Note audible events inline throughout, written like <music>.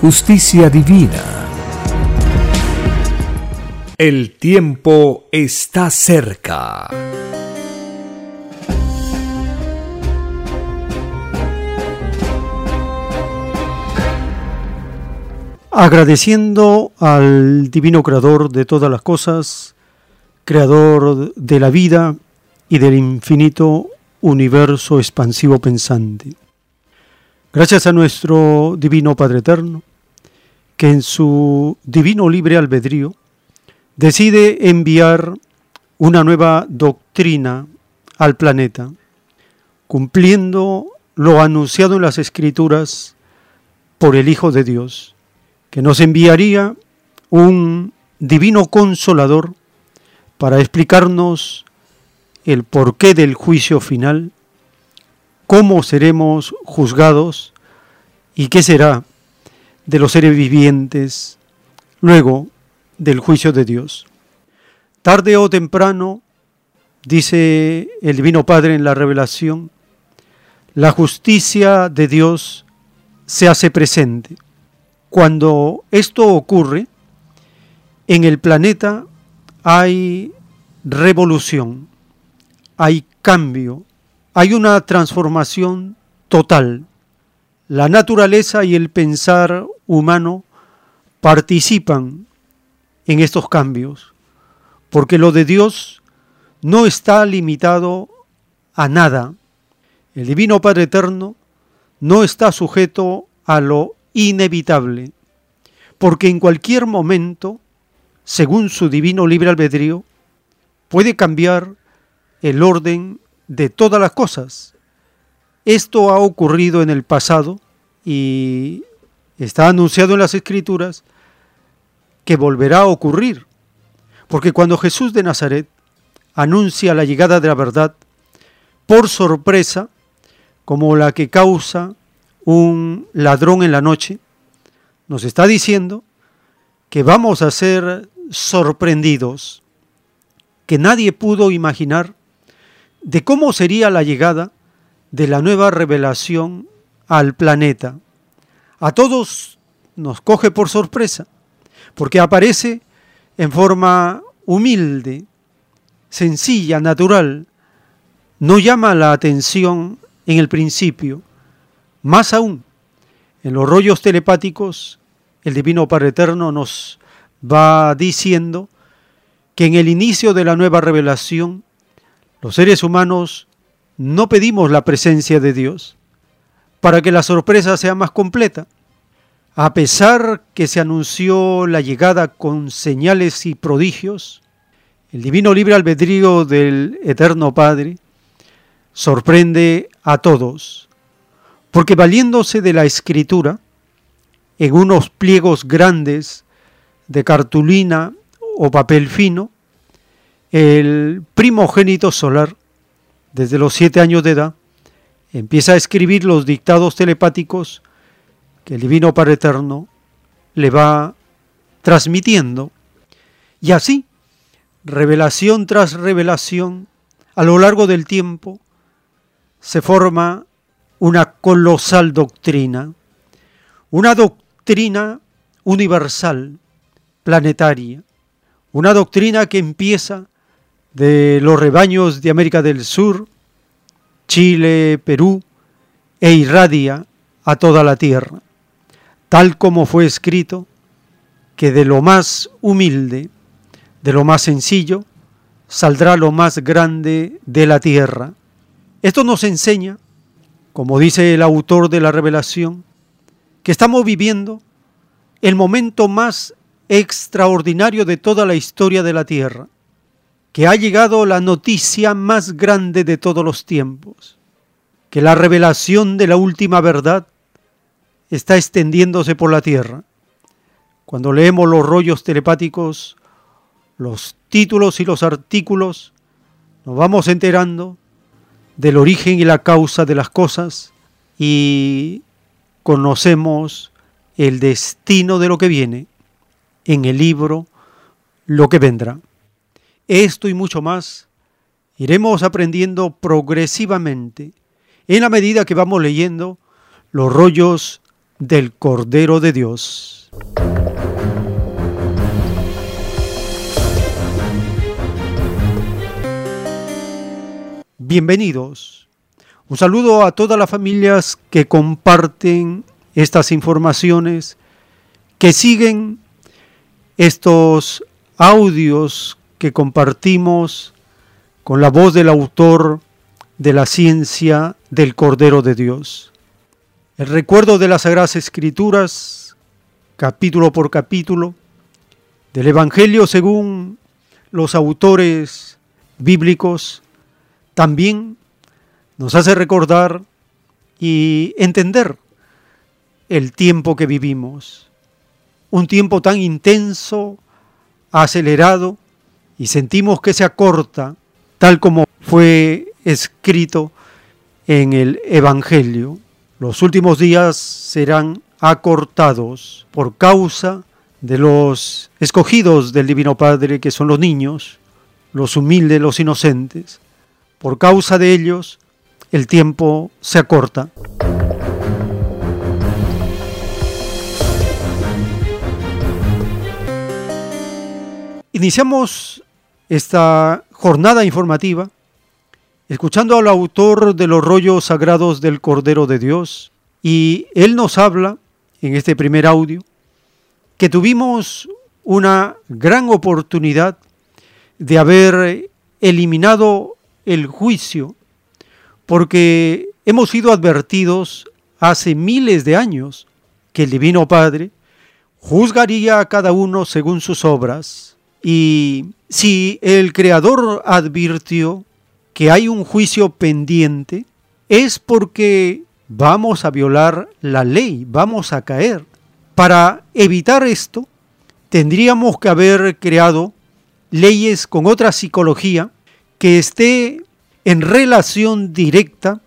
justicia divina. El tiempo está cerca. Agradeciendo al Divino Creador de todas las cosas, Creador de la vida y del infinito universo expansivo pensante Gracias a nuestro Divino Padre Eterno, que en su divino libre albedrío decide enviar una nueva doctrina al planeta, cumpliendo lo anunciado en las Escrituras por el Hijo de Dios, que nos enviaría un divino consolador para explicarnos el porqué del juicio final cómo seremos juzgados y qué será de los seres vivientes luego del juicio de Dios. Tarde o temprano, dice el Divino Padre en la revelación, la justicia de Dios se hace presente. Cuando esto ocurre, en el planeta hay revolución, hay cambio, hay una transformación total. La naturaleza y el pensar humano participan en estos cambios, porque lo de Dios no está limitado a nada. El Divino Padre Eterno no está sujeto a lo inevitable, porque en cualquier momento, según su divino libre albedrío, puede cambiar el orden de todas las cosas. Esto ha ocurrido en el pasado y está anunciado en las escrituras que volverá a ocurrir. Porque cuando Jesús de Nazaret anuncia la llegada de la verdad por sorpresa, como la que causa un ladrón en la noche, nos está diciendo que vamos a ser sorprendidos, que nadie pudo imaginar de cómo sería la llegada de la nueva revelación al planeta. A todos nos coge por sorpresa, porque aparece en forma humilde, sencilla, natural, no llama la atención en el principio. Más aún, en los rollos telepáticos, el Divino Padre Eterno nos va diciendo que en el inicio de la nueva revelación los seres humanos no pedimos la presencia de Dios para que la sorpresa sea más completa. A pesar que se anunció la llegada con señales y prodigios, el divino libre albedrío del Eterno Padre sorprende a todos, porque valiéndose de la escritura, en unos pliegos grandes de cartulina o papel fino, el primogénito solar, desde los siete años de edad, empieza a escribir los dictados telepáticos que el Divino Padre Eterno le va transmitiendo. Y así, revelación tras revelación, a lo largo del tiempo, se forma una colosal doctrina, una doctrina universal, planetaria, una doctrina que empieza de los rebaños de América del Sur, Chile, Perú, e irradia a toda la tierra. tal como fue escrito, que de lo más humilde, de lo más sencillo, saldrá lo más grande de la tierra. Esto nos enseña, como dice el autor de la revelación, que estamos viviendo el momento más extraordinario de toda la historia de la tierra, que ha llegado la noticia más grande de todos los tiempos, que la revelación de la última verdad está extendiéndose por la tierra. Cuando leemos los rollos telepáticos, los títulos y los artículos, nos vamos enterando del origen y la causa de las cosas y conocemos el destino de lo que viene en el libro Lo que vendrá. Esto y mucho más iremos aprendiendo progresivamente en la medida que vamos leyendo los rollos del Cordero de Dios. Bienvenidos. Un saludo a todas las familias que comparten estas informaciones, que siguen estos audios que compartimos con la voz del autor de la ciencia del Cordero de Dios. El recuerdo de las Sagradas Escrituras, capítulo por capítulo, del Evangelio según los autores bíblicos, también nos hace recordar y entender el tiempo que vivimos. Un tiempo tan intenso, acelerado, y sentimos que se acorta, tal como fue escrito en el Evangelio los últimos días serán acortados por causa de los escogidos del Divino Padre, que son los niños, los humildes, los inocentes. Por causa de ellos, el tiempo se acorta. Iniciamos esta jornada informativa escuchando al autor de los rollos sagrados del Cordero de Dios, y él nos habla en este primer audio que tuvimos una gran oportunidad de haber eliminado el juicio, porque hemos sido advertidos hace miles de años que el Divino Padre juzgaría a cada uno según sus obras. Y si el Creador advirtió que hay un juicio pendiente es porque vamos a violar la ley, vamos a caer. Para evitar esto, tendríamos que haber creado leyes con otra psicología que esté en relación directa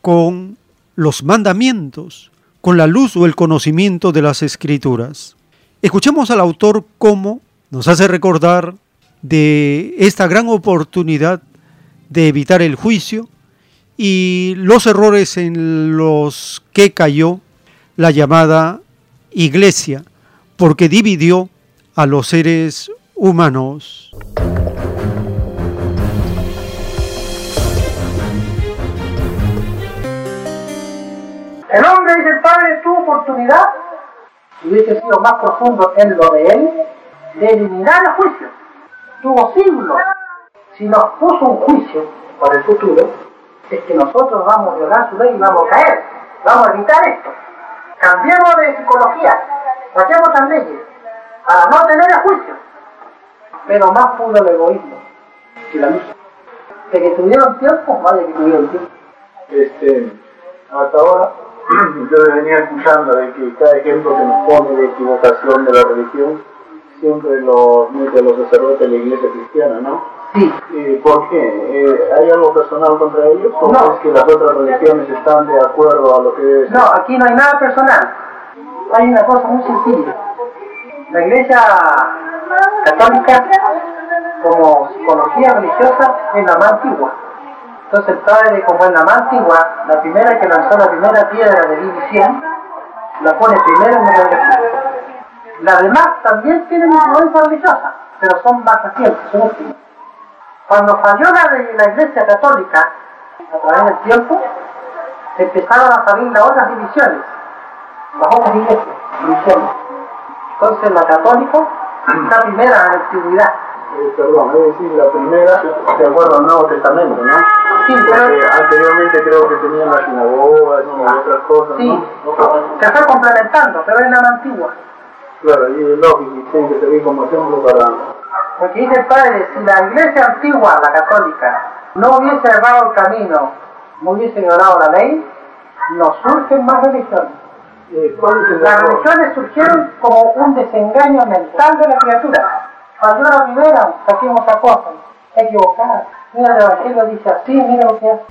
con los mandamientos, con la luz o el conocimiento de las escrituras. Escuchemos al autor cómo nos hace recordar de esta gran oportunidad de evitar el juicio y los errores en los que cayó la llamada iglesia, porque dividió a los seres humanos. El hombre, dice Padre, tuvo oportunidad, hubiese sido más profundo en lo de él, de eliminar el juicio. Tuvo siglos si nos puso un juicio para el futuro, es que nosotros vamos a violar su ley y vamos a caer. Vamos a evitar esto. Cambiemos de psicología, hacemos las leyes para no tener el juicio. Pero más pudo el egoísmo que la luz. De que tuvieron tiempo, vaya que tuvieron tiempo. Este, hasta ahora <clears throat> yo venía escuchando de que cada ejemplo que nos pone de equivocación de la religión siempre lo mete a los sacerdotes de la iglesia cristiana, ¿no? Sí. ¿Y por qué? Eh, ¿Hay algo personal contra ellos? ¿O No. es que las otras religiones están de acuerdo a lo que ser? No, aquí no hay nada personal. Hay una cosa muy sencilla. La iglesia católica, como psicología religiosa, es la más antigua. Entonces el padre, como es la más antigua, la primera que lanzó la primera piedra de división, la pone primero en iglesia. Las demás también tienen influencia religiosa, pero son más recientes, son últimas. Cuando falló la, de la iglesia católica, a través del tiempo, empezaron a salir las otras divisiones, las otras iglesias. Entonces la católica está primera en la antigüedad. Eh, perdón, es decir, la primera, de acuerdo al Nuevo Testamento, ¿no? Sí, pero anteriormente creo que tenían las sinagogas y otras cosas, sí, ¿no? se fue complementando, pero es la más antigua. Claro, y es lógico, y tiene que servir como ejemplo para... Porque dice el padre, si la iglesia antigua, la católica, no hubiese errado el camino, no hubiese violado la ley, no surgen más religiones. Eh, ¿Cuál es el Las religiones surgieron como un desengaño mental de la criatura. Cuando la primera, saquemos a cosas, equivocada. Mira, el Evangelio dice así, mira lo que hace.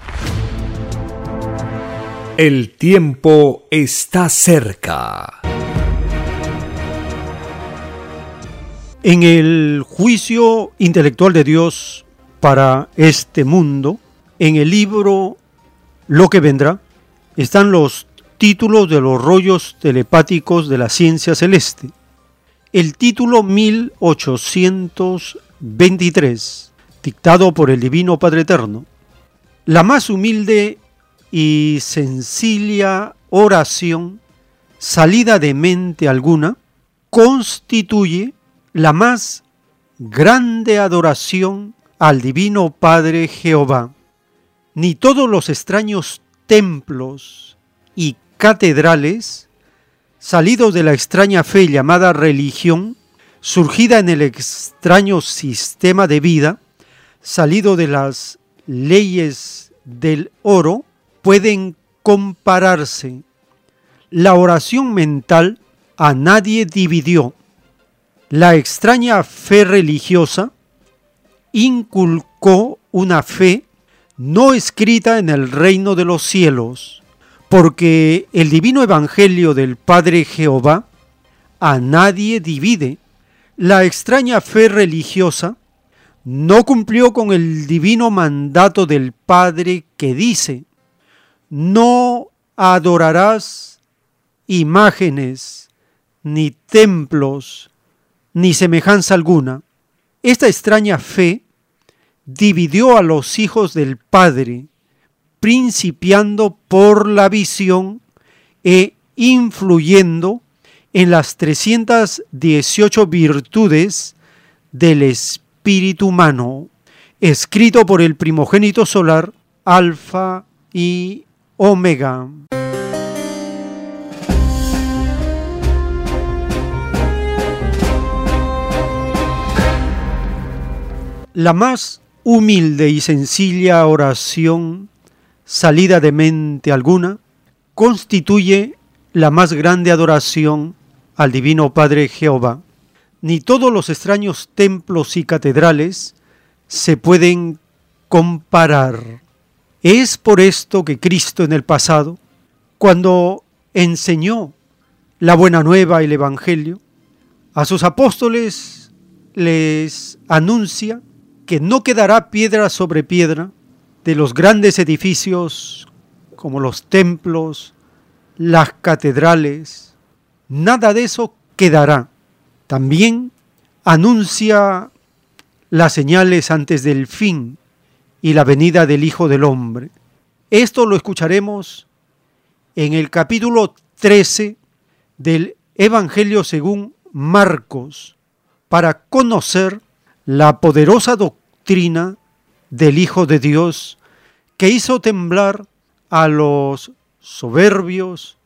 El tiempo está cerca. En el juicio intelectual de Dios para este mundo, en el libro Lo que vendrá, están los títulos de los rollos telepáticos de la ciencia celeste. El título 1823, dictado por el Divino Padre Eterno. La más humilde y sencilla oración, salida de mente alguna, constituye la más grande adoración al Divino Padre Jehová. Ni todos los extraños templos y catedrales, salidos de la extraña fe llamada religión, surgida en el extraño sistema de vida, salido de las leyes del oro, pueden compararse. La oración mental a nadie dividió. La extraña fe religiosa inculcó una fe no escrita en el reino de los cielos, porque el divino evangelio del Padre Jehová a nadie divide. La extraña fe religiosa no cumplió con el divino mandato del Padre que dice, no adorarás imágenes, ni templos, ni semejanza alguna. Esta extraña fe dividió a los hijos del Padre, principiando por la visión e influyendo en las 318 virtudes del espíritu humano, escrito por el primogénito solar, Alfa y Omega. La más humilde y sencilla oración salida de mente alguna constituye la más grande adoración al Divino Padre Jehová. Ni todos los extraños templos y catedrales se pueden comparar. Es por esto que Cristo en el pasado, cuando enseñó la buena nueva y el Evangelio, a sus apóstoles les anuncia que no quedará piedra sobre piedra de los grandes edificios como los templos, las catedrales, nada de eso quedará. También anuncia las señales antes del fin y la venida del Hijo del Hombre. Esto lo escucharemos en el capítulo 13 del Evangelio según Marcos para conocer la poderosa doctrina del Hijo de Dios que hizo temblar a los soberbios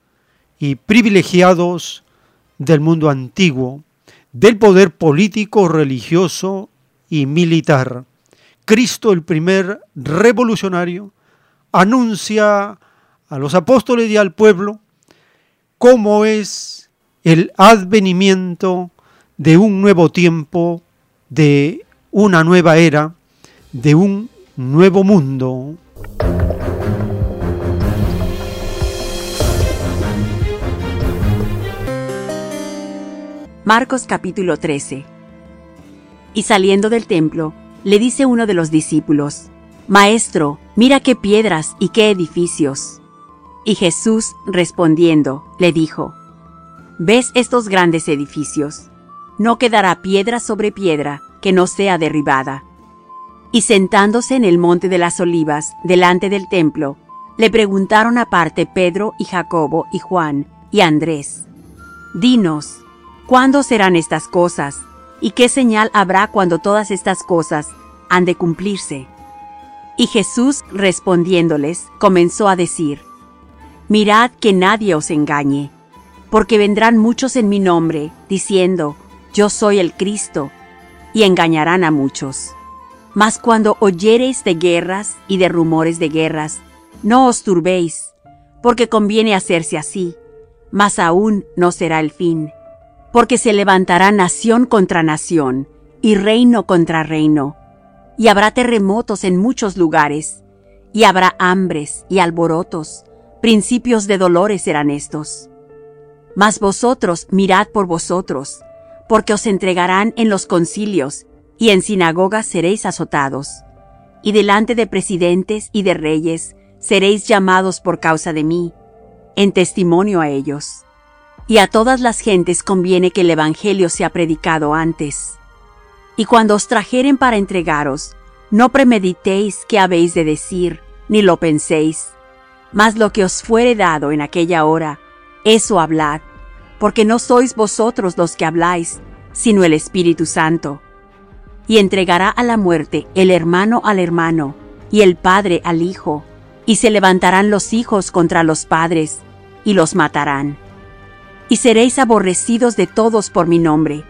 y privilegiados del mundo antiguo, del poder político, religioso y militar. Cristo, el primer revolucionario, anuncia a los apóstoles y al pueblo cómo es el advenimiento de un nuevo tiempo, de una nueva era, de un nuevo mundo. Marcos capítulo 13 Y saliendo del templo, le dice uno de los discípulos, Maestro, mira qué piedras y qué edificios. Y Jesús, respondiendo, le dijo, ¿Ves estos grandes edificios? No quedará piedra sobre piedra que no sea derribada. Y sentándose en el monte de las olivas, delante del templo, le preguntaron aparte Pedro y Jacobo y Juan y Andrés, Dinos, ¿cuándo serán estas cosas? ¿Y qué señal habrá cuando todas estas cosas han de cumplirse? Y Jesús respondiéndoles comenzó a decir, Mirad que nadie os engañe, porque vendrán muchos en mi nombre, diciendo, Yo soy el Cristo, y engañarán a muchos. Mas cuando oyereis de guerras y de rumores de guerras, no os turbéis, porque conviene hacerse así, mas aún no será el fin, porque se levantará nación contra nación, y reino contra reino, y habrá terremotos en muchos lugares, y habrá hambres y alborotos, principios de dolores serán estos. Mas vosotros mirad por vosotros, porque os entregarán en los concilios, y en sinagogas seréis azotados, y delante de presidentes y de reyes seréis llamados por causa de mí, en testimonio a ellos. Y a todas las gentes conviene que el Evangelio sea predicado antes. Y cuando os trajeren para entregaros, no premeditéis qué habéis de decir, ni lo penséis. Mas lo que os fuere dado en aquella hora, eso hablad, porque no sois vosotros los que habláis, sino el Espíritu Santo. Y entregará a la muerte el hermano al hermano, y el padre al hijo, y se levantarán los hijos contra los padres, y los matarán. Y seréis aborrecidos de todos por mi nombre,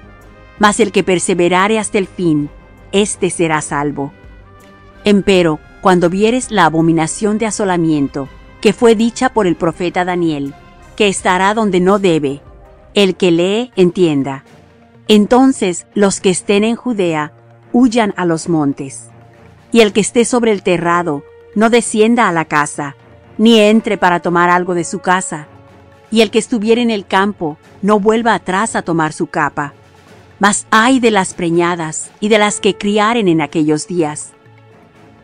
mas el que perseverare hasta el fin, éste será salvo. Empero, cuando vieres la abominación de asolamiento, que fue dicha por el profeta Daniel, que estará donde no debe, el que lee entienda. Entonces los que estén en Judea huyan a los montes, y el que esté sobre el terrado no descienda a la casa, ni entre para tomar algo de su casa, y el que estuviere en el campo no vuelva atrás a tomar su capa. Mas ay de las preñadas y de las que criaren en aquellos días.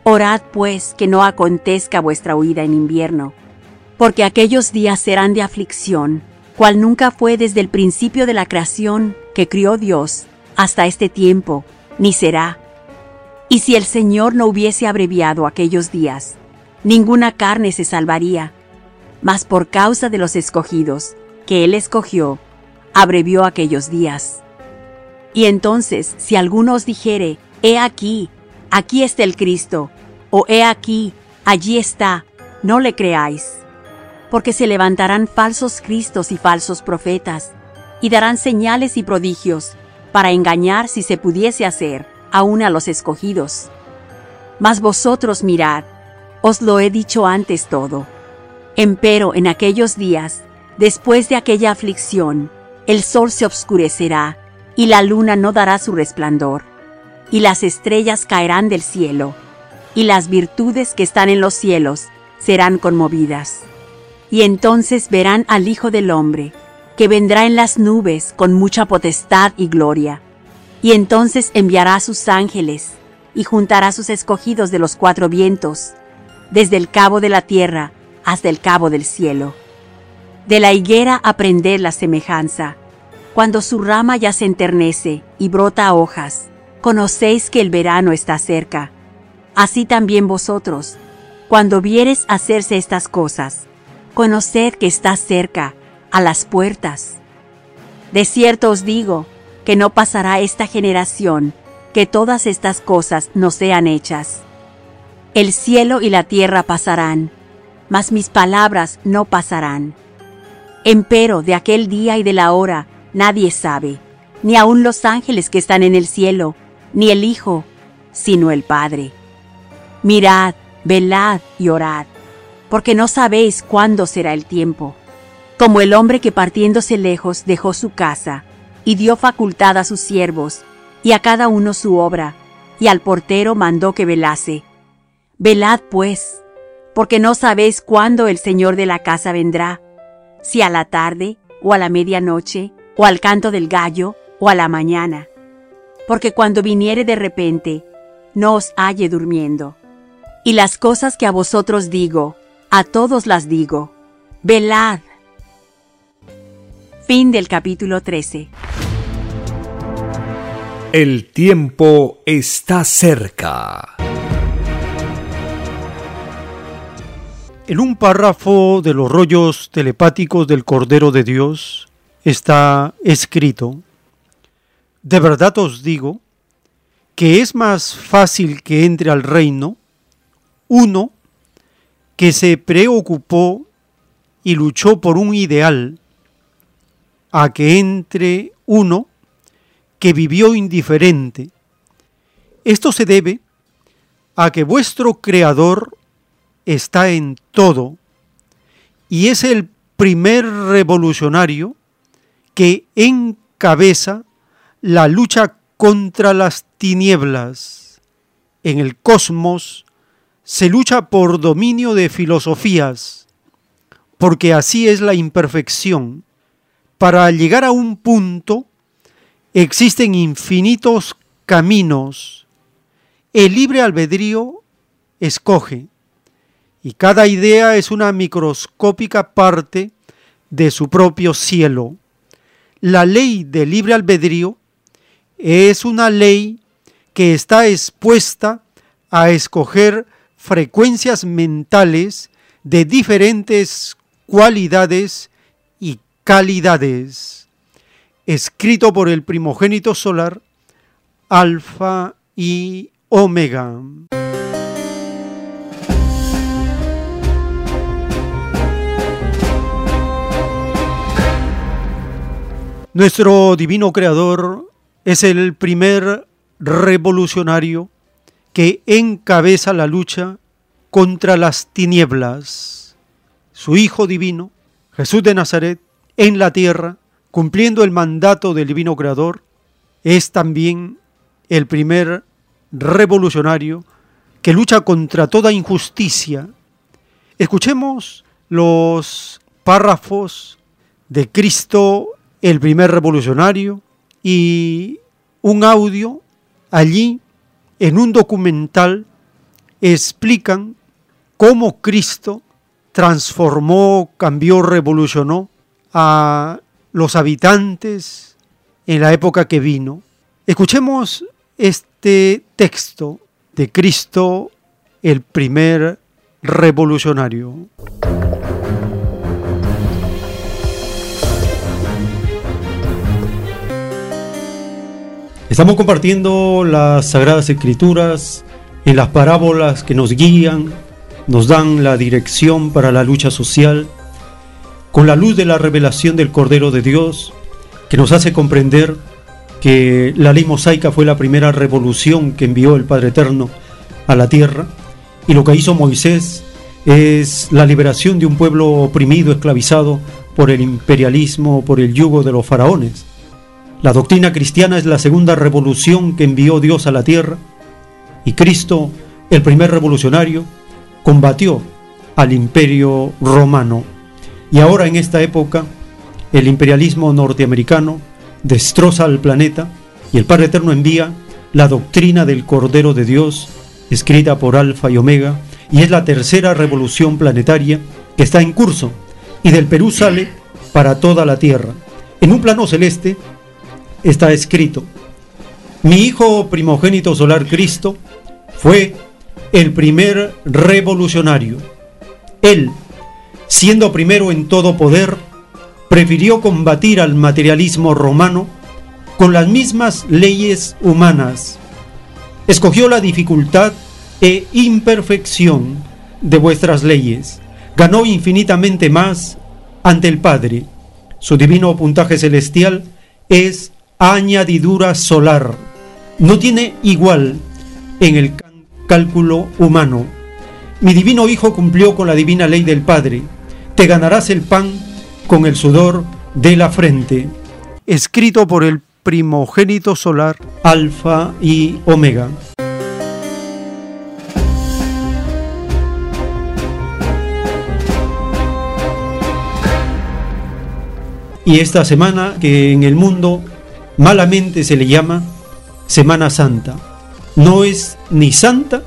Orad pues que no acontezca vuestra huida en invierno, porque aquellos días serán de aflicción, cual nunca fue desde el principio de la creación que crió Dios hasta este tiempo, ni será. Y si el Señor no hubiese abreviado aquellos días, ninguna carne se salvaría, mas por causa de los escogidos, que Él escogió, abrevió aquellos días. Y entonces, si alguno os dijere, He aquí, aquí está el Cristo, o He aquí, allí está, no le creáis. Porque se levantarán falsos Cristos y falsos profetas, y darán señales y prodigios, para engañar si se pudiese hacer, aun a los escogidos. Mas vosotros mirad, os lo he dicho antes todo. Empero en aquellos días, después de aquella aflicción, el sol se obscurecerá, y la luna no dará su resplandor, y las estrellas caerán del cielo, y las virtudes que están en los cielos serán conmovidas. Y entonces verán al Hijo del Hombre, que vendrá en las nubes con mucha potestad y gloria. Y entonces enviará sus ángeles, y juntará sus escogidos de los cuatro vientos, desde el cabo de la tierra hasta el cabo del cielo. De la higuera aprended la semejanza. Cuando su rama ya se enternece y brota hojas, conocéis que el verano está cerca. Así también vosotros, cuando vieres hacerse estas cosas, conoced que está cerca, a las puertas. De cierto os digo, que no pasará esta generación, que todas estas cosas no sean hechas. El cielo y la tierra pasarán, mas mis palabras no pasarán. Empero de aquel día y de la hora nadie sabe, ni aun los ángeles que están en el cielo, ni el Hijo, sino el Padre. Mirad, velad y orad, porque no sabéis cuándo será el tiempo. Como el hombre que partiéndose lejos dejó su casa, y dio facultad a sus siervos, y a cada uno su obra, y al portero mandó que velase. Velad pues, porque no sabéis cuándo el Señor de la casa vendrá, si a la tarde, o a la medianoche, o al canto del gallo, o a la mañana. Porque cuando viniere de repente, no os halle durmiendo. Y las cosas que a vosotros digo, a todos las digo, velad. Fin del capítulo 13. El tiempo está cerca. En un párrafo de los rollos telepáticos del Cordero de Dios, está escrito, de verdad os digo que es más fácil que entre al reino uno que se preocupó y luchó por un ideal, a que entre uno que vivió indiferente. Esto se debe a que vuestro Creador está en todo y es el primer revolucionario que encabeza la lucha contra las tinieblas. En el cosmos se lucha por dominio de filosofías, porque así es la imperfección. Para llegar a un punto existen infinitos caminos. El libre albedrío escoge y cada idea es una microscópica parte de su propio cielo. La ley del libre albedrío es una ley que está expuesta a escoger frecuencias mentales de diferentes cualidades y calidades. Escrito por el primogénito solar, Alfa y Omega. Nuestro divino creador es el primer revolucionario que encabeza la lucha contra las tinieblas. Su Hijo Divino, Jesús de Nazaret, en la tierra, cumpliendo el mandato del Divino Creador, es también el primer revolucionario que lucha contra toda injusticia. Escuchemos los párrafos de Cristo, el primer revolucionario, y un audio allí en un documental explican cómo Cristo transformó, cambió, revolucionó a los habitantes en la época que vino. Escuchemos este texto de Cristo, el primer revolucionario. Estamos compartiendo las Sagradas Escrituras en las parábolas que nos guían, nos dan la dirección para la lucha social, con la luz de la revelación del Cordero de Dios, que nos hace comprender que la ley mosaica fue la primera revolución que envió el Padre Eterno a la tierra, y lo que hizo Moisés es la liberación de un pueblo oprimido, esclavizado por el imperialismo, por el yugo de los faraones. La doctrina cristiana es la segunda revolución que envió Dios a la tierra y Cristo, el primer revolucionario, combatió al imperio romano. Y ahora en esta época, el imperialismo norteamericano destroza al planeta y el Padre Eterno envía la doctrina del Cordero de Dios, escrita por Alfa y Omega, y es la tercera revolución planetaria que está en curso y del Perú sale para toda la Tierra. En un plano celeste, está escrito, mi hijo primogénito solar Cristo fue el primer revolucionario. Él, siendo primero en todo poder, prefirió combatir al materialismo romano con las mismas leyes humanas. Escogió la dificultad e imperfección de vuestras leyes. Ganó infinitamente más ante el Padre. Su divino puntaje celestial es añadidura solar. No tiene igual en el cálculo humano. Mi divino Hijo cumplió con la divina ley del Padre. Te ganarás el pan con el sudor de la frente. Escrito por el primogénito solar, Alfa y Omega. Y esta semana que en el mundo malamente se le llama Semana Santa. No es ni santa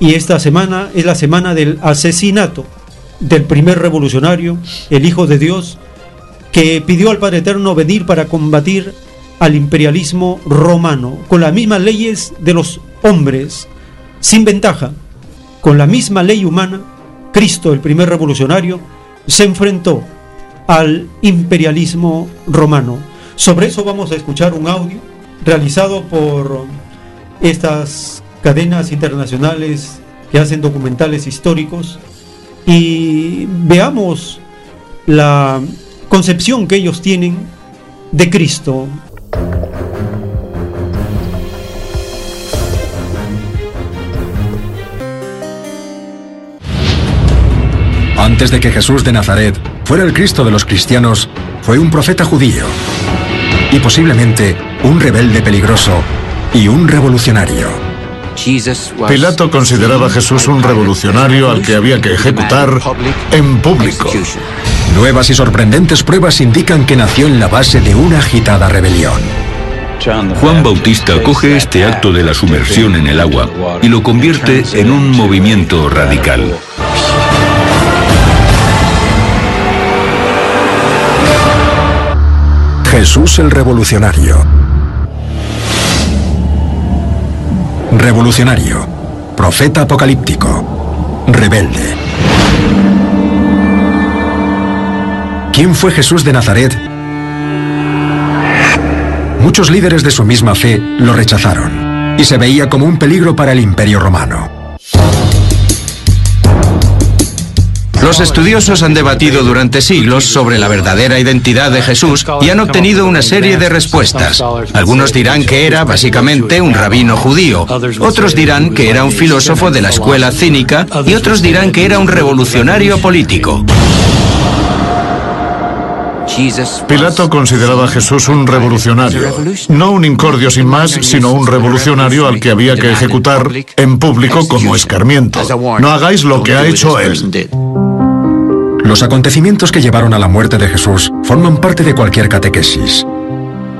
y esta semana es la semana del asesinato del primer revolucionario, el Hijo de Dios, que pidió al Padre Eterno venir para combatir al imperialismo romano, con las mismas leyes de los hombres, sin ventaja, con la misma ley humana, Cristo, el primer revolucionario, se enfrentó al imperialismo romano. Sobre eso vamos a escuchar un audio realizado por estas cadenas internacionales que hacen documentales históricos y veamos la concepción que ellos tienen de Cristo. Antes de que Jesús de Nazaret fuera el Cristo de los cristianos, fue un profeta judío y posiblemente un rebelde peligroso y un revolucionario. Pilato consideraba a Jesús un revolucionario al que había que ejecutar en público. Nuevas y sorprendentes pruebas indican que nació en la base de una agitada rebelión. Juan Bautista coge este acto de la sumersión en el agua y lo convierte en un movimiento radical. Jesús el Revolucionario. Revolucionario. Profeta apocalíptico. Rebelde. ¿Quién fue Jesús de Nazaret? Muchos líderes de su misma fe lo rechazaron y se veía como un peligro para el imperio romano. Los estudiosos han debatido durante siglos sobre la verdadera identidad de Jesús y han obtenido una serie de respuestas. Algunos dirán que era básicamente un rabino judío, otros dirán que era un filósofo de la escuela cínica y otros dirán que era un revolucionario político. Pilato consideraba a Jesús un revolucionario, no un incordio sin más, sino un revolucionario al que había que ejecutar en público como escarmiento. No hagáis lo que ha hecho él. Los acontecimientos que llevaron a la muerte de Jesús forman parte de cualquier catequesis.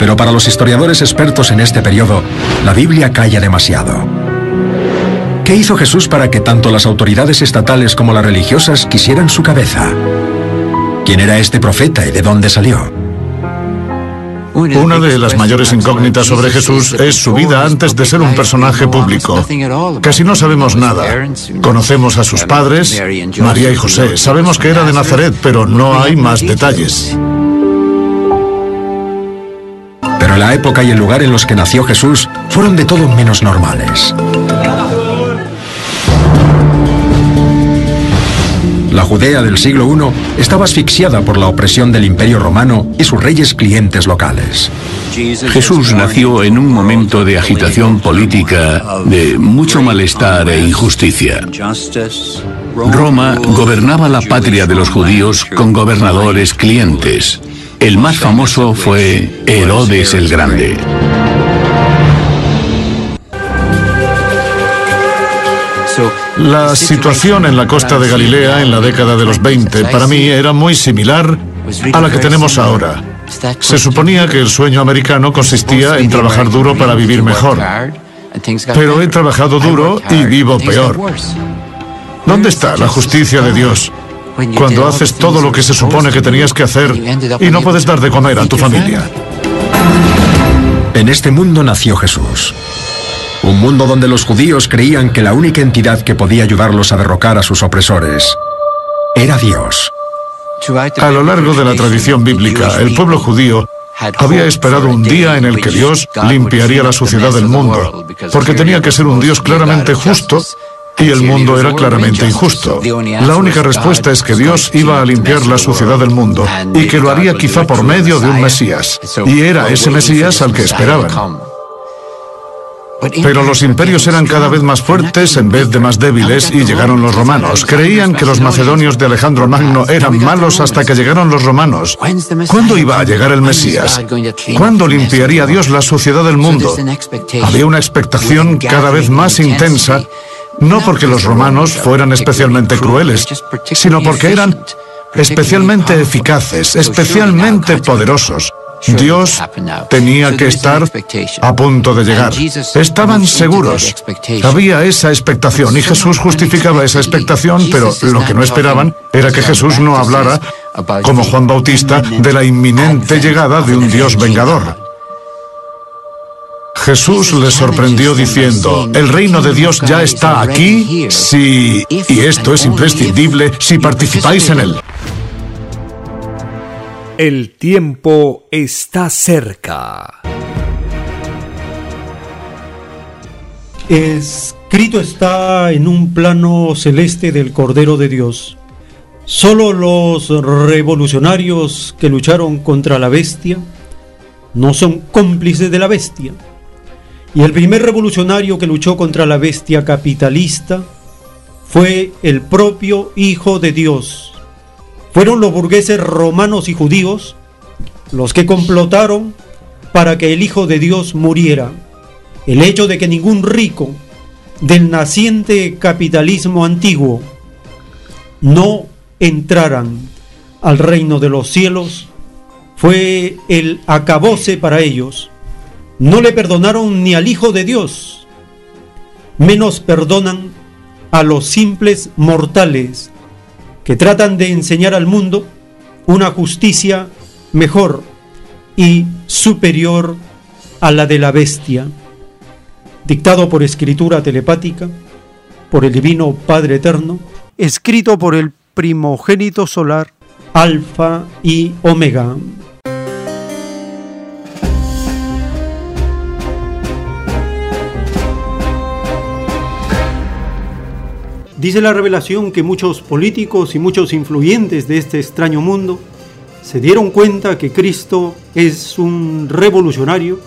Pero para los historiadores expertos en este periodo, la Biblia calla demasiado. ¿Qué hizo Jesús para que tanto las autoridades estatales como las religiosas quisieran su cabeza? ¿Quién era este profeta y de dónde salió? Una de las mayores incógnitas sobre Jesús es su vida antes de ser un personaje público. Casi no sabemos nada. Conocemos a sus padres, María y José. Sabemos que era de Nazaret, pero no hay más detalles. Pero la época y el lugar en los que nació Jesús fueron de todo menos normales. La Judea del siglo I estaba asfixiada por la opresión del Imperio Romano y sus reyes clientes locales. Jesús nació en un momento de agitación política, de mucho malestar e injusticia. Roma gobernaba la patria de los judíos con gobernadores clientes. El más famoso fue Herodes el Grande. La situación en la costa de Galilea en la década de los 20 para mí era muy similar a la que tenemos ahora. Se suponía que el sueño americano consistía en trabajar duro para vivir mejor. Pero he trabajado duro y vivo peor. ¿Dónde está la justicia de Dios? Cuando haces todo lo que se supone que tenías que hacer y no puedes dar de comer a tu familia. En este mundo nació Jesús. Un mundo donde los judíos creían que la única entidad que podía ayudarlos a derrocar a sus opresores era Dios. A lo largo de la tradición bíblica, el pueblo judío había esperado un día en el que Dios limpiaría la suciedad del mundo, porque tenía que ser un Dios claramente justo y el mundo era claramente injusto. La única respuesta es que Dios iba a limpiar la suciedad del mundo y que lo haría quizá por medio de un Mesías. Y era ese Mesías al que esperaban. Pero los imperios eran cada vez más fuertes en vez de más débiles y llegaron los romanos. Creían que los macedonios de Alejandro Magno eran malos hasta que llegaron los romanos. ¿Cuándo iba a llegar el Mesías? ¿Cuándo limpiaría Dios la suciedad del mundo? Había una expectación cada vez más intensa, no porque los romanos fueran especialmente crueles, sino porque eran especialmente eficaces, especialmente poderosos. Dios tenía que estar a punto de llegar. Estaban seguros. Había esa expectación y Jesús justificaba esa expectación, pero lo que no esperaban era que Jesús no hablara, como Juan Bautista, de la inminente llegada de un Dios vengador. Jesús les sorprendió diciendo, el reino de Dios ya está aquí y esto es imprescindible, si participáis en él. El tiempo está cerca. Escrito está en un plano celeste del Cordero de Dios. Solo los revolucionarios que lucharon contra la bestia no son cómplices de la bestia. Y el primer revolucionario que luchó contra la bestia capitalista fue el propio Hijo de Dios. Fueron los burgueses romanos y judíos los que complotaron para que el Hijo de Dios muriera el hecho de que ningún rico del naciente capitalismo antiguo no entraran al reino de los cielos fue el acabose para ellos. No le perdonaron ni al Hijo de Dios, menos perdonan a los simples mortales que tratan de enseñar al mundo una justicia mejor y superior a la de la bestia dictado por escritura telepática, por el Divino Padre Eterno, escrito por el primogénito solar, Alfa y Omega. Dice la revelación que muchos políticos y muchos influyentes de este extraño mundo se dieron cuenta que Cristo es un revolucionario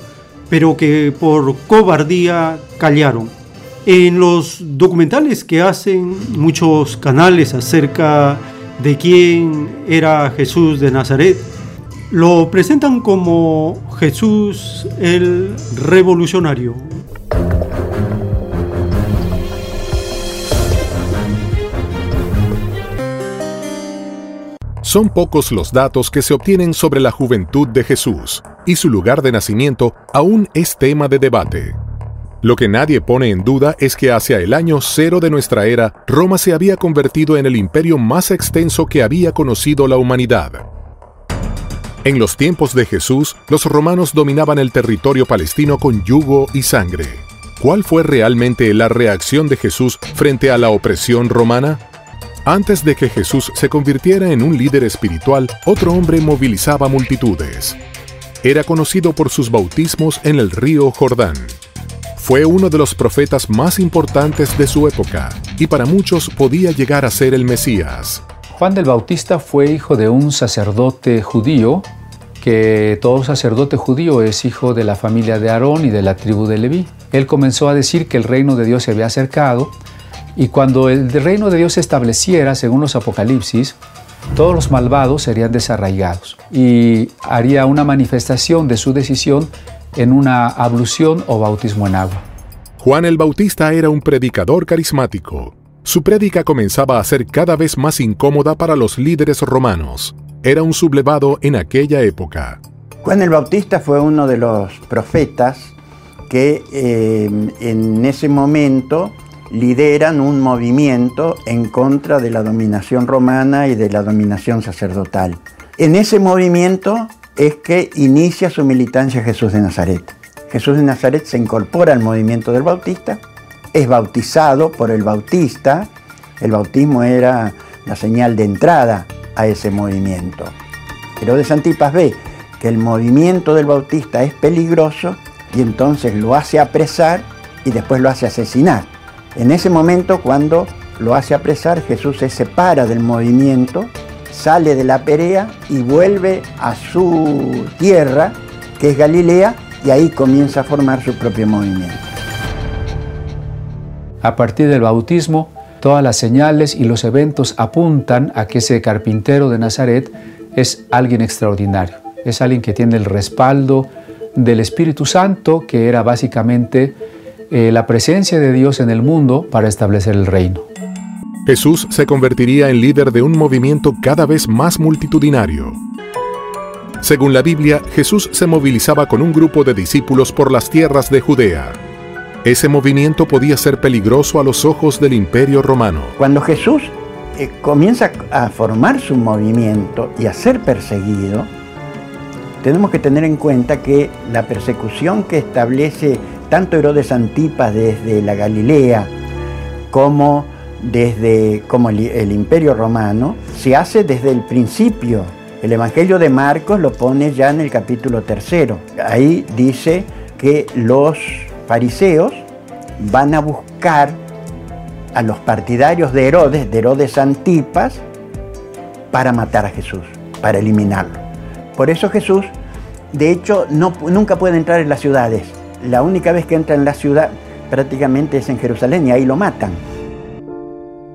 pero que por cobardía callaron. En los documentales que hacen muchos canales acerca de quién era Jesús de Nazaret, lo presentan como Jesús el revolucionario. Son pocos los datos que se obtienen sobre la juventud de Jesús, y su lugar de nacimiento aún es tema de debate. Lo que nadie pone en duda es que hacia el año cero de nuestra era, Roma se había convertido en el imperio más extenso que había conocido la humanidad. En los tiempos de Jesús, los romanos dominaban el territorio palestino con yugo y sangre. ¿Cuál fue realmente la reacción de Jesús frente a la opresión romana? Antes de que Jesús se convirtiera en un líder espiritual, otro hombre movilizaba multitudes. Era conocido por sus bautismos en el río Jordán. Fue uno de los profetas más importantes de su época y para muchos podía llegar a ser el Mesías. Juan del Bautista fue hijo de un sacerdote judío, que todo sacerdote judío es hijo de la familia de Aarón y de la tribu de Leví. Él comenzó a decir que el reino de Dios se había acercado y cuando el reino de Dios se estableciera, según los Apocalipsis, todos los malvados serían desarraigados y haría una manifestación de su decisión en una ablución o bautismo en agua. Juan el Bautista era un predicador carismático. Su prédica comenzaba a ser cada vez más incómoda para los líderes romanos. Era un sublevado en aquella época. Juan el Bautista fue uno de los profetas que eh, en ese momento lideran un movimiento en contra de la dominación romana y de la dominación sacerdotal. En ese movimiento es que inicia su militancia Jesús de Nazaret. Jesús de Nazaret se incorpora al movimiento del Bautista, es bautizado por el Bautista, el bautismo era la señal de entrada a ese movimiento. Pero de Santipas ve que el movimiento del Bautista es peligroso y entonces lo hace apresar y después lo hace asesinar. En ese momento, cuando lo hace apresar, Jesús se separa del movimiento, sale de la Perea y vuelve a su tierra, que es Galilea, y ahí comienza a formar su propio movimiento. A partir del bautismo, todas las señales y los eventos apuntan a que ese carpintero de Nazaret es alguien extraordinario, es alguien que tiene el respaldo del Espíritu Santo, que era básicamente eh, la presencia de Dios en el mundo para establecer el reino. Jesús se convertiría en líder de un movimiento cada vez más multitudinario. Según la Biblia, Jesús se movilizaba con un grupo de discípulos por las tierras de Judea. Ese movimiento podía ser peligroso a los ojos del imperio romano. Cuando Jesús eh, comienza a formar su movimiento y a ser perseguido, tenemos que tener en cuenta que la persecución que establece tanto Herodes Antipas desde la Galilea como desde como el, Imperio Romano se hace desde el principio El Evangelio de Marcos lo pone ya en el capítulo tercero. Ahí dice que los fariseos van a buscar a los partidarios de Herodes, de Herodes Antipas, para matar a Jesús, para eliminarlo. Por eso Jesús, de hecho, no, nunca puede entrar en las ciudades. La única vez que entra en la ciudad prácticamente es en Jerusalén y ahí lo matan.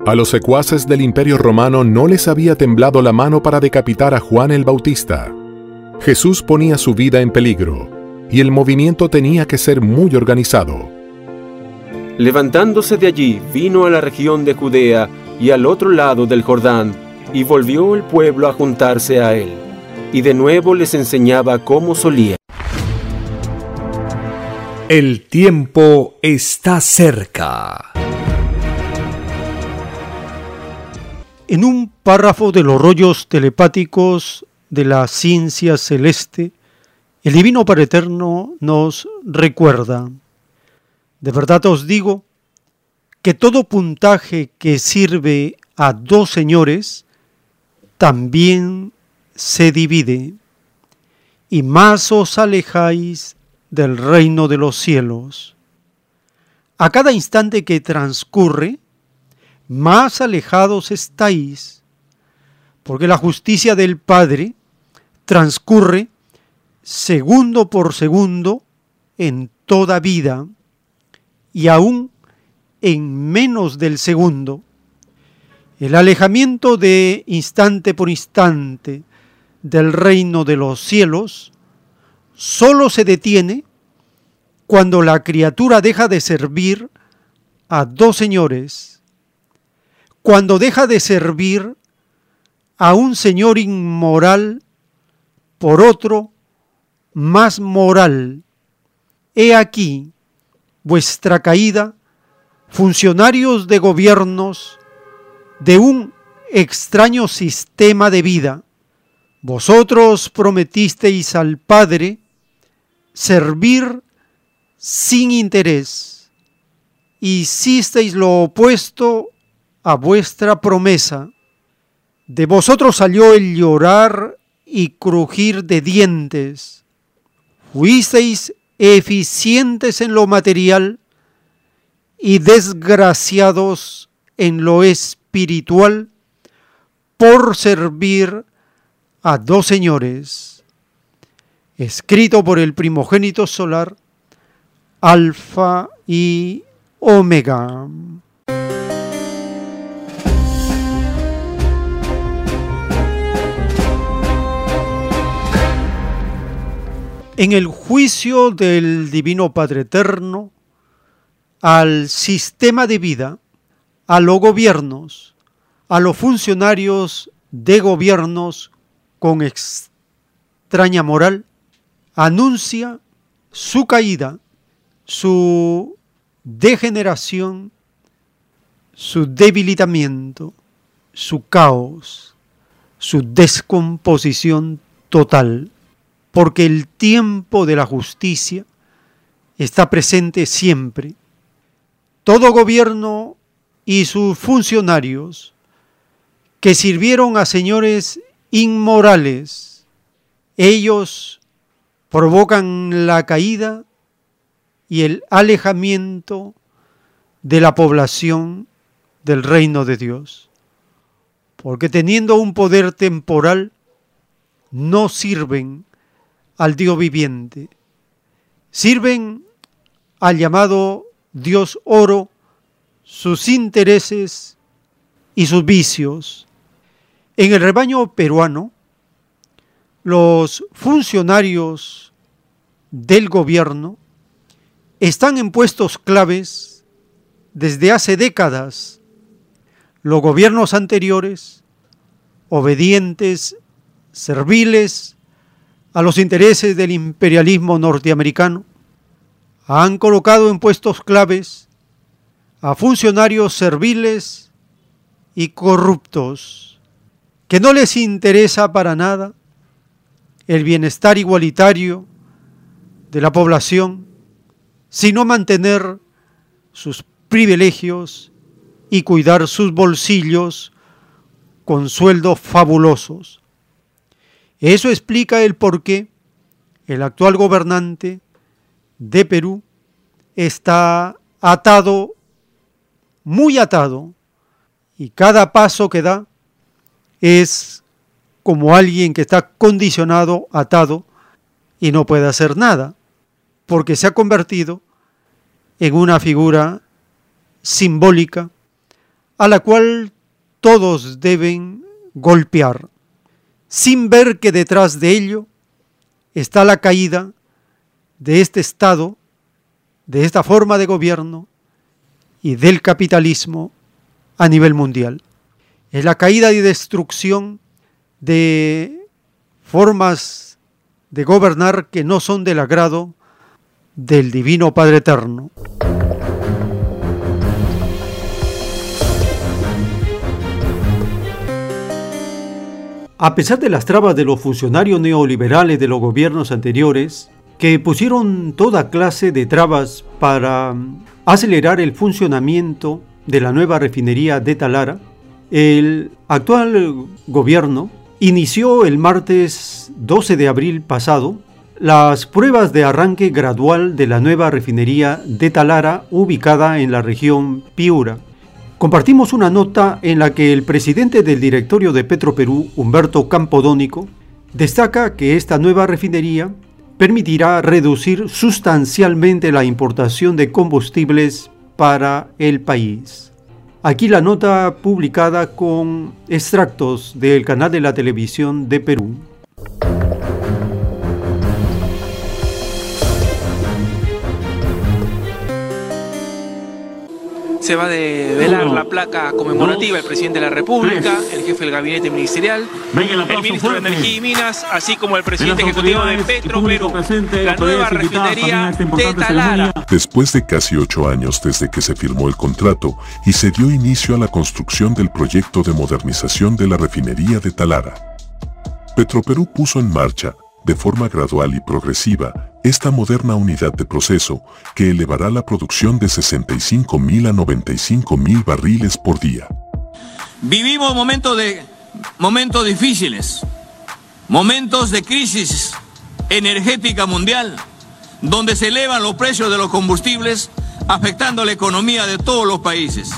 A los secuaces del Imperio Romano no les había temblado la mano para decapitar a Juan el Bautista. Jesús ponía su vida en peligro y el movimiento tenía que ser muy organizado. Levantándose de allí, vino a la región de Judea y al otro lado del Jordán, y volvió el pueblo a juntarse a él, y de nuevo les enseñaba cómo solía. El tiempo está cerca. En un párrafo de los rollos telepáticos de la ciencia celeste, el Divino Padre Eterno nos recuerda, de verdad os digo, que todo puntaje que sirve a dos señores también se divide, y más os alejáis del reino de los cielos. A cada instante que transcurre, más alejados estáis, porque la justicia del Padre transcurre segundo por segundo en toda vida y aún en menos del segundo. El alejamiento de instante por instante del reino de los cielos solo se detiene cuando la criatura deja de servir a dos señores cuando deja de servir a un señor inmoral por otro más moral. He aquí vuestra caída, funcionarios de gobiernos de un extraño sistema de vida. Vosotros prometisteis al Padre servir sin interés. Hicisteis lo opuesto a vuestra promesa. De vosotros salió el llorar y crujir de dientes. Fuisteis eficientes en lo material y desgraciados en lo espiritual por servir a dos señores. Escrito por el primogénito solar, Alfa y Omega. en el juicio del Divino Padre Eterno al sistema de vida, a los gobiernos, a los funcionarios de gobiernos con extraña moral, anuncia su caída, su degeneración, su debilitamiento, su caos, su descomposición total porque el tiempo de la justicia está presente siempre. Todo gobierno y sus funcionarios que sirvieron a señores inmorales, ellos provocan la caída y el alejamiento de la población del reino de Dios. Porque teniendo un poder temporal, no sirven al Dios viviente. Sirven al llamado Dios oro sus intereses y sus vicios. En el rebaño peruano, los funcionarios del gobierno están en puestos claves desde hace décadas. Los gobiernos anteriores, obedientes, serviles, a los intereses del imperialismo norteamericano, han colocado en puestos claves a funcionarios serviles y corruptos, que no les interesa para nada el bienestar igualitario de la población, sino mantener sus privilegios y cuidar sus bolsillos con sueldos fabulosos. Eso explica el por qué el actual gobernante de Perú está atado, muy atado, y cada paso que da es como alguien que está condicionado, atado, y no puede hacer nada, porque se ha convertido en una figura simbólica a la cual todos deben golpear, sin ver que detrás de ello está la caída de este Estado, de esta forma de gobierno y del capitalismo a nivel mundial. Es la caída y destrucción de formas de gobernar que no son del agrado del Divino Padre Eterno. A pesar de las trabas de los funcionarios neoliberales de los gobiernos anteriores, que pusieron toda clase de trabas para acelerar el funcionamiento de la nueva refinería de Talara, el actual gobierno inició el martes 12 de abril pasado las pruebas de arranque gradual de la nueva refinería de Talara ubicada en la región Piura. Compartimos una nota en la que el presidente del directorio de Petroperú, Humberto Campodónico, destaca que esta nueva refinería permitirá reducir sustancialmente la importación de combustibles para el país. Aquí la nota publicada con extractos del canal de la televisión de Perú. Se va a velar la placa conmemorativa el presidente de la República, el jefe del gabinete ministerial, el ministro de Energía y Minas, así como el presidente ejecutivo de Petro Perú, la nueva refinería de Talara. Después de casi ocho años desde que se firmó el contrato y se dio inicio a la construcción del proyecto de modernización de la refinería de Talara, Petroperú puso en marcha, de forma gradual y progresiva, esta moderna unidad de proceso que elevará la producción de 65.000 a 95.000 barriles por día. Vivimos momentos, de, momentos difíciles, momentos de crisis energética mundial, donde se elevan los precios de los combustibles, afectando la economía de todos los países.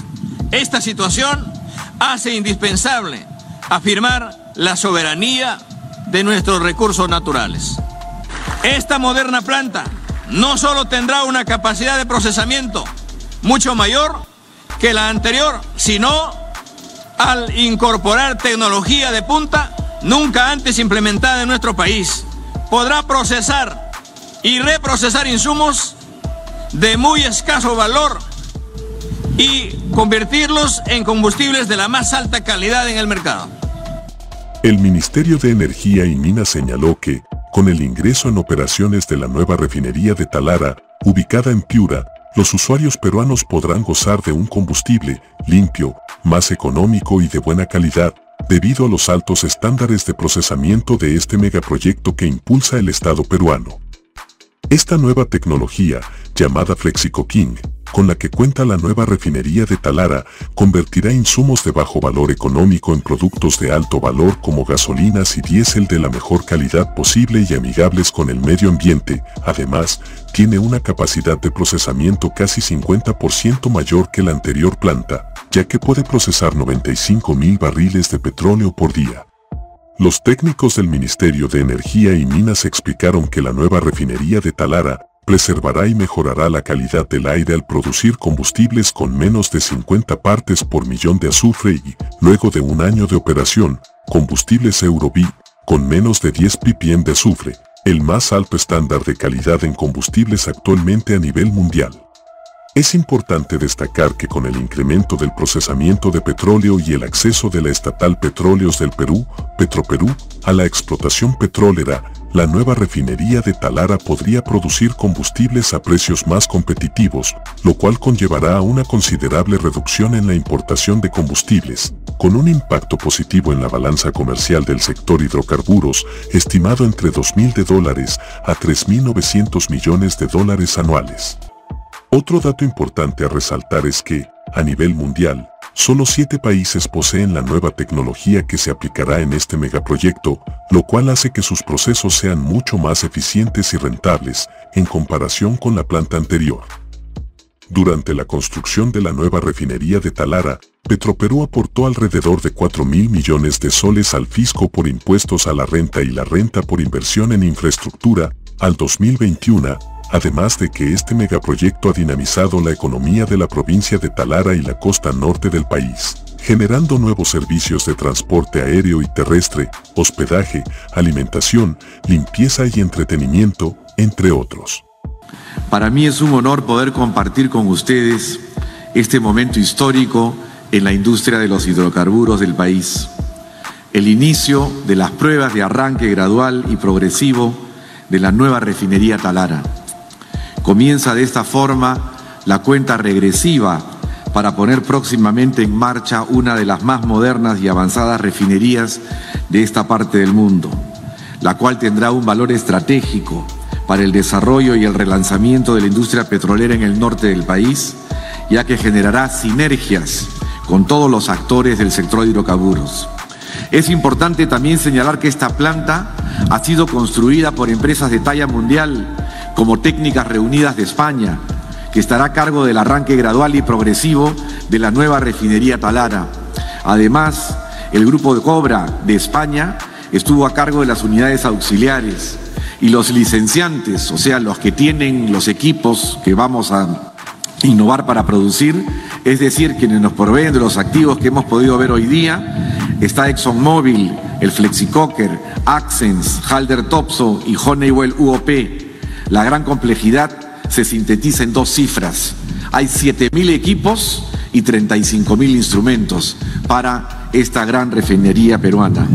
Esta situación hace indispensable afirmar la soberanía de nuestros recursos naturales. Esta moderna planta no solo tendrá una capacidad de procesamiento mucho mayor que la anterior, sino al incorporar tecnología de punta nunca antes implementada en nuestro país, podrá procesar y reprocesar insumos de muy escaso valor y convertirlos en combustibles de la más alta calidad en el mercado. El Ministerio de Energía y Minas señaló que, con el ingreso en operaciones de la nueva refinería de Talara, ubicada en Piura, los usuarios peruanos podrán gozar de un combustible limpio, más económico y de buena calidad, debido a los altos estándares de procesamiento de este megaproyecto que impulsa el Estado peruano. Esta nueva tecnología, llamada FlexiCoking, con la que cuenta la nueva refinería de Talara, convertirá insumos de bajo valor económico en productos de alto valor como gasolinas y diésel de la mejor calidad posible y amigables con el medio ambiente. Además, tiene una capacidad de procesamiento casi 50% mayor que la anterior planta, ya que puede procesar 95 mil barriles de petróleo por día. Los técnicos del Ministerio de Energía y Minas explicaron que la nueva refinería de Talara preservará y mejorará la calidad del aire al producir combustibles con menos de 50 partes por millón de azufre y, luego de un año de operación, combustibles Eurobi, con menos de 10 ppm de azufre, el más alto estándar de calidad en combustibles actualmente a nivel mundial. Es importante destacar que con el incremento del procesamiento de petróleo y el acceso de la estatal Petróleos del Perú, Petroperú, a la explotación petrolera, la nueva refinería de Talara podría producir combustibles a precios más competitivos, lo cual conllevará a una considerable reducción en la importación de combustibles, con un impacto positivo en la balanza comercial del sector hidrocarburos, estimado entre 2.000 de dólares a 3.900 millones de dólares anuales. Otro dato importante a resaltar es que, a nivel mundial, Solo siete países poseen la nueva tecnología que se aplicará en este megaproyecto, lo cual hace que sus procesos sean mucho más eficientes y rentables en comparación con la planta anterior. Durante la construcción de la nueva refinería de Talara, Petroperú aportó alrededor de 4 mil millones de soles al fisco por impuestos a la renta y la renta por inversión en infraestructura al 2021, además de que este megaproyecto ha dinamizado la economía de la provincia de Talara y la costa norte del país, generando nuevos servicios de transporte aéreo y terrestre, hospedaje, alimentación, limpieza y entretenimiento, entre otros. Para mí es un honor poder compartir con ustedes este momento histórico en la industria de los hidrocarburos del país. El inicio de las pruebas de arranque gradual y progresivo de la nueva refinería Talara. Comienza de esta forma la cuenta regresiva para poner próximamente en marcha una de las más modernas y avanzadas refinerías de esta parte del mundo, la cual tendrá un valor estratégico para el desarrollo y el relanzamiento de la industria petrolera en el norte del país, ya que generará sinergias con todos los actores del sector de hidrocarburos. Es importante también señalar que esta planta ha sido construida por empresas de talla mundial como Técnicas Reunidas de España, que estará a cargo del arranque gradual y progresivo de la nueva refinería Talara. Además, el grupo de Cobra de España estuvo a cargo de las unidades auxiliares y los licenciantes, o sea, los que tienen los equipos que vamos a innovar para producir, es decir, quienes nos proveen de los activos que hemos podido ver hoy día, está ExxonMobil, el Flexicocker, Accents, Halder Topso y Honeywell UOP. La gran complejidad se sintetiza en dos cifras. Hay 7.000 equipos y 35.000 instrumentos para esta gran refinería peruana.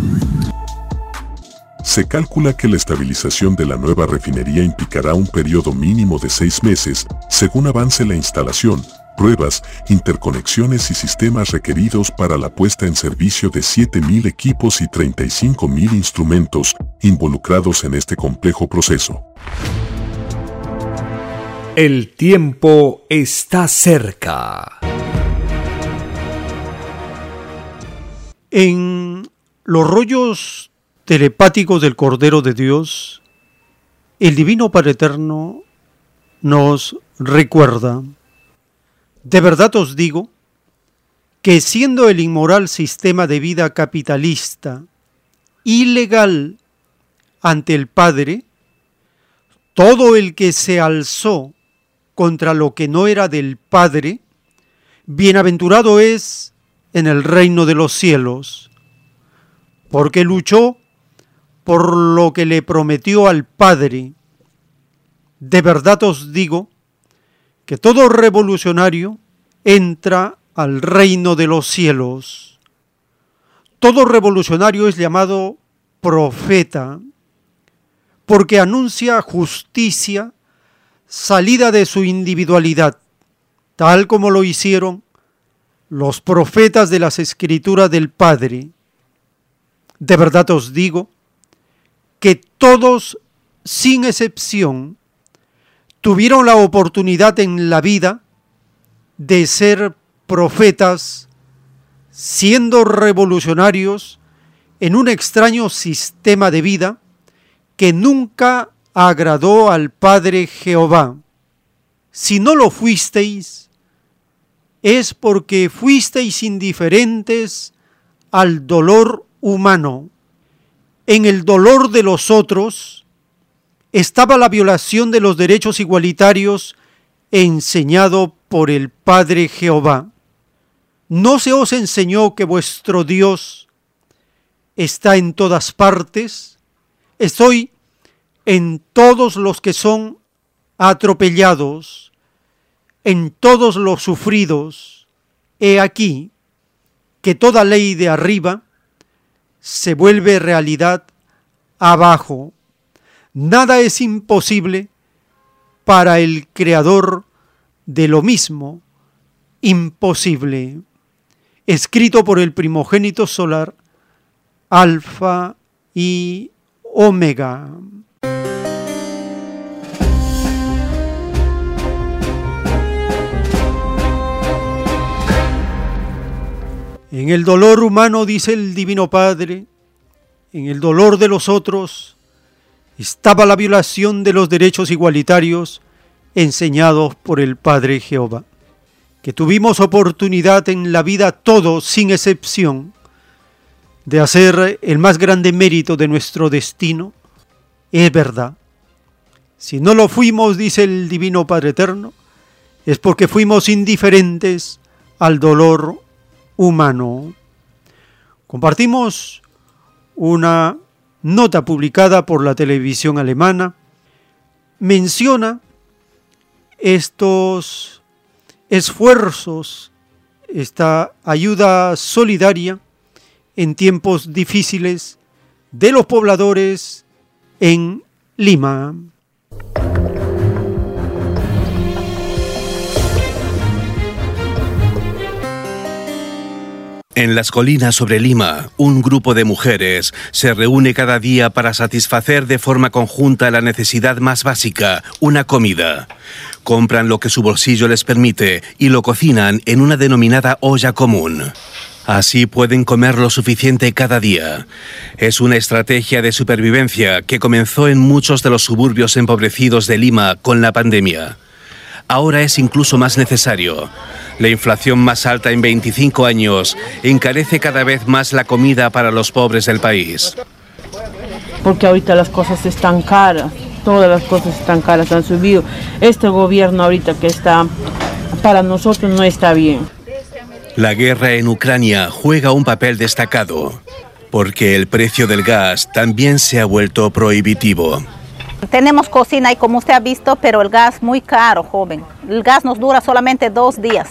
Se calcula que la estabilización de la nueva refinería implicará un periodo mínimo de seis meses, según avance la instalación, pruebas, interconexiones y sistemas requeridos para la puesta en servicio de 7.000 equipos y 35.000 instrumentos involucrados en este complejo proceso. El tiempo está cerca. En los rollos telepático del Cordero de Dios, el Divino Padre Eterno nos recuerda, de verdad os digo, que siendo el inmoral sistema de vida capitalista ilegal ante el Padre, todo el que se alzó contra lo que no era del Padre, bienaventurado es en el reino de los cielos, porque luchó por lo que le prometió al Padre. De verdad os digo que todo revolucionario entra al reino de los cielos. Todo revolucionario es llamado profeta porque anuncia justicia, salida de su individualidad, tal como lo hicieron los profetas de las escrituras del Padre. De verdad os digo que todos, sin excepción, tuvieron la oportunidad en la vida de ser profetas, siendo revolucionarios en un extraño sistema de vida que nunca agradó al Padre Jehová. Si no lo fuisteis, es porque fuisteis indiferentes al dolor humano en el dolor de los otros estaba la violación de los derechos igualitarios enseñado por el Padre Jehová. ¿No se os enseñó que vuestro Dios está en todas partes? Estoy en todos los que son atropellados, en todos los sufridos. He aquí que toda ley de arriba se vuelve realidad abajo. Nada es imposible para el creador de lo mismo, imposible. Escrito por el primogénito solar, Alfa y Omega. En el dolor humano, dice el Divino Padre, en el dolor de los otros, estaba la violación de los derechos igualitarios enseñados por el Padre Jehová. Que tuvimos oportunidad en la vida todos, sin excepción, de hacer el más grande mérito de nuestro destino, es verdad. Si no lo fuimos, dice el Divino Padre Eterno, es porque fuimos indiferentes al dolor humano. Compartimos una nota publicada por la televisión alemana. Menciona estos esfuerzos, esta ayuda solidaria en tiempos difíciles de los pobladores en Lima. En las colinas sobre Lima, un grupo de mujeres se reúne cada día para satisfacer de forma conjunta la necesidad más básica, una comida. Compran lo que su bolsillo les permite y lo cocinan en una denominada olla común. Así pueden comer lo suficiente cada día. Es una estrategia de supervivencia que comenzó en muchos de los suburbios empobrecidos de Lima con la pandemia. Ahora es incluso más necesario. La inflación más alta en 25 años encarece cada vez más la comida para los pobres del país. Porque ahorita las cosas están caras, todas las cosas están caras, han subido. Este gobierno ahorita que está para nosotros no está bien. La guerra en Ucrania juega un papel destacado, porque el precio del gas también se ha vuelto prohibitivo. Tenemos cocina y como usted ha visto, pero el gas muy caro, joven. El gas nos dura solamente dos días.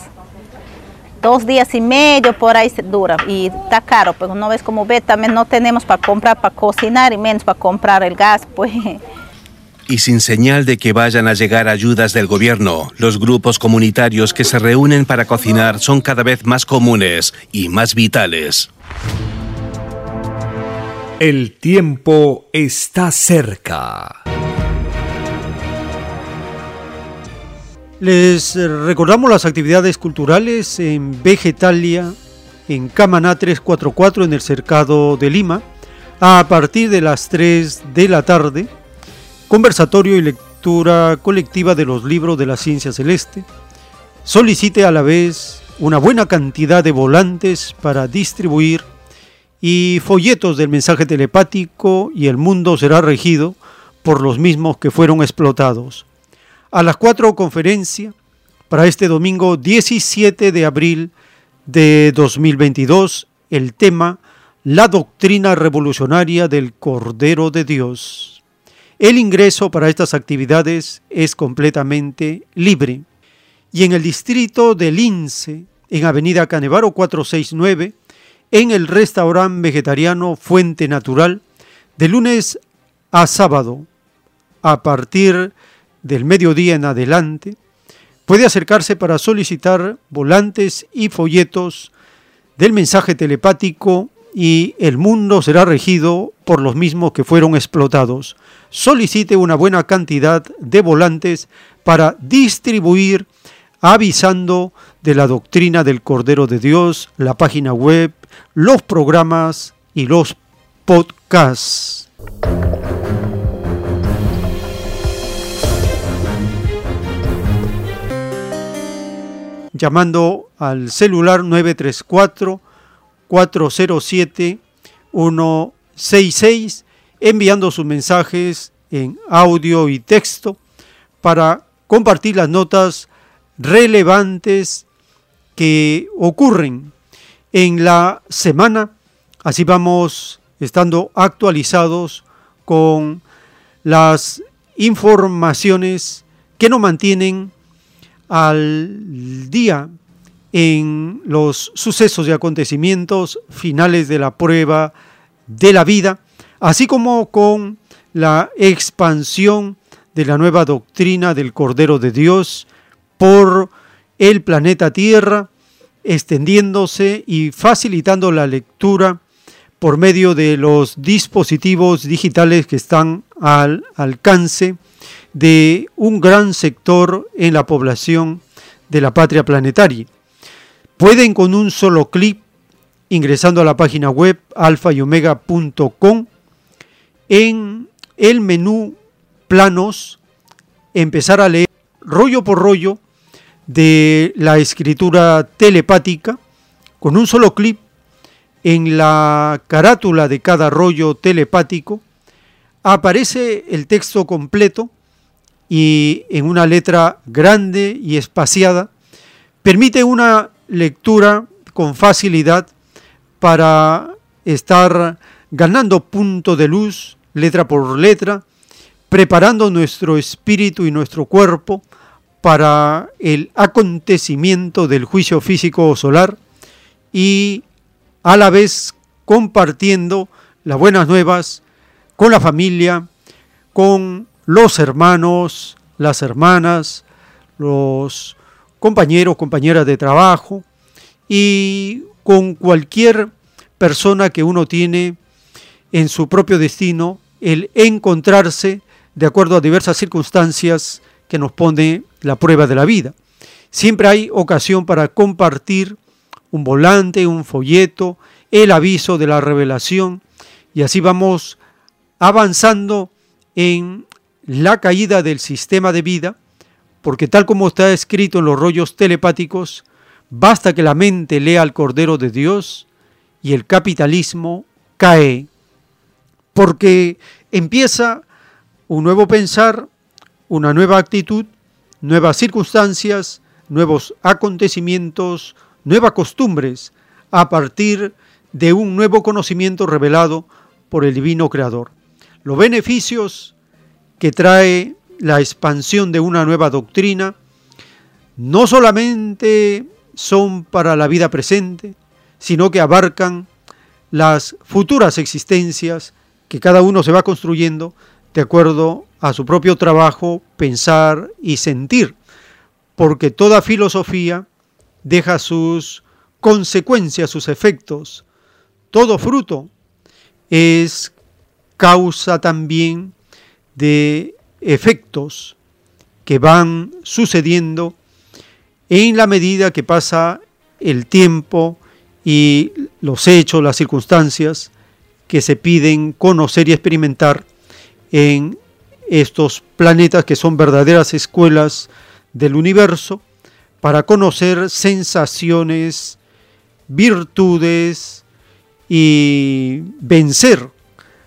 Dos días y medio por ahí se dura y está caro, pero no ves como ve, también no tenemos para comprar, para cocinar y menos para comprar el gas, pues. Y sin señal de que vayan a llegar ayudas del gobierno, los grupos comunitarios que se reúnen para cocinar son cada vez más comunes y más vitales. El tiempo está cerca. Les recordamos las actividades culturales en Vegetalia, en Camaná 344 en el Cercado de Lima, a partir de las 3 de la tarde, conversatorio y lectura colectiva de los libros de la ciencia celeste. Solicite a la vez una buena cantidad de volantes para distribuir y folletos del mensaje telepático y el mundo será regido por los mismos que fueron explotados a las 4 conferencia para este domingo 17 de abril de 2022, el tema La doctrina revolucionaria del Cordero de Dios. El ingreso para estas actividades es completamente libre. Y en el distrito de Lince, en Avenida Canevaro 469, en el restaurante vegetariano Fuente Natural, de lunes a sábado, a partir de del mediodía en adelante, puede acercarse para solicitar volantes y folletos del mensaje telepático y el mundo será regido por los mismos que fueron explotados. Solicite una buena cantidad de volantes para distribuir avisando de la doctrina del Cordero de Dios, la página web, los programas y los podcasts. Llamando al celular 934-407-166, enviando sus mensajes en audio y texto para compartir las notas relevantes que ocurren en la semana. Así vamos estando actualizados con las informaciones que nos mantienen al día en los sucesos y acontecimientos finales de la prueba de la vida, así como con la expansión de la nueva doctrina del Cordero de Dios por el planeta Tierra, extendiéndose y facilitando la lectura por medio de los dispositivos digitales que están al alcance de un gran sector en la población de la patria planetaria. Pueden con un solo clic ingresando a la página web alfa y omega.com. En el menú planos, empezar a leer rollo por rollo de la escritura telepática con un solo clip en la carátula de cada rollo telepático aparece el texto completo y en una letra grande y espaciada permite una lectura con facilidad para estar ganando punto de luz letra por letra, preparando nuestro espíritu y nuestro cuerpo para el acontecimiento del juicio físico solar y a la vez compartiendo las buenas nuevas con la familia, con los hermanos, las hermanas, los compañeros, compañeras de trabajo y con cualquier persona que uno tiene en su propio destino, el encontrarse de acuerdo a diversas circunstancias que nos pone la prueba de la vida. Siempre hay ocasión para compartir un volante, un folleto, el aviso de la revelación y así vamos avanzando en la caída del sistema de vida, porque tal como está escrito en los rollos telepáticos, basta que la mente lea al Cordero de Dios y el capitalismo cae, porque empieza un nuevo pensar, una nueva actitud, nuevas circunstancias, nuevos acontecimientos, nuevas costumbres, a partir de un nuevo conocimiento revelado por el Divino Creador. Los beneficios que trae la expansión de una nueva doctrina no solamente son para la vida presente, sino que abarcan las futuras existencias que cada uno se va construyendo de acuerdo a su propio trabajo, pensar y sentir, porque toda filosofía deja sus consecuencias, sus efectos. Todo fruto es causa también de efectos que van sucediendo en la medida que pasa el tiempo y los hechos, las circunstancias que se piden conocer y experimentar en estos planetas que son verdaderas escuelas del universo para conocer sensaciones, virtudes y vencer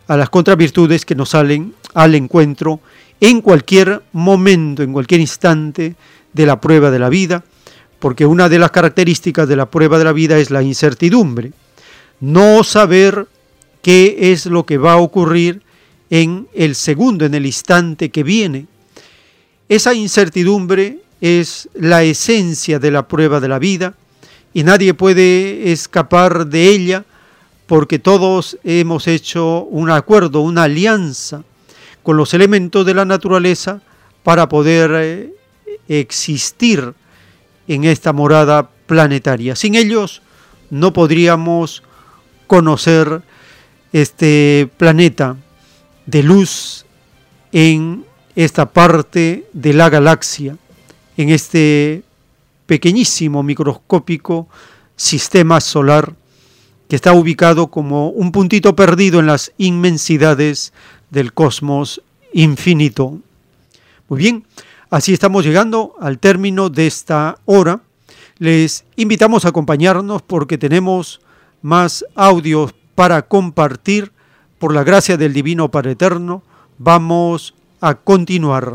a las contravirtudes que nos salen al encuentro en cualquier momento, en cualquier instante de la prueba de la vida, porque una de las características de la prueba de la vida es la incertidumbre, no saber qué es lo que va a ocurrir en el segundo, en el instante que viene. Esa incertidumbre es la esencia de la prueba de la vida y nadie puede escapar de ella porque todos hemos hecho un acuerdo, una alianza con los elementos de la naturaleza para poder eh, existir en esta morada planetaria. Sin ellos no podríamos conocer este planeta de luz en esta parte de la galaxia en este pequeñísimo microscópico sistema solar que está ubicado como un puntito perdido en las inmensidades del cosmos infinito. Muy bien, así estamos llegando al término de esta hora. Les invitamos a acompañarnos porque tenemos más audios para compartir. Por la gracia del Divino Padre Eterno, vamos a continuar.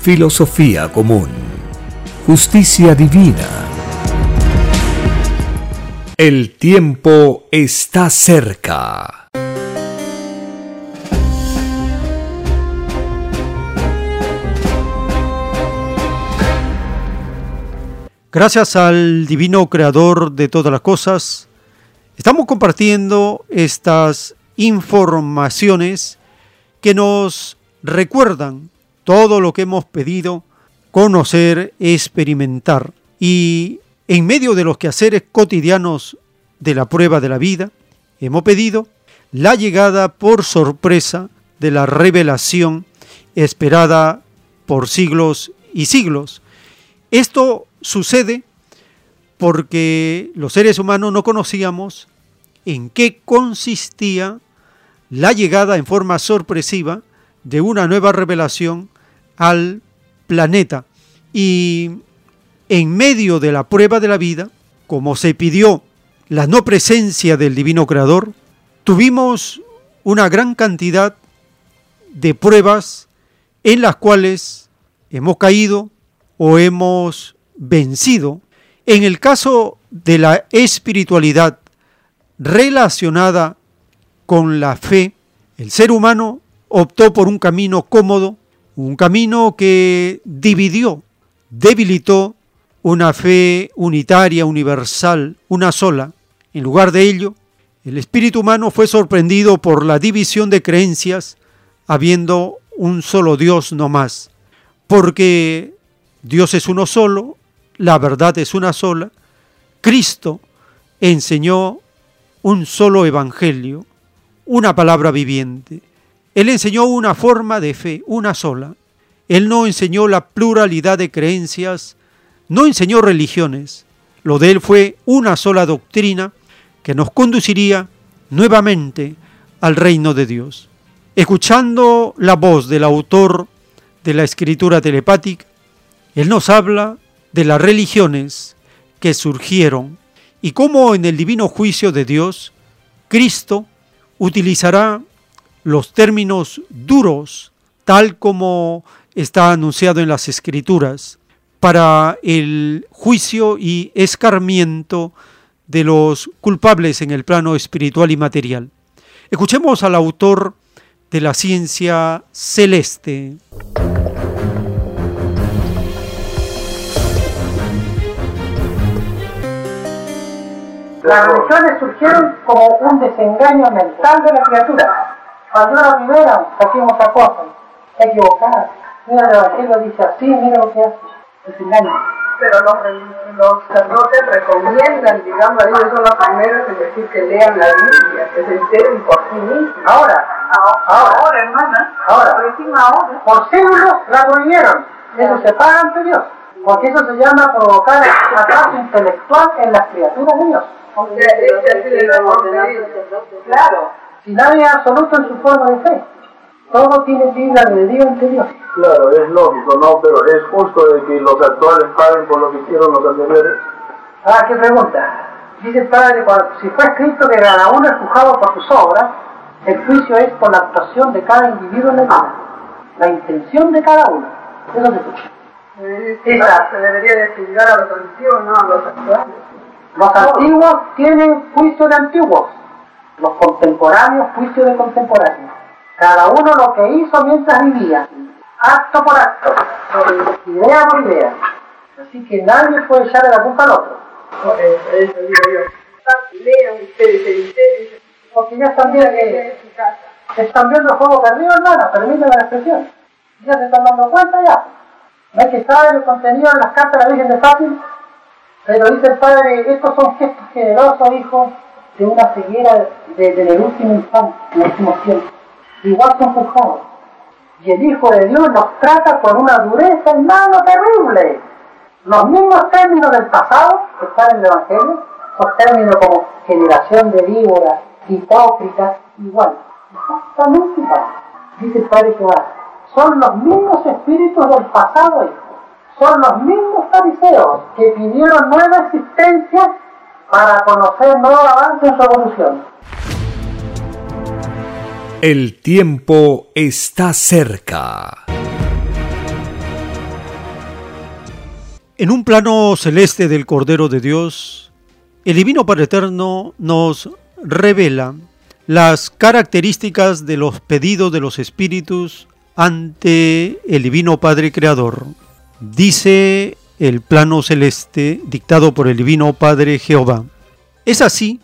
filosofía común, justicia divina. El tiempo está cerca. Gracias al divino creador de todas las cosas, estamos compartiendo estas informaciones que nos recuerdan todo lo que hemos pedido conocer, experimentar. Y en medio de los quehaceres cotidianos de la prueba de la vida, hemos pedido la llegada por sorpresa de la revelación esperada por siglos y siglos. Esto sucede porque los seres humanos no conocíamos en qué consistía la llegada en forma sorpresiva de una nueva revelación al planeta. Y en medio de la prueba de la vida, como se pidió la no presencia del Divino Creador, tuvimos una gran cantidad de pruebas en las cuales hemos caído o hemos vencido. En el caso de la espiritualidad relacionada con la fe, el ser humano optó por un camino cómodo, un camino que dividió, debilitó una fe unitaria, universal, una sola, En lugar de ello, el espíritu humano fue sorprendido por la división de creencias, habiendo un solo Dios no más, porque Dios es uno solo, la verdad es una sola, Cristo enseñó un solo evangelio, una palabra viviente. Él enseñó una forma de fe, una sola. Él no enseñó la pluralidad de creencias, no enseñó religiones. Lo de él fue una sola doctrina que nos conduciría nuevamente al reino de Dios. Escuchando la voz del autor de la escritura telepática, él nos habla de las religiones que surgieron y cómo en el divino juicio de Dios, Cristo utilizará los términos duros, tal como está anunciado en las Escrituras, para el juicio y escarmiento de los culpables en el plano espiritual y material. Escuchemos al autor de la ciencia celeste. Las religiones surgieron como un desengaño mental de la criatura. Cuando una primera saquemos a cosas, equivocadas. Mira, el Evangelio dice así, mira lo que hace. Desengaño. Pero los, los sacerdotes recomiendan, digamos, ellos son los primeros en decir que lean la Biblia, que se enteren por sí mismos. Ahora, ahora, ahora, hermana, ahora, ahora. Por siglos la prohibieron. Eso se paga ante Dios. Porque eso se llama provocar atraso intelectual en las criaturas de Dios. O sea, este es Dios. Claro. Si nadie es absoluto en su forma de fe. Todo tiene libre albedrío ante Dios. Claro, es lógico, ¿no? Pero es justo de que los actuales paguen por lo que hicieron los anteriores. Ah, qué pregunta. Dice el Padre, cuando, si fue escrito que cada uno es juzgado por sus obras, el juicio es por la actuación de cada individuo en la vida. La intención de cada uno. Eso se escucha. Esa. Se debería de juzgar a los antiguos, no a los actuales. Los antiguos tienen juicio de antiguos, los contemporáneos juicio de contemporáneos. Cada uno lo que hizo mientras vivía, acto por acto, idea por idea. Así que nadie puede echarle la culpa al otro. Ustedes, ustedes. Porque ya están viendo que están viendo el juego perdido, hermana, permíteme la expresión. Ya se están dando cuenta ya. ¿Ves que saben el contenido en las cartas de la Virgen de Fátima? Pero dice el Padre, estos son gestos generosos, hijos, de una ceguera desde el último instante, el último tiempo. Igual son juzgados. Y el Hijo de Dios los trata con una dureza, hermano, terrible. Los mismos términos del pasado que están en el Evangelio, son términos como generación de víboras, hipócritas, igual. Exactamente igual. Dice el Padre Jehová, son los mismos espíritus del pasado, hijo son los mismos fariseos que pidieron nueva existencia para conocer nuevo avance en su evolución. El tiempo está cerca. En un plano celeste del Cordero de Dios, el Divino Padre Eterno nos revela las características de los pedidos de los espíritus ante el Divino Padre Creador. Dice el plano celeste dictado por el Divino Padre Jehová. Es así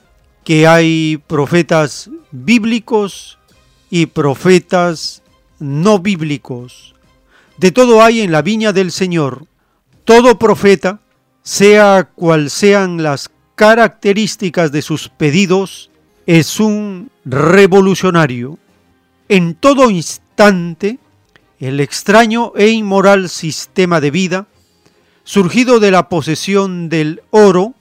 que hay profetas bíblicos y profetas no bíblicos. De todo hay en la viña del Señor. Todo profeta, sea cual sean las características de sus pedidos, es un revolucionario. En todo instante, el extraño e inmoral sistema de vida, surgido de la posesión del oro,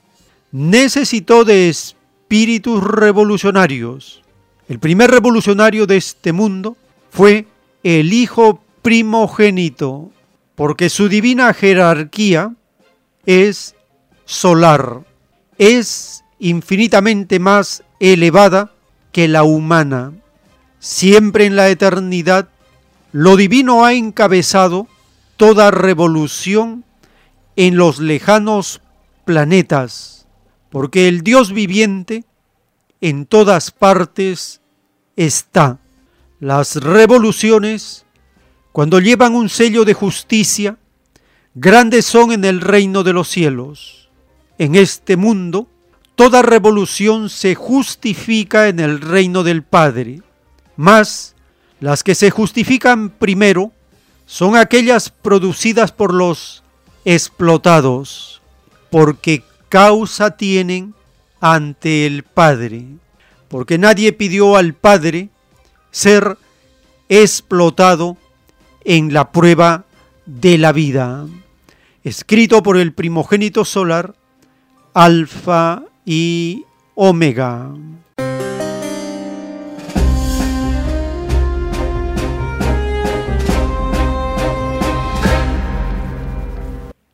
necesitó de espíritus revolucionarios. El primer revolucionario de este mundo fue el Hijo primogénito, porque su divina jerarquía es solar, es infinitamente más elevada que la humana. Siempre en la eternidad lo divino ha encabezado toda revolución en los lejanos planetas, porque el Dios viviente en todas partes está. Las revoluciones, cuando llevan un sello de justicia, grandes son en el reino de los cielos. En este mundo, toda revolución se justifica en el reino del Padre, mas las que se justifican primero son aquellas producidas por los explotados, porque causa tienen ante el Padre, porque nadie pidió al Padre ser explotado en la prueba de la vida. Escrito por el primogénito solar, Alfa y Omega.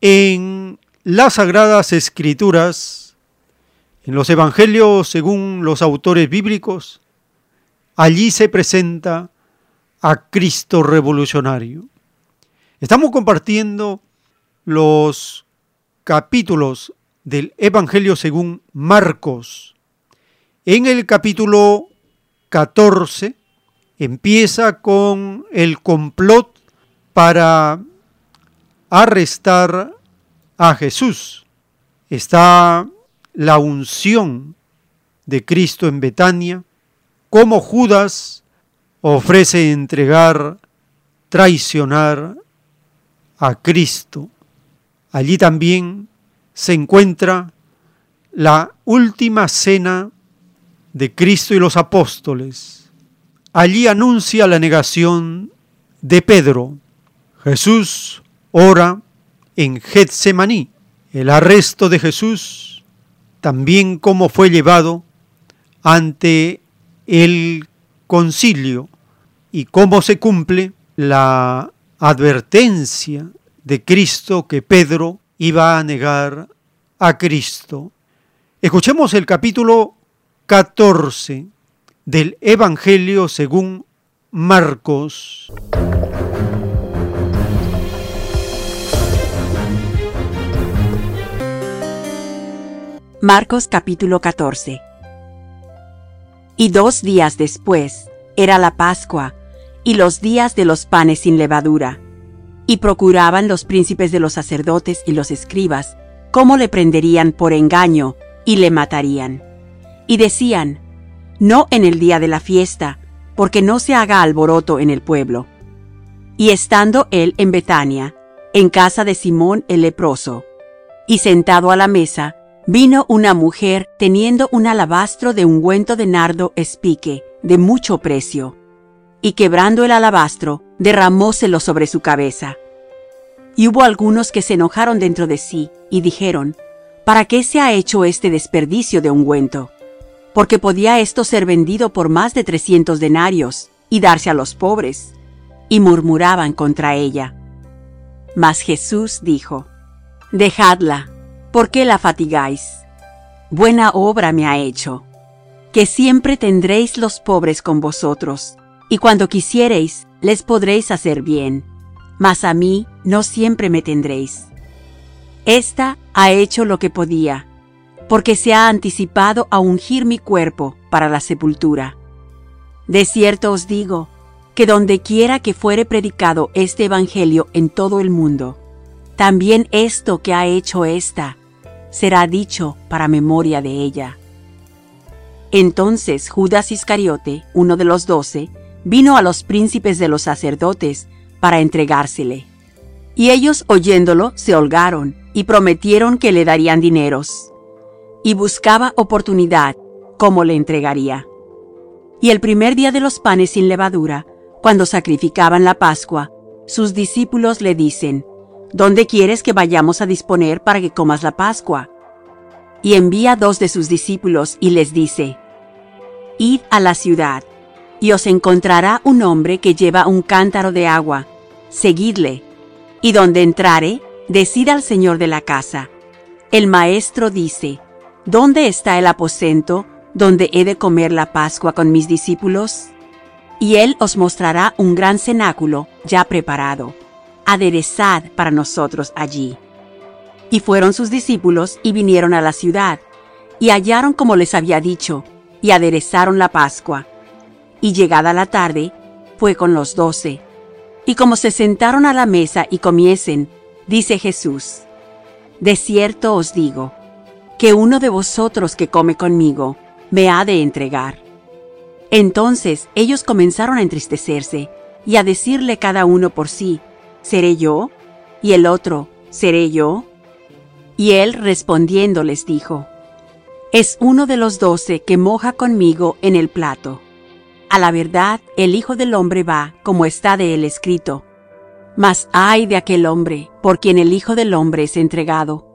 En las Sagradas Escrituras, en los Evangelios según los autores bíblicos, allí se presenta a Cristo revolucionario. Estamos compartiendo los capítulos del Evangelio según Marcos. En el capítulo 14 empieza con el complot para arrestar a Jesús. Está la unción de Cristo en Betania, como Judas ofrece entregar, traicionar a Cristo. Allí también se encuentra la última cena de Cristo y los apóstoles. Allí anuncia la negación de Pedro. Jesús ora en Getsemaní. El arresto de Jesús, también como fue llevado ante el concilio y cómo se cumple la advertencia de Cristo que Pedro iba a negar a Cristo. Escuchemos el capítulo 14 del Evangelio según Marcos. Marcos capítulo 14 Y dos días después era la Pascua y los días de los panes sin levadura. Y procuraban los príncipes de los sacerdotes y los escribas cómo le prenderían por engaño y le matarían. Y decían, no en el día de la fiesta, porque no se haga alboroto en el pueblo. Y estando él en Betania, en casa de Simón el leproso, y sentado a la mesa, vino una mujer teniendo un alabastro de ungüento de nardo espique, de mucho precio, y quebrando el alabastro, derramóselo sobre su cabeza. Y hubo algunos que se enojaron dentro de sí, y dijeron, ¿Para qué se ha hecho este desperdicio de ungüento? Porque podía esto ser vendido por más de trescientos denarios, y darse a los pobres. Y murmuraban contra ella. Mas Jesús dijo, Dejadla, ¿por qué la fatigáis? Buena obra me ha hecho. Que siempre tendréis los pobres con vosotros, y cuando quisiereis, les podréis hacer bien, mas a mí no siempre me tendréis. Esta ha hecho lo que podía, porque se ha anticipado a ungir mi cuerpo para la sepultura. De cierto os digo, que donde quiera que fuere predicado este Evangelio en todo el mundo, también esto que ha hecho esta, será dicho para memoria de ella. Entonces Judas Iscariote, uno de los doce, vino a los príncipes de los sacerdotes para entregársele. Y ellos oyéndolo se holgaron y prometieron que le darían dineros. Y buscaba oportunidad cómo le entregaría. Y el primer día de los panes sin levadura, cuando sacrificaban la Pascua, sus discípulos le dicen, ¿Dónde quieres que vayamos a disponer para que comas la Pascua? Y envía dos de sus discípulos y les dice, Id a la ciudad, y os encontrará un hombre que lleva un cántaro de agua, seguidle, y donde entrare, decida al señor de la casa. El maestro dice, ¿Dónde está el aposento donde he de comer la Pascua con mis discípulos? Y él os mostrará un gran cenáculo ya preparado aderezad para nosotros allí. Y fueron sus discípulos y vinieron a la ciudad, y hallaron como les había dicho, y aderezaron la Pascua. Y llegada la tarde, fue con los doce. Y como se sentaron a la mesa y comiesen, dice Jesús, De cierto os digo, que uno de vosotros que come conmigo me ha de entregar. Entonces ellos comenzaron a entristecerse y a decirle cada uno por sí, ¿seré yo? Y el otro, ¿seré yo? Y él respondiendo les dijo, Es uno de los doce que moja conmigo en el plato. A la verdad, el Hijo del Hombre va como está de él escrito. Mas ay de aquel hombre por quien el Hijo del Hombre es entregado.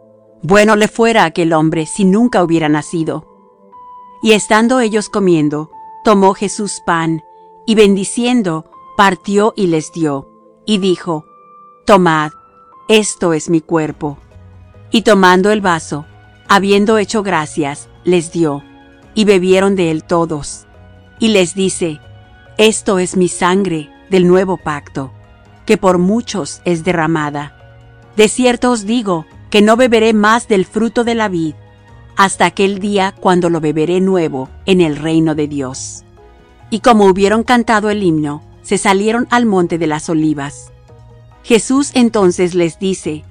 Bueno le fuera aquel hombre si nunca hubiera nacido. Y estando ellos comiendo, tomó Jesús pan, y bendiciendo, partió y les dio, y dijo, Tomad, esto es mi cuerpo. Y tomando el vaso, habiendo hecho gracias, les dio, y bebieron de él todos. Y les dice, Esto es mi sangre del nuevo pacto, que por muchos es derramada. De cierto os digo, que no beberé más del fruto de la vid, hasta aquel día cuando lo beberé nuevo en el reino de Dios. Y como hubieron cantado el himno, se salieron al monte de las olivas. Jesús entonces les dice,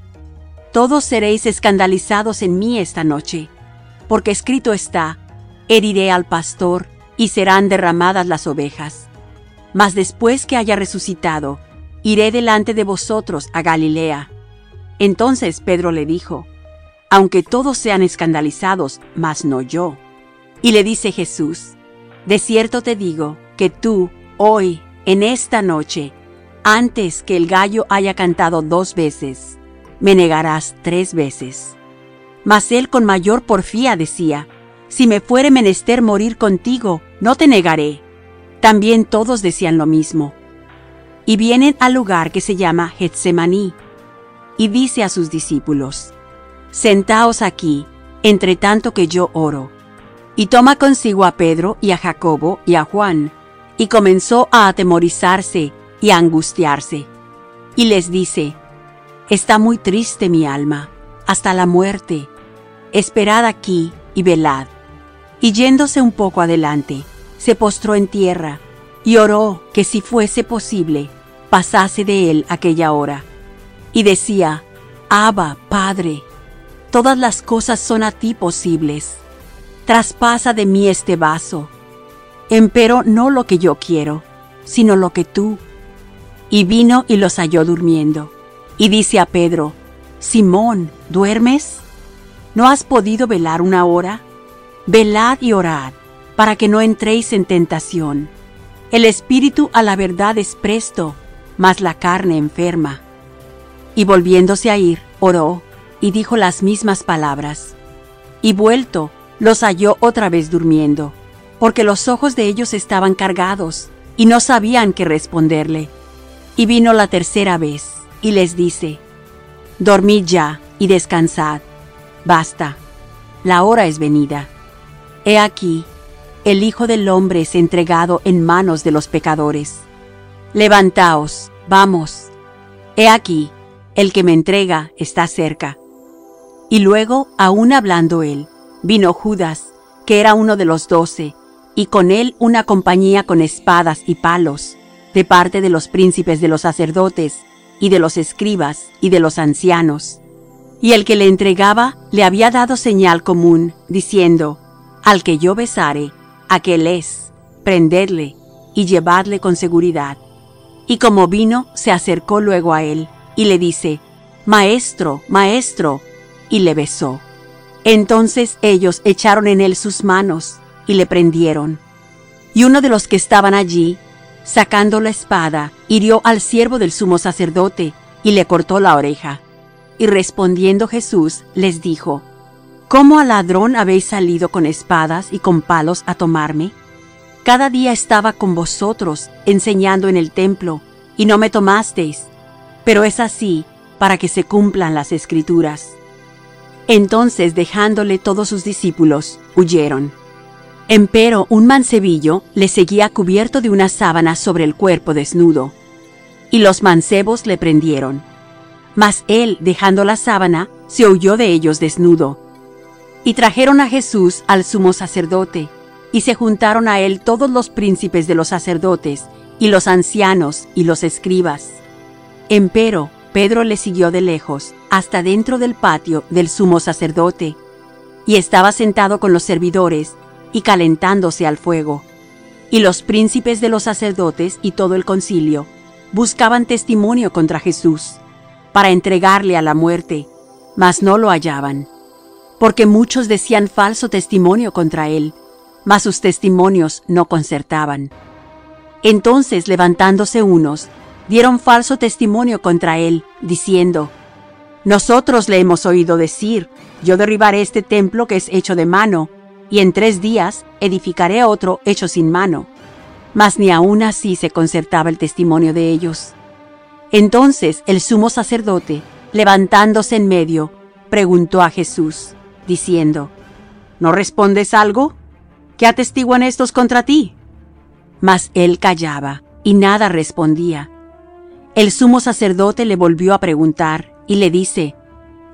Todos seréis escandalizados en mí esta noche, porque escrito está, heriré al pastor y serán derramadas las ovejas. Mas después que haya resucitado, iré delante de vosotros a Galilea. Entonces Pedro le dijo, Aunque todos sean escandalizados, mas no yo. Y le dice Jesús, De cierto te digo que tú, hoy, en esta noche, antes que el gallo haya cantado dos veces, me negarás tres veces. Mas él con mayor porfía decía, Si me fuere menester morir contigo, no te negaré. También todos decían lo mismo. Y vienen al lugar que se llama Getsemaní, y dice a sus discípulos, Sentaos aquí, entre tanto que yo oro. Y toma consigo a Pedro y a Jacobo y a Juan, y comenzó a atemorizarse y angustiarse. Y les dice, Está muy triste mi alma, hasta la muerte. Esperad aquí y velad. Y yéndose un poco adelante, se postró en tierra y oró que si fuese posible, pasase de él aquella hora. Y decía, Abba, Padre, todas las cosas son a ti posibles. Traspasa de mí este vaso empero no lo que yo quiero, sino lo que tú. Y vino y los halló durmiendo. Y dice a Pedro, Simón, ¿duermes? ¿No has podido velar una hora? Velad y orad, para que no entréis en tentación. El espíritu a la verdad es presto, mas la carne enferma. Y volviéndose a ir, oró, y dijo las mismas palabras. Y vuelto, los halló otra vez durmiendo porque los ojos de ellos estaban cargados, y no sabían qué responderle. Y vino la tercera vez, y les dice, Dormid ya y descansad. Basta, la hora es venida. He aquí, el Hijo del Hombre es entregado en manos de los pecadores. Levantaos, vamos. He aquí, el que me entrega está cerca. Y luego, aún hablando él, vino Judas, que era uno de los doce, y con él una compañía con espadas y palos, de parte de los príncipes de los sacerdotes, y de los escribas, y de los ancianos. Y el que le entregaba le había dado señal común, diciendo, Al que yo besare, aquel es, prendedle, y llevadle con seguridad. Y como vino, se acercó luego a él, y le dice, Maestro, maestro, y le besó. Entonces ellos echaron en él sus manos, y le prendieron. Y uno de los que estaban allí, sacando la espada, hirió al siervo del sumo sacerdote y le cortó la oreja. Y respondiendo Jesús les dijo, ¿Cómo al ladrón habéis salido con espadas y con palos a tomarme? Cada día estaba con vosotros enseñando en el templo, y no me tomasteis, pero es así para que se cumplan las escrituras. Entonces, dejándole todos sus discípulos, huyeron. Empero un mancebillo le seguía cubierto de una sábana sobre el cuerpo desnudo, y los mancebos le prendieron. Mas él, dejando la sábana, se huyó de ellos desnudo. Y trajeron a Jesús al sumo sacerdote, y se juntaron a él todos los príncipes de los sacerdotes, y los ancianos, y los escribas. Empero Pedro le siguió de lejos, hasta dentro del patio del sumo sacerdote, y estaba sentado con los servidores y calentándose al fuego. Y los príncipes de los sacerdotes y todo el concilio buscaban testimonio contra Jesús, para entregarle a la muerte, mas no lo hallaban, porque muchos decían falso testimonio contra él, mas sus testimonios no concertaban. Entonces, levantándose unos, dieron falso testimonio contra él, diciendo, Nosotros le hemos oído decir, yo derribaré este templo que es hecho de mano, y en tres días edificaré otro hecho sin mano. Mas ni aun así se concertaba el testimonio de ellos. Entonces el sumo sacerdote, levantándose en medio, preguntó a Jesús, diciendo, ¿No respondes algo? ¿Qué atestiguan estos contra ti? Mas él callaba y nada respondía. El sumo sacerdote le volvió a preguntar y le dice,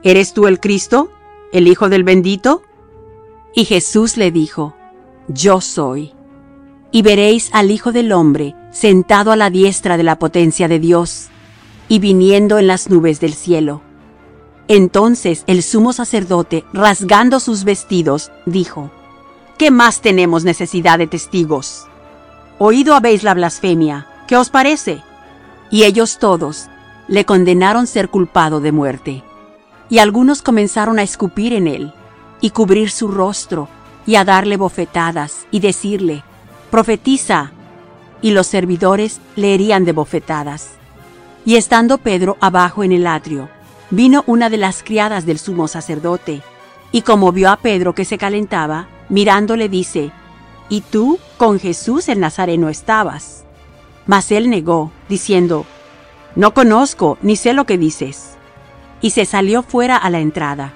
¿Eres tú el Cristo, el Hijo del bendito? Y Jesús le dijo, Yo soy. Y veréis al Hijo del hombre sentado a la diestra de la potencia de Dios, y viniendo en las nubes del cielo. Entonces el sumo sacerdote, rasgando sus vestidos, dijo, ¿Qué más tenemos necesidad de testigos? Oído habéis la blasfemia, ¿qué os parece? Y ellos todos le condenaron ser culpado de muerte. Y algunos comenzaron a escupir en él, y cubrir su rostro, y a darle bofetadas, y decirle, Profetiza. Y los servidores le herían de bofetadas. Y estando Pedro abajo en el atrio, vino una de las criadas del sumo sacerdote, y como vio a Pedro que se calentaba, mirándole dice, ¿Y tú con Jesús el Nazareno estabas? Mas él negó, diciendo, No conozco ni sé lo que dices. Y se salió fuera a la entrada.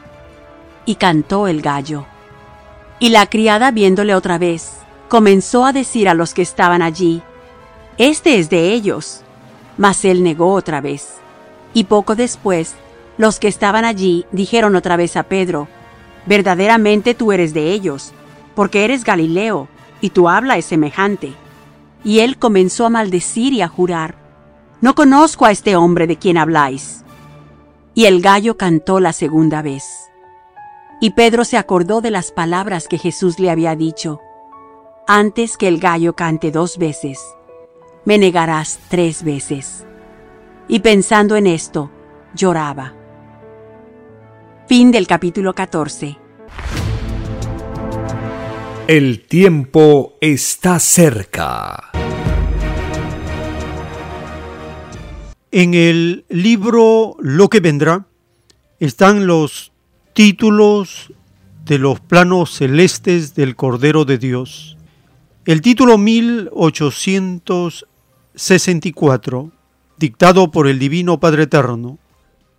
Y cantó el gallo. Y la criada viéndole otra vez, comenzó a decir a los que estaban allí, Este es de ellos. Mas él negó otra vez. Y poco después, los que estaban allí dijeron otra vez a Pedro, Verdaderamente tú eres de ellos, porque eres Galileo, y tu habla es semejante. Y él comenzó a maldecir y a jurar, No conozco a este hombre de quien habláis. Y el gallo cantó la segunda vez. Y Pedro se acordó de las palabras que Jesús le había dicho, Antes que el gallo cante dos veces, me negarás tres veces. Y pensando en esto, lloraba. Fin del capítulo 14. El tiempo está cerca. En el libro Lo que vendrá están los títulos de los planos celestes del Cordero de Dios. El título 1864, dictado por el Divino Padre Eterno.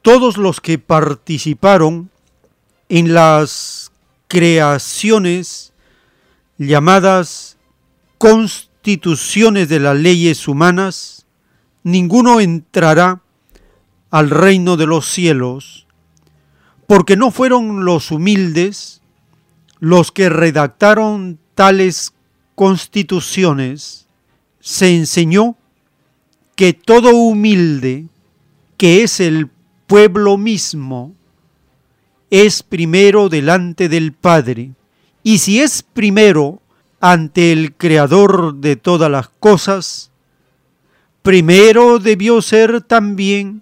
Todos los que participaron en las creaciones llamadas constituciones de las leyes humanas, ninguno entrará al reino de los cielos, porque no fueron los humildes los que redactaron tales constituciones. Se enseñó que todo humilde, que es el pueblo mismo, es primero delante del Padre y si es primero ante el Creador de todas las cosas, primero debió ser también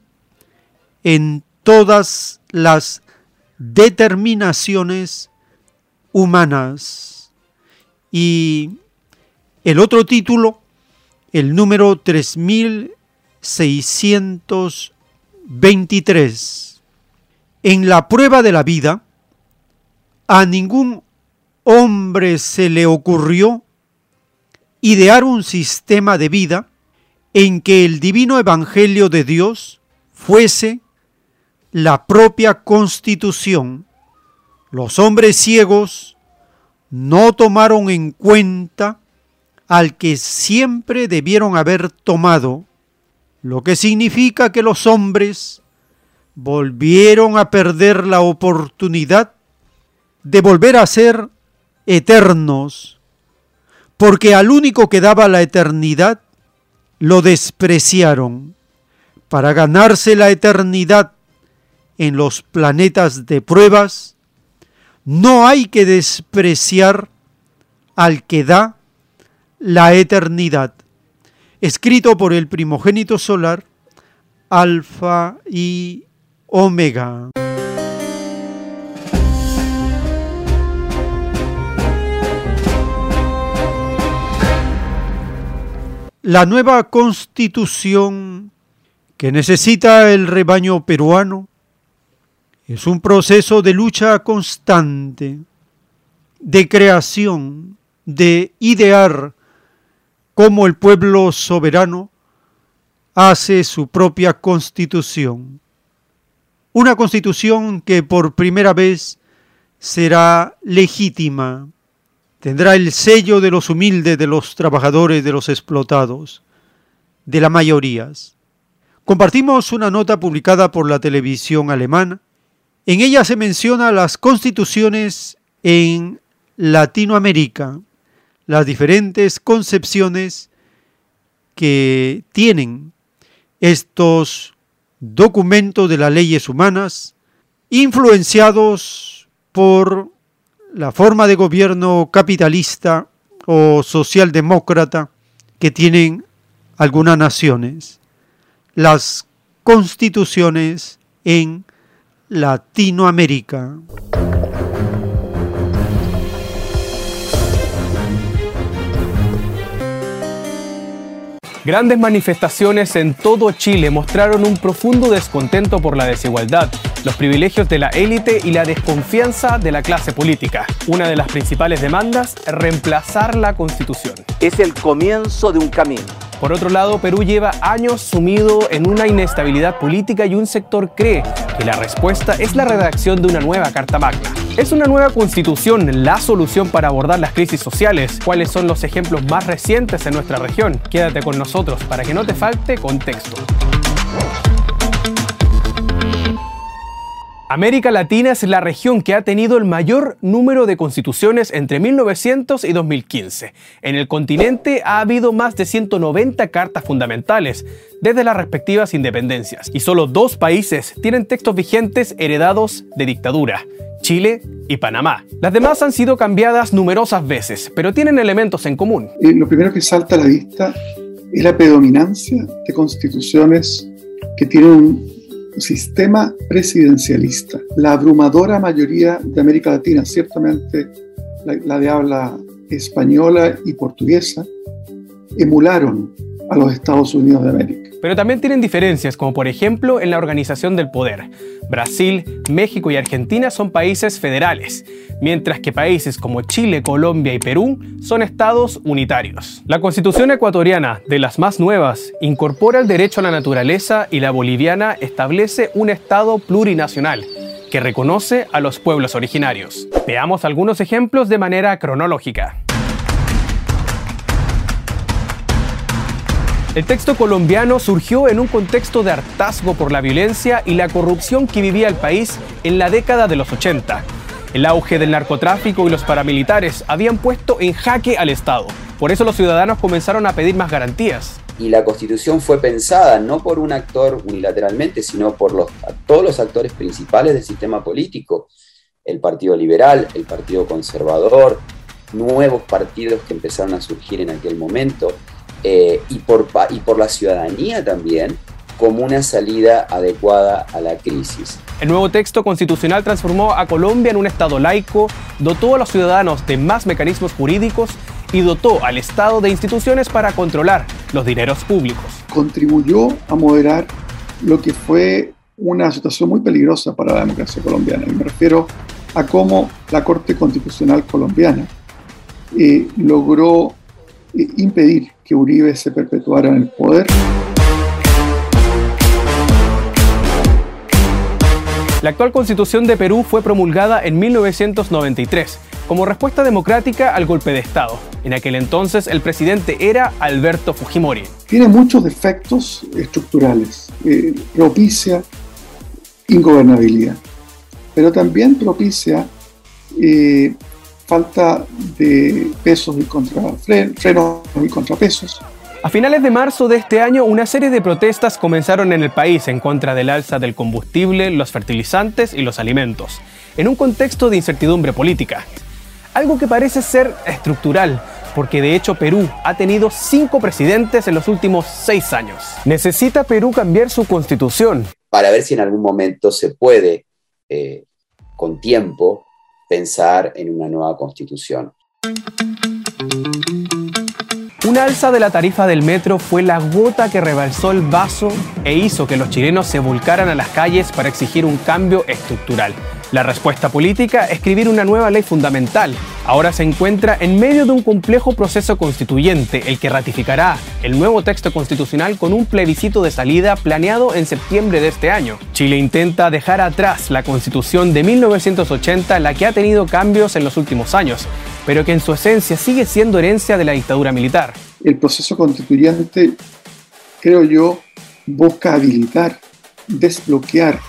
en todas las determinaciones humanas. Y el otro título, el número 3623. En la prueba de la vida, a ningún hombre se le ocurrió idear un sistema de vida en que el divino evangelio de Dios fuese la propia constitución. Los hombres ciegos no tomaron en cuenta al que siempre debieron haber tomado, lo que significa que los hombres volvieron a perder la oportunidad de volver a ser eternos, porque al único que daba la eternidad lo despreciaron. Para ganarse la eternidad en los planetas de pruebas, No hay que despreciar al que da la eternidad. Escrito por el primogénito solar, Alfa y Omega. La nueva constitución que necesita el rebaño peruano es un proceso de lucha constante, de creación, de idear cómo el pueblo soberano hace su propia constitución. Una constitución que por primera vez será legítima, tendrá el sello de los humildes, de los trabajadores, de los explotados, de las mayorías. Compartimos una nota publicada por la televisión alemana. En ella se menciona las constituciones en Latinoamérica, las diferentes concepciones que tienen estos documentos de las leyes humanas, influenciados por la forma de gobierno capitalista o socialdemócrata que tienen algunas naciones, las constituciones en Latinoamérica. Grandes manifestaciones en todo Chile mostraron un profundo descontento por la desigualdad, los privilegios de la élite y la desconfianza de la clase política. Una de las principales demandas, reemplazar la constitución. Es el comienzo de un camino. Por otro lado, Perú lleva años sumido en una inestabilidad política y un sector cree que la respuesta es la redacción de una nueva Carta Magna. ¿Es una nueva constitución la solución para abordar las crisis sociales? ¿Cuáles son los ejemplos más recientes en nuestra región? Quédate con nosotros para que no te falte contexto. América Latina es la región que ha tenido el mayor número de constituciones entre 1900 y 2015. En el continente ha habido más de 190 cartas fundamentales desde las respectivas independencias y solo dos países tienen textos vigentes heredados de dictadura. Chile y Panamá. Las demás han sido cambiadas numerosas veces, pero tienen elementos en común. Eh, lo primero que salta a la vista es la predominancia de constituciones que tienen un sistema presidencialista. La abrumadora mayoría de América Latina, ciertamente la, de habla española y portuguesa, emularon a los Estados Unidos de América. Pero también tienen diferencias, como por ejemplo en la organización del poder. Brasil, México y Argentina son países federales, mientras que países como Chile, Colombia y Perú son estados unitarios. La constitución ecuatoriana, de las más nuevas, incorpora el derecho a la naturaleza y la boliviana establece un estado plurinacional que reconoce a los pueblos originarios. Veamos algunos ejemplos de manera cronológica. El texto colombiano surgió en un contexto de hartazgo por la violencia y la corrupción que vivía el país en la década de los 80. El auge del narcotráfico y los paramilitares habían puesto en jaque al Estado. Por eso los ciudadanos comenzaron a pedir más garantías. Y la constitución fue pensada no por un actor unilateralmente, sino por todos los actores principales del sistema político. El Partido Liberal, el Partido Conservador, nuevos partidos que empezaron a surgir en aquel momento eh, y, por, y por la ciudadanía también como una salida adecuada a la crisis. El nuevo texto constitucional transformó a Colombia en un Estado laico, dotó a los ciudadanos de más mecanismos jurídicos y dotó al Estado de instituciones para controlar los dineros públicos. Contribuyó a moderar lo que fue una situación muy peligrosa para la democracia colombiana. Y me refiero a cómo la Corte Constitucional colombiana eh, logró impedir que Uribe se perpetuara en el poder. La actual constitución de Perú fue promulgada en 1993 como respuesta democrática al golpe de Estado. En aquel entonces el presidente era Alberto Fujimori. Tiene muchos defectos estructurales. Eh, propicia ingobernabilidad, pero también propicia eh, falta de pesos y contra, frenos y contrapesos. A finales de marzo de este año, una serie de protestas comenzaron en el país en contra del alza del combustible, los fertilizantes y los alimentos. en un contexto de incertidumbre política. Algo que parece ser estructural, porque de hecho Perú ha tenido cinco presidentes en los últimos seis años. ¿Necesita Perú cambiar su constitución? Para ver si en algún momento se puede, eh, con tiempo, pensar en una nueva constitución. Una alza de la tarifa del metro fue la gota que rebalsó el vaso e hizo que los chilenos se volcaran a las calles para exigir un cambio estructural. La respuesta política, escribir una nueva ley fundamental, ahora se encuentra en medio de un complejo proceso constituyente, el que ratificará el nuevo texto constitucional con un plebiscito de salida planeado en septiembre de este año. Chile intenta dejar atrás la constitución de 1980, la que ha tenido cambios en los últimos años, pero que en su esencia sigue siendo herencia de la dictadura militar. El proceso constituyente, creo yo, busca habilitar, desbloquear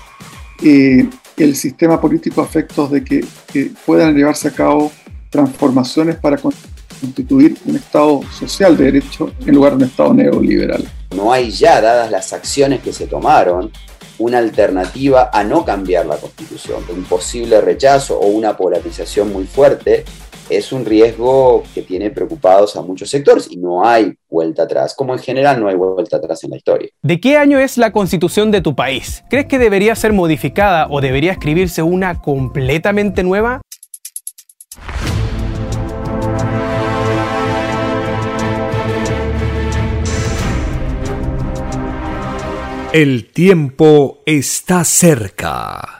eh, el sistema político a de que, que puedan llevarse a cabo transformaciones para constituir un Estado social de derecho en lugar de un Estado neoliberal. No hay ya, dadas las acciones que se tomaron, una alternativa a no cambiar la constitución. Un posible rechazo o una polarización muy fuerte es un riesgo que tiene preocupados a muchos sectores y no hay vuelta atrás, como en general no hay vuelta atrás en la historia. ¿De qué año es la constitución de tu país? ¿Crees que debería ser modificada o debería escribirse una completamente nueva? El tiempo está cerca.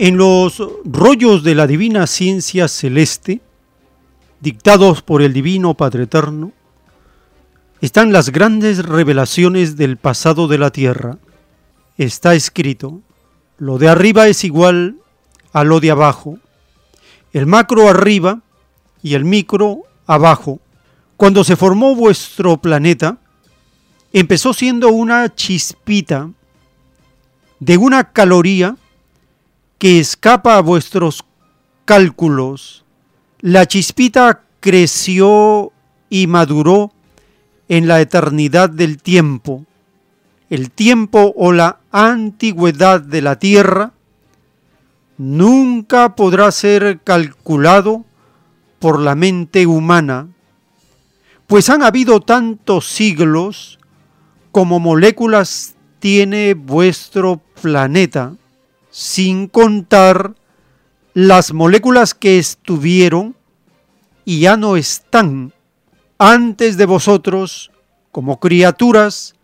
En los rollos de la divina ciencia celeste, dictados por el divino Padre Eterno, están las grandes revelaciones del pasado de la tierra. Está escrito, lo de arriba es igual a lo de abajo, el macro arriba y el micro abajo. Cuando se formó vuestro planeta, empezó siendo una chispita de una caloría que escapa a vuestros cálculos. La chispita creció y maduró en la eternidad del tiempo. El tiempo o la antigüedad de la tierra nunca podrá ser calculado por la mente humana, pues han habido tantos siglos como moléculas tiene vuestro planeta, sin contar las moléculas que estuvieron y ya no están antes de vosotros, como criaturas,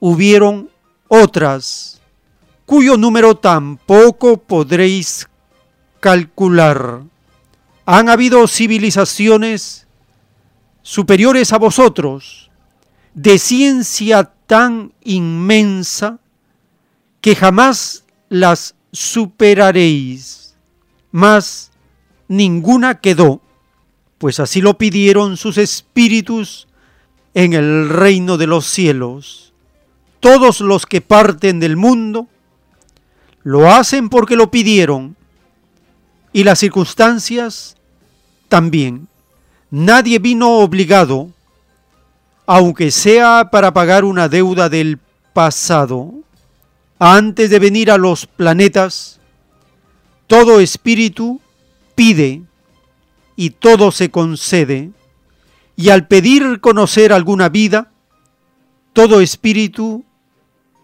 hubieron otras, cuyo número tampoco podréis calcular. Han habido civilizaciones superiores a vosotros, de ciencia tan inmensa que jamás las superaréis, mas ninguna quedó, pues así lo pidieron sus espíritus en el reino de los cielos. Todos los que parten del mundo lo hacen porque lo pidieron y las circunstancias también. Nadie vino obligado, aunque sea para pagar una deuda del pasado. Antes de venir a los planetas, todo espíritu pide y todo se concede. Y al pedir conocer alguna vida, todo espíritu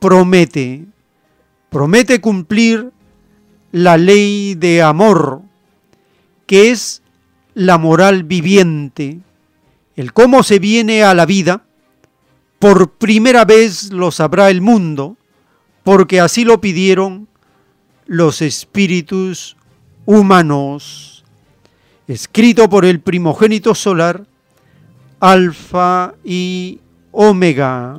promete, promete cumplir la ley de amor, que es la moral viviente, el cómo se viene a la vida, por primera vez lo sabrá el mundo, porque así lo pidieron los espíritus humanos. Escrito por el primogénito solar, Alfa y Omega.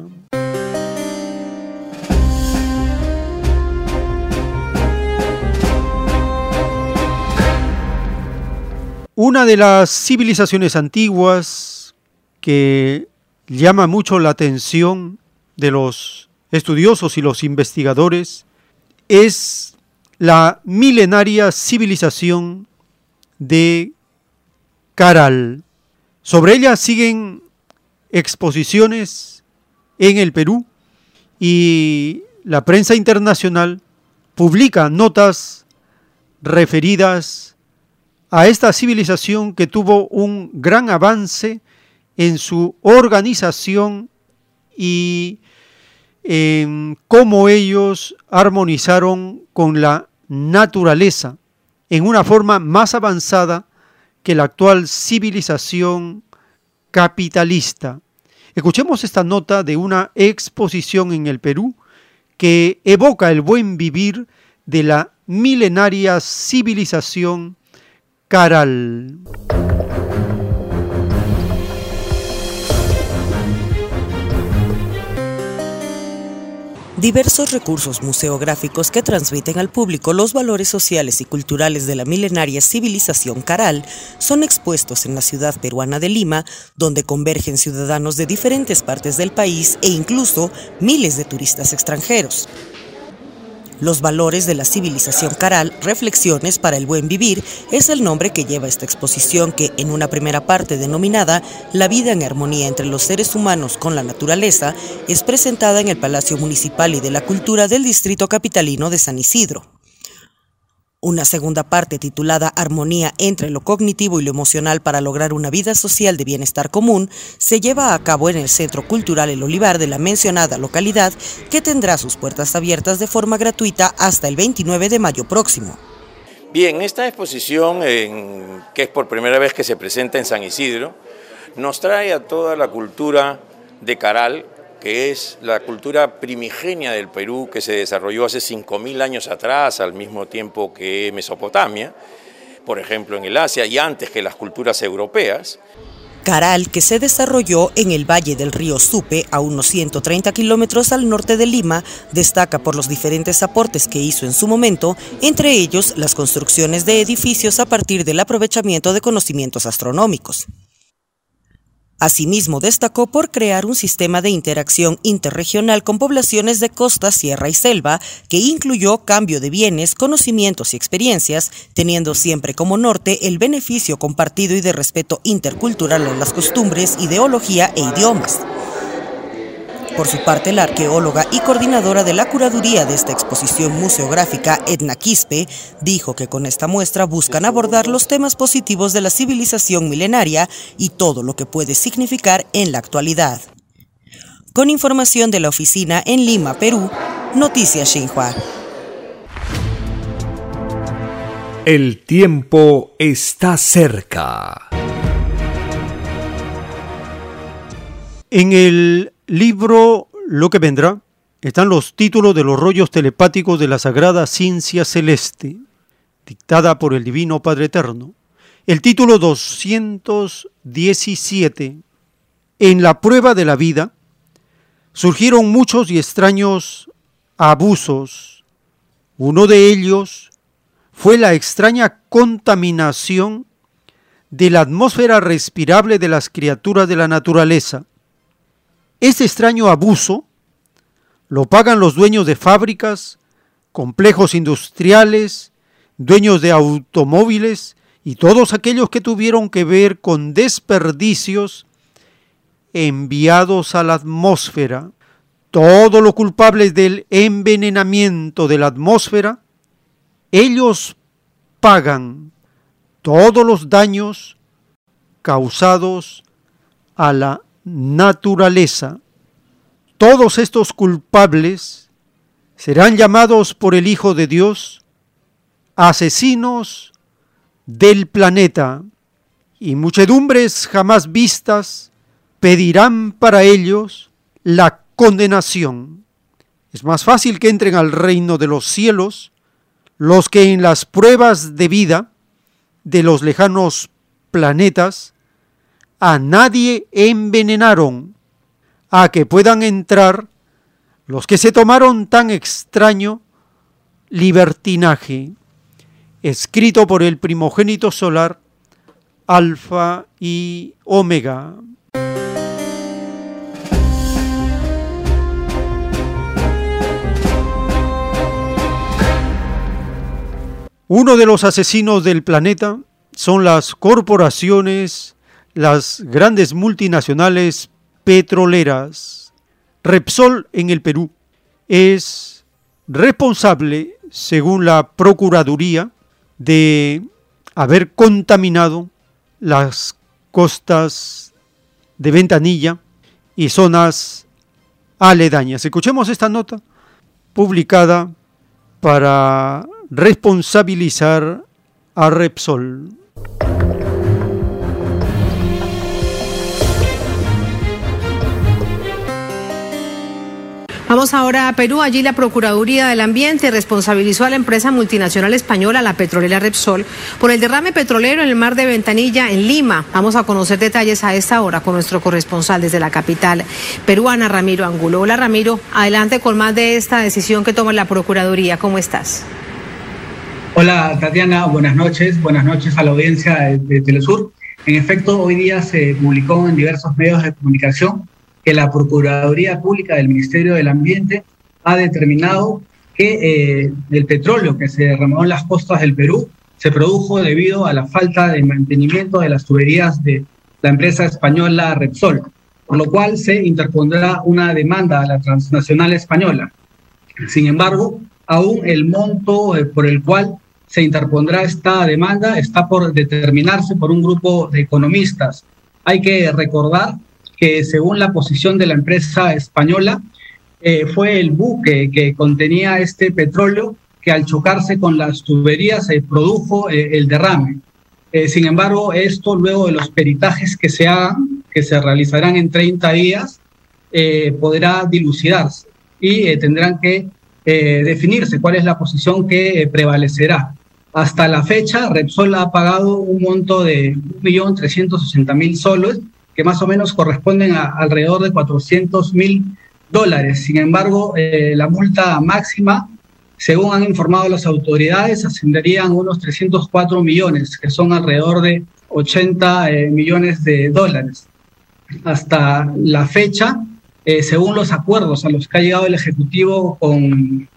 Una de las civilizaciones antiguas que llama mucho la atención de los estudiosos y los investigadores es la milenaria civilización de Caral. Sobre ella siguen exposiciones en el Perú y la prensa internacional publica notas referidas a esta civilización que tuvo un gran avance en su organización y en cómo ellos armonizaron con la naturaleza en una forma más avanzada que la actual civilización capitalista. Escuchemos esta nota de una exposición en el Perú que evoca el buen vivir de la milenaria civilización Caral. Diversos recursos museográficos que transmiten al público los valores sociales y culturales de la milenaria civilización Caral son expuestos en la ciudad peruana de Lima, donde convergen ciudadanos de diferentes partes del país e incluso miles de turistas extranjeros. Los valores de la civilización Caral, Reflexiones para el Buen Vivir, es el nombre que lleva esta exposición que, en una primera parte denominada La vida en armonía entre los seres humanos con la naturaleza, es presentada en el Palacio Municipal y de la Cultura del Distrito Capitalino de San Isidro. Una segunda parte titulada Armonía entre lo cognitivo y lo emocional para lograr una vida social de bienestar común se lleva a cabo en el Centro Cultural El Olivar de la mencionada localidad que tendrá sus puertas abiertas de forma gratuita hasta el 29 de mayo próximo. Bien, esta exposición, que es por primera vez que se presenta en San Isidro, nos trae a toda la cultura de Caral, que es la cultura primigenia del Perú que se desarrolló hace 5.000 años atrás, al mismo tiempo que Mesopotamia, por ejemplo en el Asia, y antes que las culturas europeas. Caral, que se desarrolló en el valle del río Supe, a unos 130 kilómetros al norte de Lima, destaca por los diferentes aportes que hizo en su momento, entre ellos las construcciones de edificios a partir del aprovechamiento de conocimientos astronómicos. Asimismo, destacó por crear un sistema de interacción interregional con poblaciones de costa, sierra y selva, que incluyó cambio de bienes, conocimientos y experiencias, teniendo siempre como norte el beneficio compartido y de respeto intercultural a las costumbres, ideología e idiomas. Por su parte, la arqueóloga y coordinadora de la curaduría de esta exposición museográfica, Edna Quispe, dijo que con esta muestra buscan abordar los temas positivos de la civilización milenaria y todo lo que puede significar en la actualidad. Con información de la oficina en Lima, Perú, Noticias Xinhua. El tiempo está cerca. En el libro Lo que vendrá están los títulos de los rollos telepáticos de la Sagrada Ciencia Celeste, dictada por el Divino Padre Eterno. El título 217. En la prueba de la vida surgieron muchos y extraños abusos. Uno de ellos fue la extraña contaminación de la atmósfera respirable de las criaturas de la naturaleza. Este extraño abuso lo pagan los dueños de fábricas, complejos industriales, dueños de automóviles y todos aquellos que tuvieron que ver con desperdicios enviados a la atmósfera. Todos los culpables del envenenamiento de la atmósfera, ellos pagan todos los daños causados a la naturaleza. Todos estos culpables serán llamados por el Hijo de Dios asesinos del planeta y muchedumbres jamás vistas pedirán para ellos la condenación. Es más fácil que entren al reino de los cielos los que en las pruebas de vida de los lejanos planetas a nadie envenenaron, a que puedan entrar los que se tomaron tan extraño libertinaje, escrito por el primogénito solar, Alfa y Omega. Uno de los asesinos del planeta son las corporaciones, las grandes multinacionales petroleras. Repsol en el Perú es responsable, según la Procuraduría, de haber contaminado las costas de Ventanilla y zonas aledañas. Escuchemos esta nota publicada para responsabilizar a Repsol. Vamos ahora a Perú. Allí la Procuraduría del Ambiente responsabilizó a la empresa multinacional española, la petrolera Repsol, por el derrame petrolero en el mar de Ventanilla, en Lima. Vamos a conocer detalles a esta hora con nuestro corresponsal desde la capital peruana, Ramiro Angulo. Hola, Ramiro. Adelante con más de esta decisión que toma la Procuraduría. ¿Cómo estás? Hola, Tatiana. Buenas noches. Buenas noches a la audiencia de, Telesur. En efecto, hoy día se publicó en diversos medios de comunicación que la Procuraduría Pública del Ministerio del Ambiente ha determinado que eh, el petróleo que se derramó en las costas del Perú se produjo debido a la falta de mantenimiento de las tuberías de la empresa española Repsol, por lo cual se interpondrá una demanda a la transnacional española. Sin embargo, aún el monto eh, por el cual se interpondrá esta demanda está por determinarse por un grupo de economistas. Hay que recordar que según la posición de la empresa española, eh, fue el buque que contenía este petróleo que al chocarse con las tuberías se produjo eh, el derrame. Eh, sin embargo, esto luego de los peritajes que se hagan, que se realizarán en 30 días, podrá dilucidarse y tendrán que definirse cuál es la posición que prevalecerá. Hasta la fecha, Repsol ha pagado un monto de 1.360.000 soles que más o menos corresponden a alrededor de 400 mil dólares. Sin embargo, eh, la multa máxima, según han informado las autoridades, ascenderían a unos 304 millones, que son alrededor de 80 eh, millones de dólares. Hasta la fecha, eh, según los acuerdos a los que ha llegado el Ejecutivo con,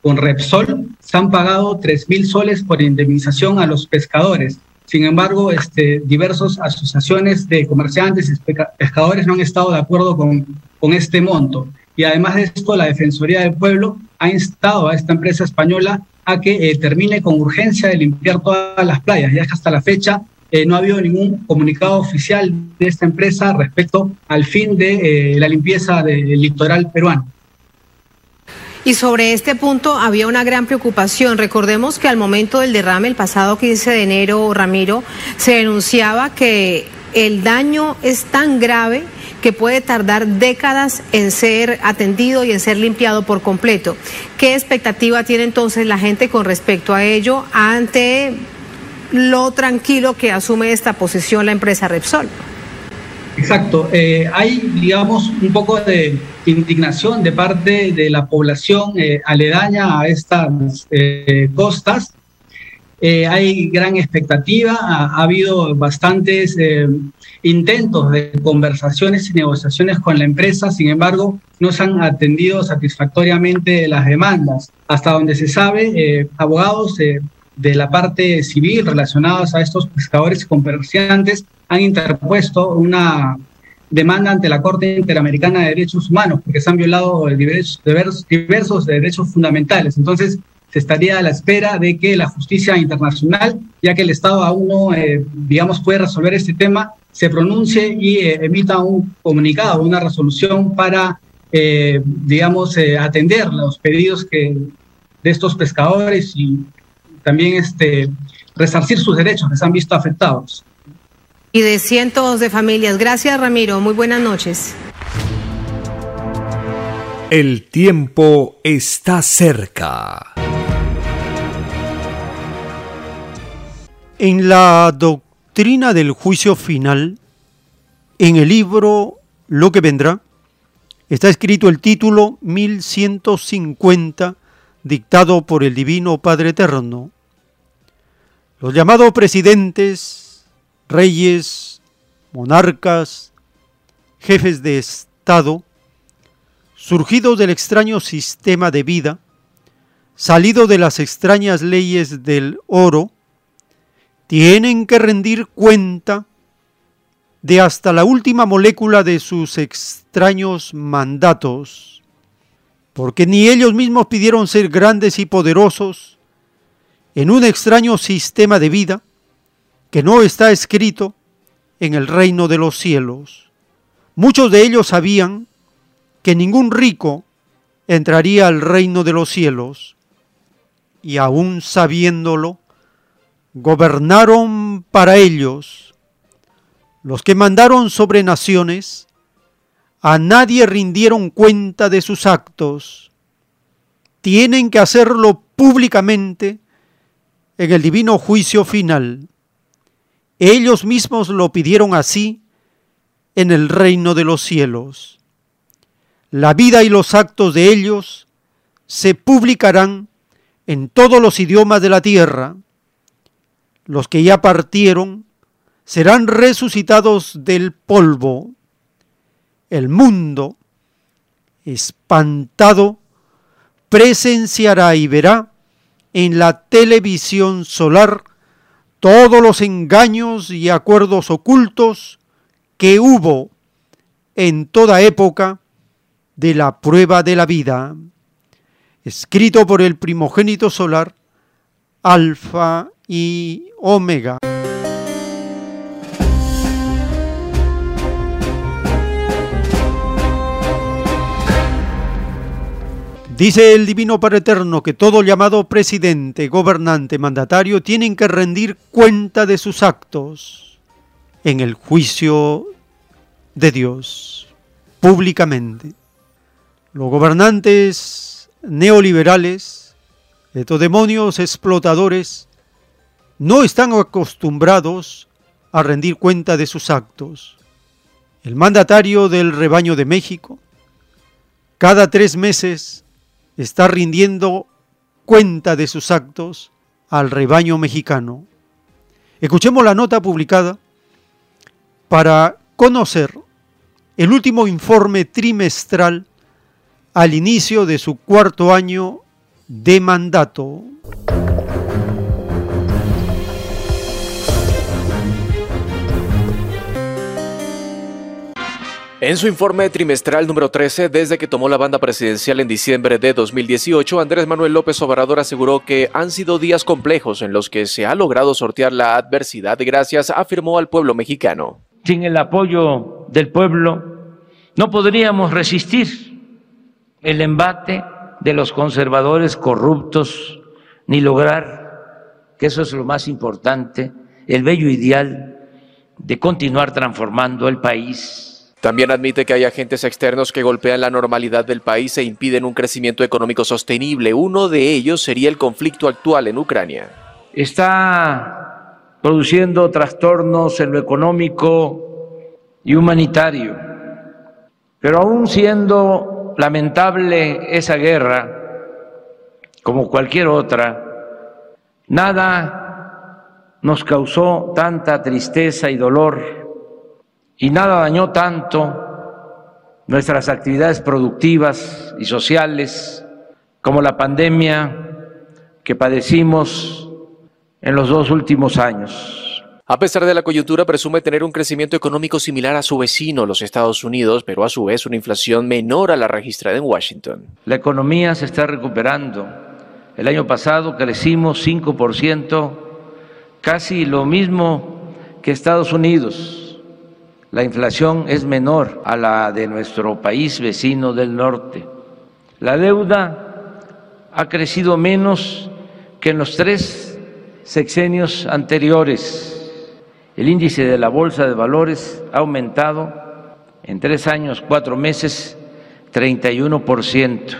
con Repsol, se han pagado 3 mil soles por indemnización a los pescadores sin embargo, este, diversas asociaciones de comerciantes y pescadores no han estado de acuerdo con, con este monto. Y además de esto, la Defensoría del Pueblo ha instado a esta empresa española a que eh, termine con urgencia de limpiar todas las playas, ya que hasta la fecha eh, no ha habido ningún comunicado oficial de esta empresa respecto al fin de eh, la limpieza del litoral peruano. Y sobre este punto había una gran preocupación. Recordemos que al momento del derrame, el pasado 15 de enero, Ramiro, se denunciaba que el daño es tan grave que puede tardar décadas en ser atendido y en ser limpiado por completo. ¿Qué expectativa tiene entonces la gente con respecto a ello ante lo tranquilo que asume esta posición la empresa Repsol? Exacto. Eh, hay, digamos, un poco de indignación de parte de la población eh, aledaña a estas eh, costas, eh, hay gran expectativa, ha, ha habido bastantes eh, intentos de conversaciones y negociaciones con la empresa, sin embargo, no se han atendido satisfactoriamente las demandas. Hasta donde se sabe, abogados de la parte civil relacionados a estos pescadores y comerciantes han interpuesto una demanda ante la Corte Interamericana de Derechos Humanos porque se han violado diversos, diversos, derechos fundamentales. Entonces, se estaría a la espera de que la justicia internacional, ya que el Estado aún no, eh, digamos, puede resolver este tema, se pronuncie y eh, emita un comunicado, una resolución para, eh, digamos, atender los pedidos que, de estos pescadores y también este, resarcir sus derechos que se han visto afectados. Y de cientos de familias. Gracias, Ramiro. Muy buenas noches. El tiempo está cerca. En la doctrina del juicio final, en el libro Lo que vendrá, está escrito el título 1150, dictado por el Divino Padre Eterno. Los llamados presidentes, reyes, monarcas, jefes de Estado, surgidos del extraño sistema de vida, salido de las extrañas leyes del oro, tienen que rendir cuenta de hasta la última molécula de sus extraños mandatos, porque ni ellos mismos pidieron ser grandes y poderosos en un extraño sistema de vida que no está escrito en el reino de los cielos. Muchos de ellos sabían que ningún rico entraría al reino de los cielos, y aún sabiéndolo, gobernaron para ellos, los que mandaron sobre naciones, a nadie rindieron cuenta de sus actos, tienen que hacerlo públicamente en el divino juicio final. Ellos mismos lo pidieron así en el reino de los cielos. La vida y los actos de ellos se publicarán en todos los idiomas de la tierra, los que ya partieron serán resucitados del polvo. El mundo, espantado, presenciará y verá en la televisión solar todos los engaños y acuerdos ocultos que hubo en toda época de la prueba de la vida, escrito por el primogénito solar, Alfa y Omega. Dice el Divino Padre Eterno que todo llamado presidente, gobernante, mandatario tienen que rendir cuenta de sus actos en el juicio de Dios, públicamente. Los gobernantes neoliberales, estos demonios explotadores, no están acostumbrados a rendir cuenta de sus actos. El mandatario del rebaño de México cada tres meses está rindiendo cuenta de sus actos al rebaño mexicano. Escuchemos la nota publicada para conocer el último informe trimestral al inicio de su cuarto año de mandato. En su informe trimestral número 13, desde que tomó la banda presidencial en diciembre de 2018, Andrés Manuel López Obrador aseguró que han sido días complejos en los que se ha logrado sortear la adversidad gracias, afirmó al pueblo mexicano. Sin el apoyo del pueblo, no podríamos resistir el embate de los conservadores corruptos, ni lograr, que eso es lo más importante, el bello ideal de continuar transformando el país también admite que hay agentes externos que golpean la normalidad del país e impiden un crecimiento económico sostenible. Uno de ellos sería el conflicto actual en Ucrania. Está produciendo trastornos en lo económico y humanitario. Pero aún siendo lamentable esa guerra, como cualquier otra, nada nos causó tanta tristeza y dolor y nada dañó tanto nuestras actividades productivas y sociales como la pandemia que padecimos en los dos últimos años. A pesar de la coyuntura, presume tener un crecimiento económico similar a su vecino, los Estados Unidos, pero a su vez una inflación menor a la registrada en Washington. La economía se está recuperando. El año pasado crecimos 5%, casi lo mismo que Estados Unidos. La inflación es menor a la de nuestro país vecino del norte. La deuda ha crecido menos que en los tres sexenios anteriores. El índice de la Bolsa de Valores ha aumentado en tres años, cuatro meses, 31%.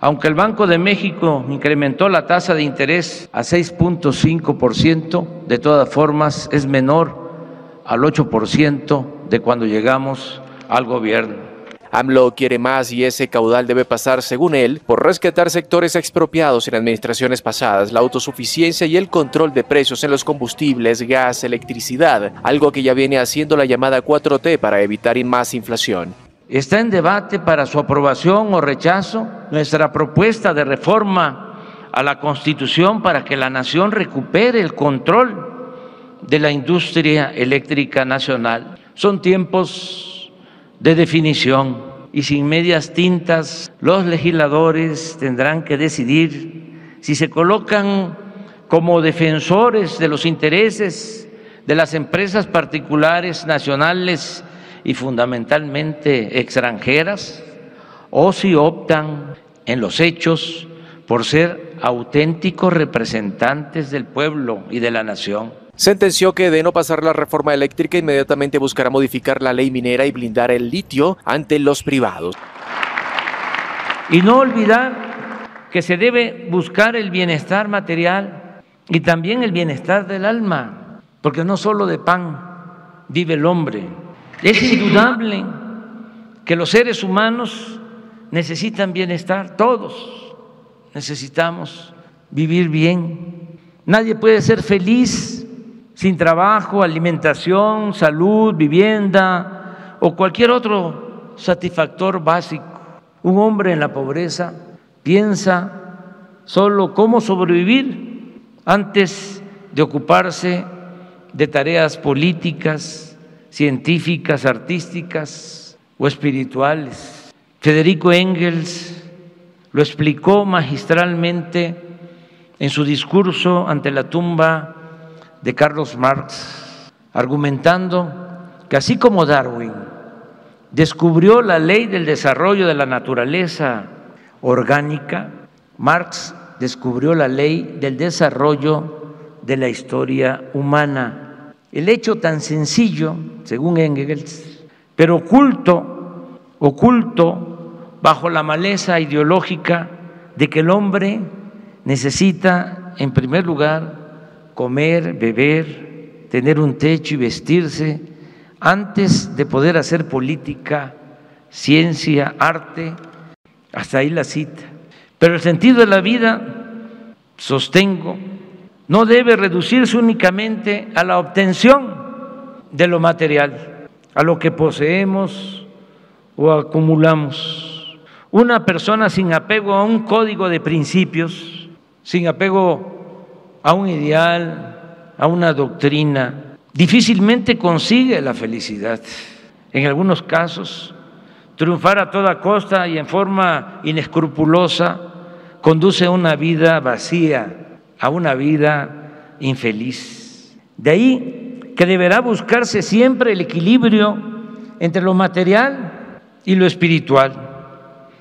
Aunque el Banco de México incrementó la tasa de interés a 6.5%, de todas formas es menor al 8% de cuando llegamos al gobierno. AMLO quiere más y ese caudal debe pasar, según él, por rescatar sectores expropiados en administraciones pasadas, la autosuficiencia y el control de precios en los combustibles, gas, electricidad, algo que ya viene haciendo la llamada 4T para evitar más inflación. Está en debate para su aprobación o rechazo nuestra propuesta de reforma a la Constitución para que la nación recupere el control de la industria eléctrica nacional. Son tiempos de definición y sin medias tintas los legisladores tendrán que decidir si se colocan como defensores de los intereses de las empresas particulares, nacionales y fundamentalmente extranjeras, o si optan en los hechos por ser auténticos representantes del pueblo y de la nación. Sentenció que de no pasar la reforma eléctrica inmediatamente buscará modificar la ley minera y blindar el litio ante los privados. Y no olvidar que se debe buscar el bienestar material y también el bienestar del alma, porque no solo de pan vive el hombre. Es indudable que los seres humanos necesitan bienestar, todos necesitamos vivir bien. Nadie puede ser feliz sin trabajo, alimentación, salud, vivienda o cualquier otro satisfactor básico. Un hombre en la pobreza piensa solo cómo sobrevivir antes de ocuparse de tareas políticas, científicas, artísticas o espirituales. Federico Engels lo explicó magistralmente en su discurso ante la tumba de Carlos Marx, argumentando que así como Darwin descubrió la ley del desarrollo de la naturaleza orgánica, Marx descubrió la ley del desarrollo de la historia humana. El hecho tan sencillo, según Engels, pero oculto, oculto bajo la maleza ideológica de que el hombre necesita, en primer lugar, comer, beber, tener un techo y vestirse, antes de poder hacer política, ciencia, arte, hasta ahí la cita. Pero el sentido de la vida, sostengo, no debe reducirse únicamente a la obtención de lo material, a lo que poseemos o acumulamos. Una persona sin apego a un código de principios, sin apego a un ideal, a una doctrina, difícilmente consigue la felicidad. En algunos casos, triunfar a toda costa y en forma inescrupulosa conduce a una vida vacía, a una vida infeliz. De ahí que deberá buscarse siempre el equilibrio entre lo material y lo espiritual.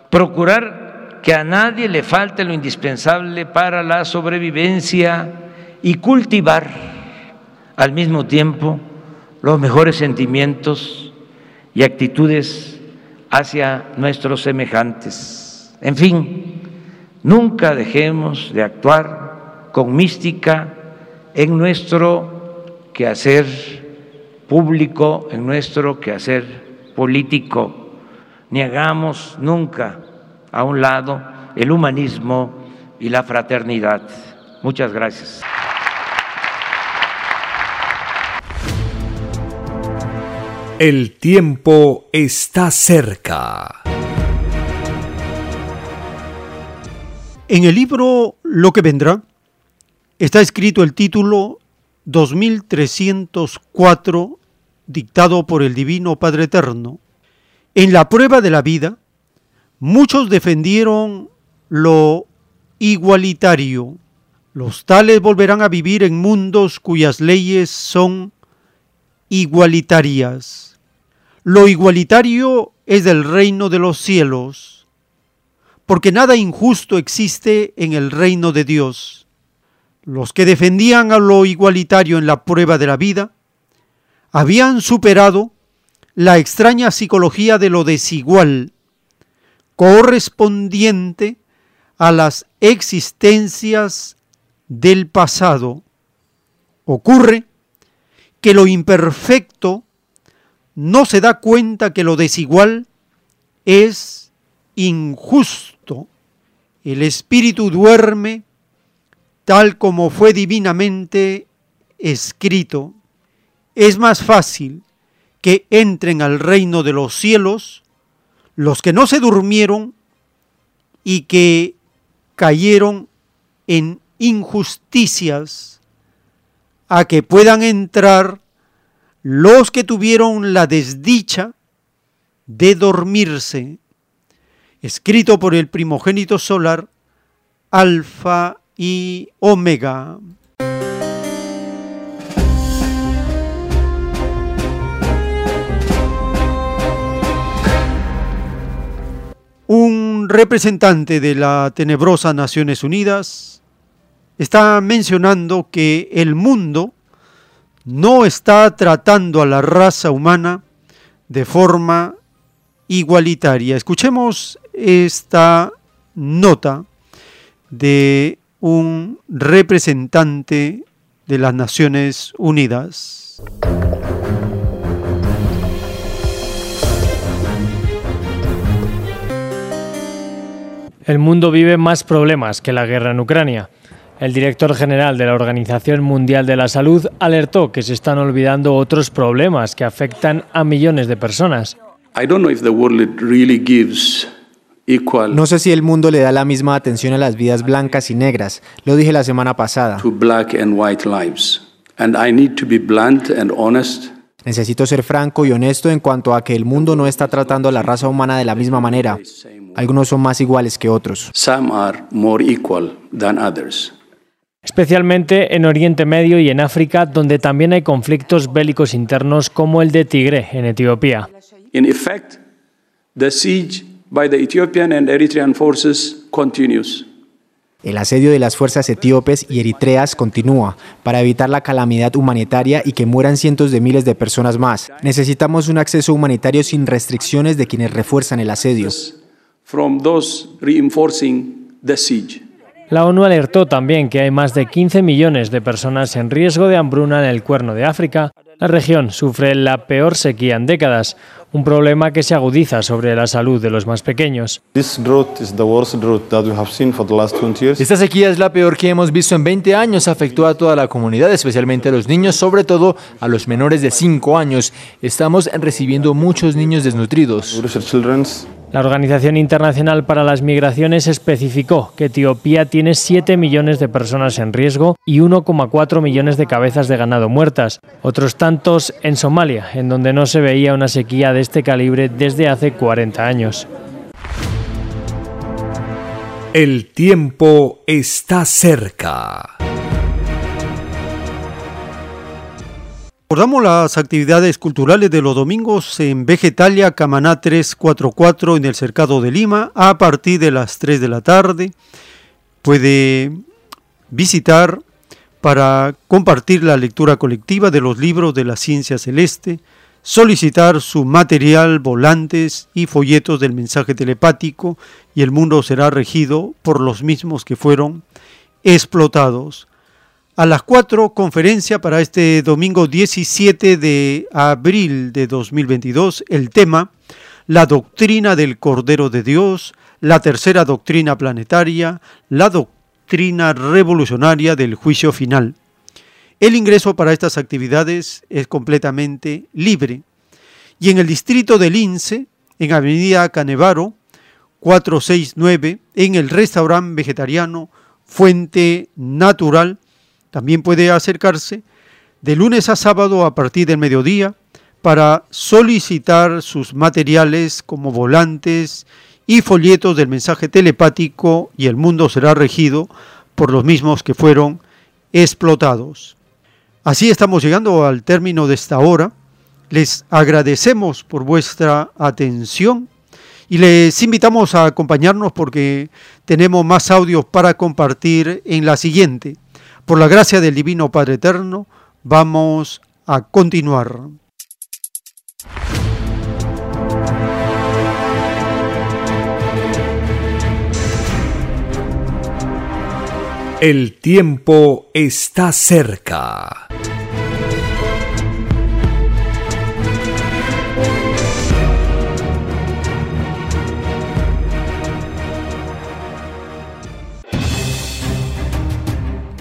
Procurar que a nadie le falte lo indispensable para la sobrevivencia y cultivar al mismo tiempo los mejores sentimientos y actitudes hacia nuestros semejantes. En fin, nunca dejemos de actuar con mística en nuestro quehacer público, en nuestro quehacer político, ni hagamos nunca a un lado el humanismo y la fraternidad. Muchas gracias. El tiempo está cerca. En el libro Lo que vendrá está escrito el título 2304 dictado por el Divino Padre Eterno. En la prueba de la vida, muchos defendieron lo igualitario. Los tales volverán a vivir en mundos cuyas leyes son igualitarias. Lo igualitario es del reino de los cielos, porque nada injusto existe en el reino de Dios. Los que defendían a lo igualitario en la prueba de la vida habían superado la extraña psicología de lo desigual, correspondiente a las existencias del pasado. Ocurre que lo imperfecto no se da cuenta que lo desigual es injusto. El espíritu duerme tal como fue divinamente escrito. Es más fácil que entren al reino de los cielos los que no se durmieron y que cayeron en injusticias a que puedan entrar los que tuvieron la desdicha de dormirse, escrito por el primogénito solar, Alfa y Omega. Un representante de la tenebrosa Naciones Unidas está mencionando que el mundo no está tratando a la raza humana de forma igualitaria. Escuchemos esta nota de un representante de las Naciones Unidas. El mundo vive más problemas que la guerra en Ucrania. El director general de la Organización Mundial de la Salud alertó que se están olvidando otros problemas que afectan a millones de personas. No sé si el mundo le da la misma atención a las vidas blancas y negras. Lo dije la semana pasada. Necesito ser franco y honesto en cuanto a que el mundo no está tratando a la raza humana de la misma manera. Algunos son más iguales que otros especialmente en Oriente Medio y en África, donde también hay conflictos bélicos internos como el de Tigre en Etiopía. In effect, the siege by the Ethiopian and Eritrean forces continues. El asedio de las fuerzas etíopes y eritreas continúa para evitar la calamidad humanitaria y que mueran cientos de miles de personas más. Necesitamos un acceso humanitario sin restricciones de quienes refuerzan el asedio. From those reinforcing the siege. La ONU alertó también que hay más de 15 millones de personas en riesgo de hambruna en el cuerno de África. La región sufre la peor sequía en décadas, un problema que se agudiza sobre la salud de los más pequeños. Esta sequía es la peor que hemos visto en 20 años. Afectó a toda la comunidad, especialmente a los niños, sobre todo a los menores de 5 años. Estamos recibiendo muchos niños desnutridos. La Organización Internacional para las Migraciones especificó que Etiopía tiene 7 millones de personas en riesgo y 1,4 millones de cabezas de ganado muertas. Otros tantos en Somalia, en donde no se veía una sequía de este calibre desde hace 40 años. El tiempo está cerca. Recordamos las actividades culturales de los domingos en Vegetalia Camaná 344 en el Cercado de Lima a partir de las 3 de la tarde. Puede visitar para compartir la lectura colectiva de los libros de la ciencia celeste, solicitar su material, volantes y folletos del mensaje telepático y el mundo será regido por los mismos que fueron explotados. A las 4, conferencia para este domingo 17 de abril de 2022, el tema, la doctrina del Cordero de Dios, la tercera doctrina planetaria, la doctrina revolucionaria del juicio final. El ingreso para estas actividades es completamente libre y en el distrito de Lince, en Avenida Canevaro, 469, en el restaurante vegetariano Fuente Natural. También puede acercarse de lunes a sábado a partir del mediodía para solicitar sus materiales como volantes y folletos del mensaje telepático y el mundo será regido por los mismos que fueron explotados. Así estamos llegando al término de esta hora. Les agradecemos por vuestra atención y les invitamos a acompañarnos porque tenemos más audios para compartir en la siguiente. Por la gracia del Divino Padre Eterno, vamos a continuar. El tiempo está cerca.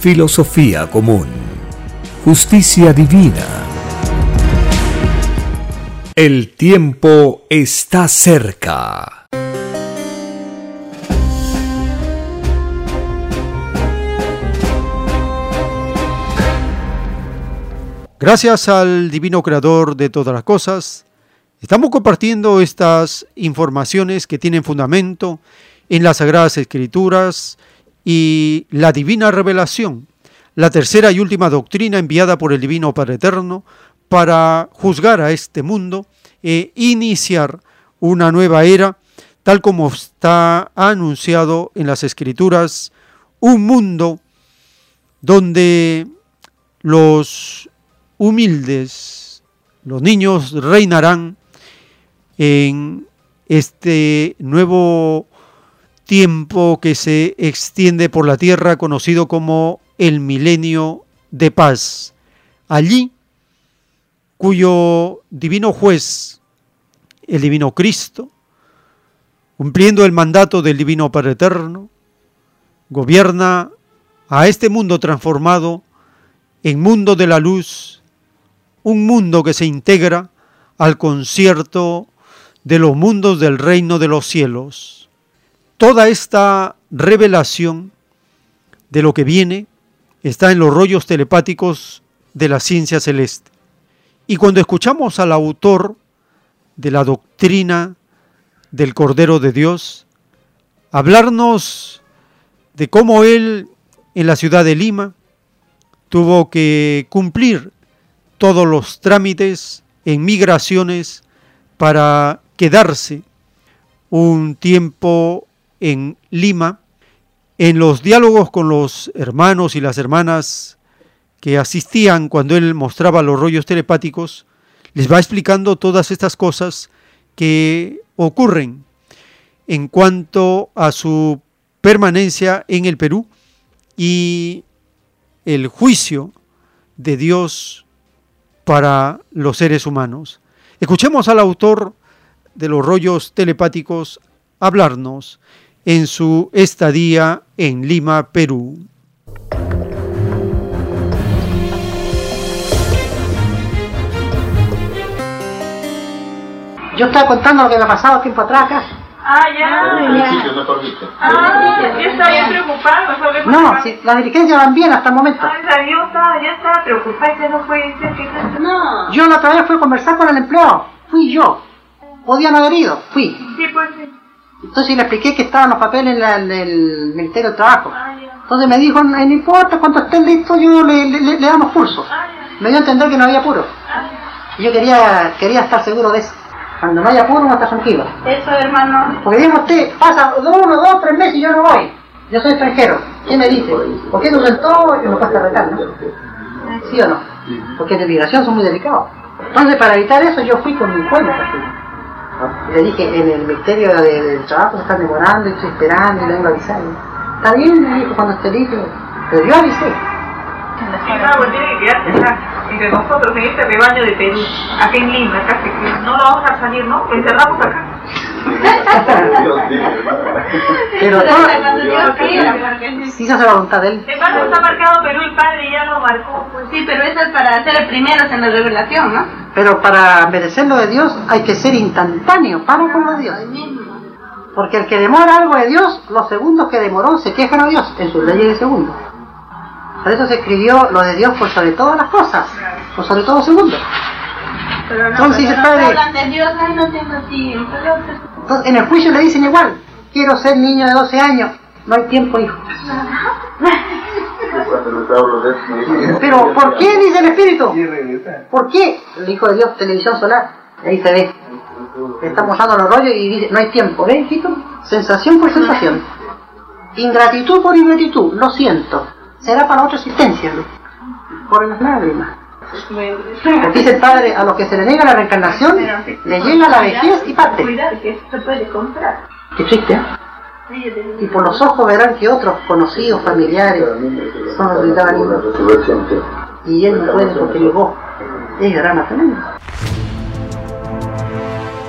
filosofía común justicia divina. El tiempo está cerca. Gracias al Divino Creador de todas las cosas, estamos compartiendo estas informaciones que tienen fundamento en las Sagradas Escrituras y la Divina Revelación la tercera y última doctrina enviada por el Divino Padre Eterno para juzgar a este mundo e iniciar una nueva era, tal como está anunciado en las Escrituras, un mundo donde los humildes, los niños reinarán en este nuevo tiempo que se extiende por la tierra conocido como el milenio de paz. Allí, cuyo divino juez, el divino Cristo, cumpliendo el mandato del Divino Padre Eterno, gobierna a este mundo transformado en mundo de la luz, un mundo que se integra al concierto de los mundos del reino de los cielos. Toda esta revelación de lo que viene está en los rollos telepáticos de la ciencia celeste. Y cuando escuchamos al autor de la doctrina del Cordero de Dios, hablarnos de cómo él en la ciudad de Lima tuvo que cumplir todos los trámites en migraciones para quedarse un tiempo en Lima, en los diálogos con los hermanos y las hermanas que asistían cuando él mostraba los rollos telepáticos, les va explicando todas estas cosas que ocurren en cuanto a su permanencia en el Perú y el juicio de Dios para los seres humanos. Escuchemos al autor de los rollos telepáticos hablarnos en su estadía en Lima, Perú. Yo estaba contando lo que me ha pasado tiempo atrás acá. Ah, ya. Principio no. Ah, yo estaba preocupado. No, si, la dirigencia van bien hasta el momento. Yo estaba, ya estaba preocupada, ya no puede ser que... No. Yo la otra vez fui a conversar con el empleado. Fui yo. Podían haber ido. Fui. Sí, pues sí. Entonces le expliqué que estaban los papeles en, la, en el Ministerio del Trabajo. Entonces me dijo, no importa, cuando estén listos yo le, le, le damos curso. Me dio a entender que no había apuro. Y yo quería, quería estar seguro de eso. Cuando no haya apuro, no está tranquilo. Eso, hermano. Porque digo usted, pasa uno, dos, tres meses y yo no voy. Yo soy extranjero. ¿Qué me dice? ¿Por qué no sentó y me cuesta retar, no? ¿Sí o no? Porque de migración son muy delicados. Entonces, para evitar eso, yo fui con mi cuenta. Le dije, en el Ministerio de, del Trabajo se están demorando y estoy esperando y le vengo a avisar. Está bien, me dijo, cuando esté listo. Pero yo avisé. Sí, no, pues tiene que quedarse acá, entre nosotros, en este rebaño de Perú, acá en Lima, acá, que no lo vamos a salir, ¿no? Lo encerramos acá. Pero <laughs> todo, sí se hace la voluntad de él. Además está marcado Perú, el padre ya lo marcó. Pues. Sí, pero eso es para ser el primero en la revelación, ¿no? Pero para merecer lo de Dios hay que ser instantáneo, para con lo de Dios. Porque el que demora algo de Dios, los segundos que demoró se quejan a Dios en sus leyes de segundo. Por eso se escribió lo de Dios por sobre todas las cosas, por sobre todo segundo. Pero no, Entonces pero dice el no padre- hablan de Dios, ay, no tengo tiempo. Entonces, en el juicio le dicen igual, quiero ser niño de 12 años, no hay tiempo, hijo. <laughs> Pero, ¿por qué dice el Espíritu? ¿Por qué? El Hijo de Dios, televisión solar, ahí se ve. Le estamos dando los rollos y dice, no hay tiempo, ¿ves, hijito? Sensación por sensación. Ingratitud por ingratitud, lo siento. Será para otra existencia, ¿no? por las lágrimas. Porque dice el Padre, a los que se le niega la reencarnación, le llega la vejez y parte. Cuidado, que se puede comprar. Qué triste, ¿eh? Y por los ojos verán que otros conocidos, familiares, son los ahí. Y él no puede porque llegó. Es drama tremendo.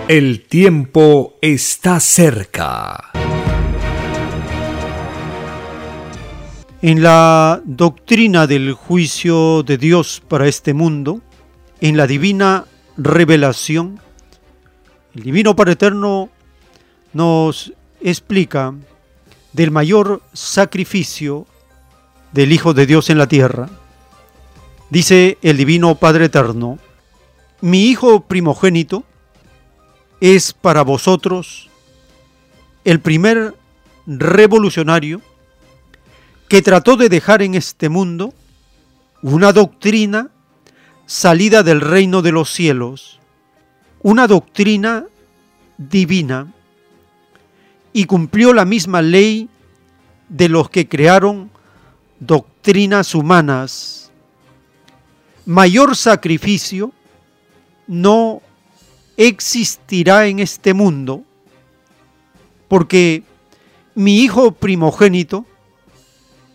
El tiempo está cerca. En la doctrina del juicio de Dios para este mundo, en la divina revelación, el Divino Padre Eterno nos explica del mayor sacrificio del Hijo de Dios en la tierra. Dice el Divino Padre Eterno, mi Hijo primogénito es para vosotros el primer revolucionario que trató de dejar en este mundo una doctrina salida del reino de los cielos, una doctrina divina, y cumplió la misma ley de los que crearon doctrinas humanas. Mayor sacrificio no existirá en este mundo, porque mi hijo primogénito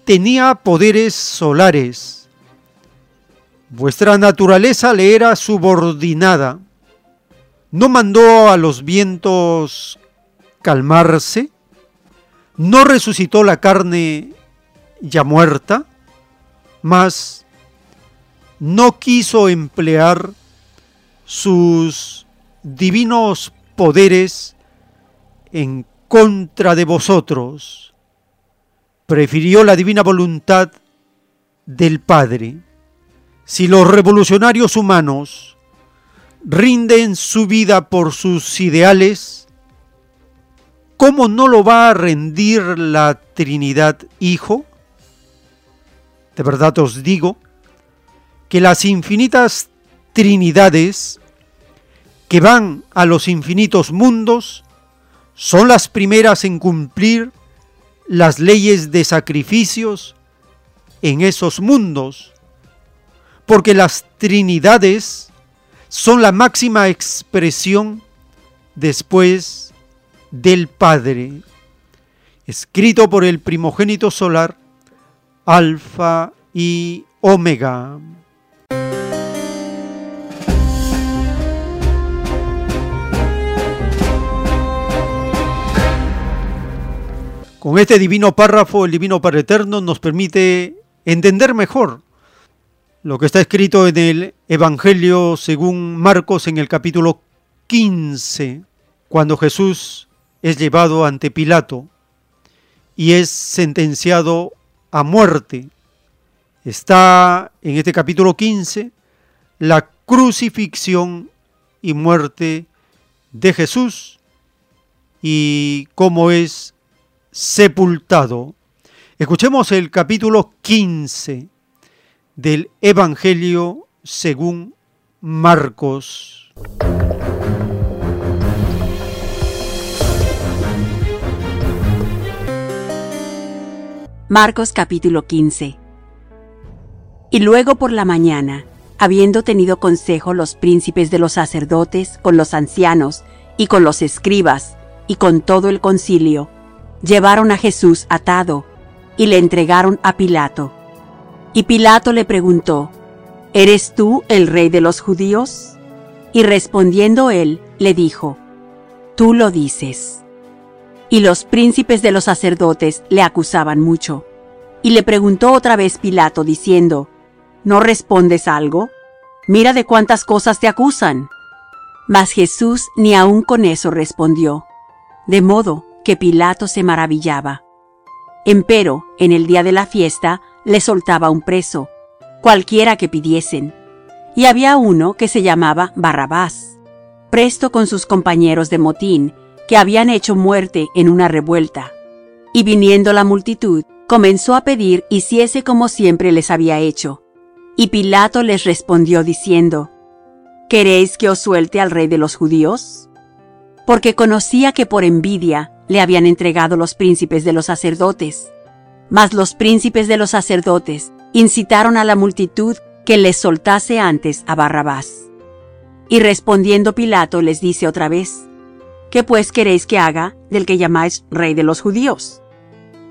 tenía poderes solares. Vuestra naturaleza le era subordinada. No mandó a los vientos calmarse, no resucitó la carne ya muerta, mas no quiso emplear sus divinos poderes en contra de vosotros. Prefirió la divina voluntad del Padre. Si los revolucionarios humanos rinden su vida por sus ideales, ¿cómo no lo va a rendir la Trinidad Hijo? De verdad os digo que las infinitas trinidades que van a los infinitos mundos son las primeras en cumplir las leyes de sacrificios en esos mundos, porque las trinidades son la máxima expresión después del Padre, escrito por el primogénito solar, Alfa y Omega. Con este divino párrafo, el divino Padre Eterno nos permite entender mejor lo que está escrito en el Evangelio según Marcos en el capítulo 15, cuando Jesús es llevado ante Pilato y es sentenciado a muerte. Está en este capítulo 15 la crucifixión y muerte de Jesús y cómo es sepultado. Escuchemos el capítulo 15 del Evangelio según Marcos. Marcos capítulo 15 Y luego por la mañana, habiendo tenido consejo los príncipes de los sacerdotes con los ancianos y con los escribas y con todo el concilio, llevaron a Jesús atado y le entregaron a Pilato. Y Pilato le preguntó, ¿Eres tú el rey de los judíos? Y respondiendo él, le dijo, Tú lo dices. Y los príncipes de los sacerdotes le acusaban mucho. Y le preguntó otra vez Pilato, diciendo, ¿No respondes algo? Mira de cuántas cosas te acusan. Mas Jesús ni aun con eso respondió, de modo que Pilato se maravillaba. Empero, en el día de la fiesta, le soltaba un preso, cualquiera que pidiesen. Y había uno que se llamaba Barrabás, presto con sus compañeros de motín, que habían hecho muerte en una revuelta. Y viniendo la multitud, comenzó a pedir hiciese como siempre les había hecho. Y Pilato les respondió diciendo, ¿Queréis que os suelte al rey de los judíos? Porque conocía que por envidia le habían entregado los príncipes de los sacerdotes. Mas los príncipes de los sacerdotes incitaron a la multitud que les soltase antes a Barrabás. Y respondiendo Pilato les dice otra vez, ¿qué pues queréis que haga del que llamáis rey de los judíos?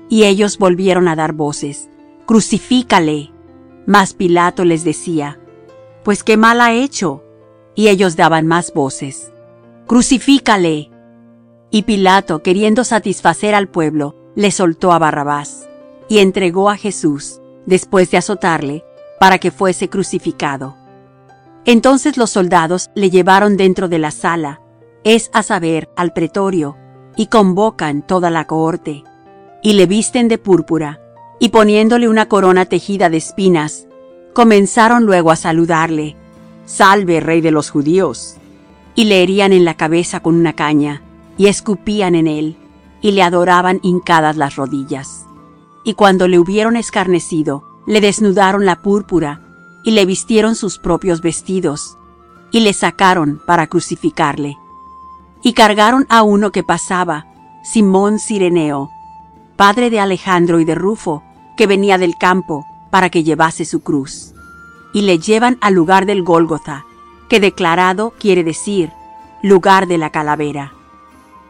Y ellos volvieron a dar voces, crucifícale. Mas Pilato les decía, pues qué mal ha hecho. Y ellos daban más voces, crucifícale. Y Pilato, queriendo satisfacer al pueblo, le soltó a Barrabás y entregó a Jesús, después de azotarle, para que fuese crucificado. Entonces los soldados le llevaron dentro de la sala, es a saber, al pretorio, y convocan toda la cohorte, y le visten de púrpura, y poniéndole una corona tejida de espinas, comenzaron luego a saludarle, Salve, rey de los judíos, y le herían en la cabeza con una caña, y escupían en él, y le adoraban hincadas las rodillas. Y cuando le hubieron escarnecido, le desnudaron la púrpura, y le vistieron sus propios vestidos, y le sacaron para crucificarle. Y cargaron a uno que pasaba, Simón Cireneo, padre de Alejandro y de Rufo, que venía del campo, para que llevase su cruz. Y le llevan al lugar del Gólgotha, que declarado quiere decir, lugar de la calavera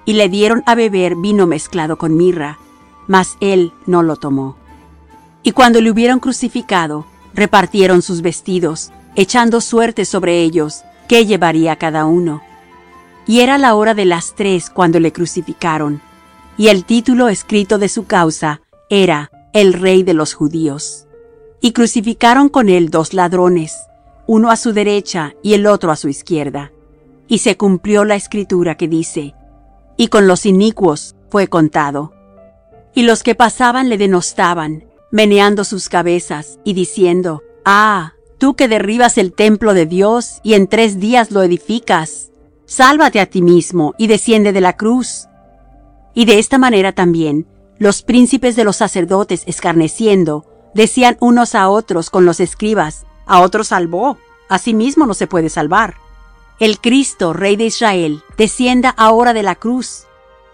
y le dieron a beber vino mezclado con mirra, mas él no lo tomó. Y cuando le hubieron crucificado, repartieron sus vestidos, echando suerte sobre ellos, qué llevaría cada uno. Y era la hora de las tres cuando le crucificaron. Y el título escrito de su causa era El Rey de los Judíos. Y crucificaron con él dos ladrones, uno a su derecha y el otro a su izquierda. Y se cumplió la escritura que dice, y con los inicuos fue contado. Y los que pasaban le denostaban, meneando sus cabezas y diciendo, Ah, tú que derribas el templo de Dios y en tres días lo edificas, sálvate a ti mismo y desciende de la cruz. Y de esta manera también, los príncipes de los sacerdotes escarneciendo, decían unos a otros con los escribas, a otros salvó, a sí mismo no se puede salvar. El Cristo, Rey de Israel, descienda ahora de la cruz,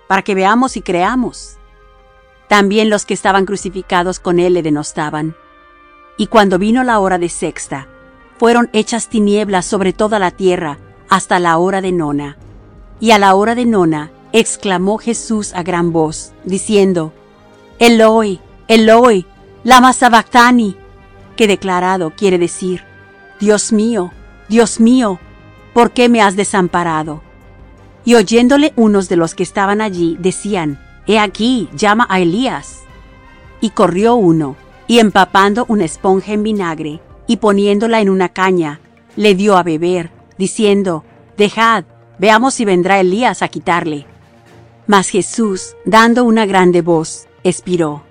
para que veamos y creamos. También los que estaban crucificados con él le denostaban. Y cuando vino la hora de sexta, fueron hechas tinieblas sobre toda la tierra hasta la hora de nona. Y a la hora de nona exclamó Jesús a gran voz, diciendo, Eloi, Eloi, lama sabactani, que declarado quiere decir, Dios mío, Dios mío, ¿por qué me has desamparado? Y oyéndole unos de los que estaban allí, decían, He aquí, llama a Elías. Y corrió uno, y empapando una esponja en vinagre, y poniéndola en una caña, le dio a beber, diciendo, Dejad, veamos si vendrá Elías a quitarle. Mas Jesús, dando una grande voz, expiró.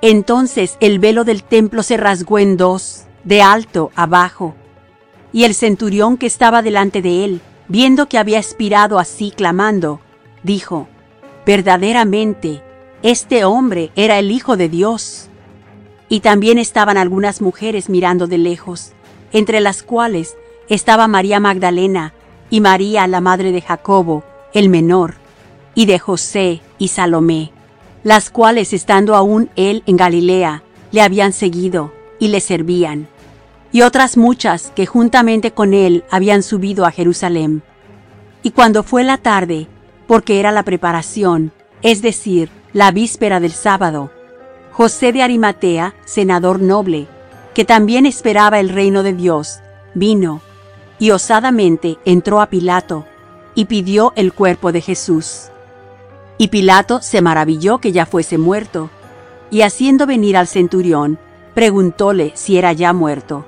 Entonces el velo del templo se rasgó en dos, de alto abajo. Y el centurión que estaba delante de él, viendo que había expirado así clamando, dijo, Verdaderamente, este hombre era el Hijo de Dios. Y también estaban algunas mujeres mirando de lejos, entre las cuales estaba María Magdalena y María la madre de Jacobo, el menor, y de José y Salomé, las cuales estando aún él en Galilea, le habían seguido y le servían, y otras muchas que juntamente con él habían subido a Jerusalén. Y cuando fue la tarde, porque era la preparación, es decir, la víspera del sábado, José de Arimatea, senador noble, que también esperaba el reino de Dios, vino y osadamente entró a Pilato y pidió el cuerpo de Jesús. Y Pilato se maravilló que ya fuese muerto, y haciendo venir al centurión, preguntóle si era ya muerto.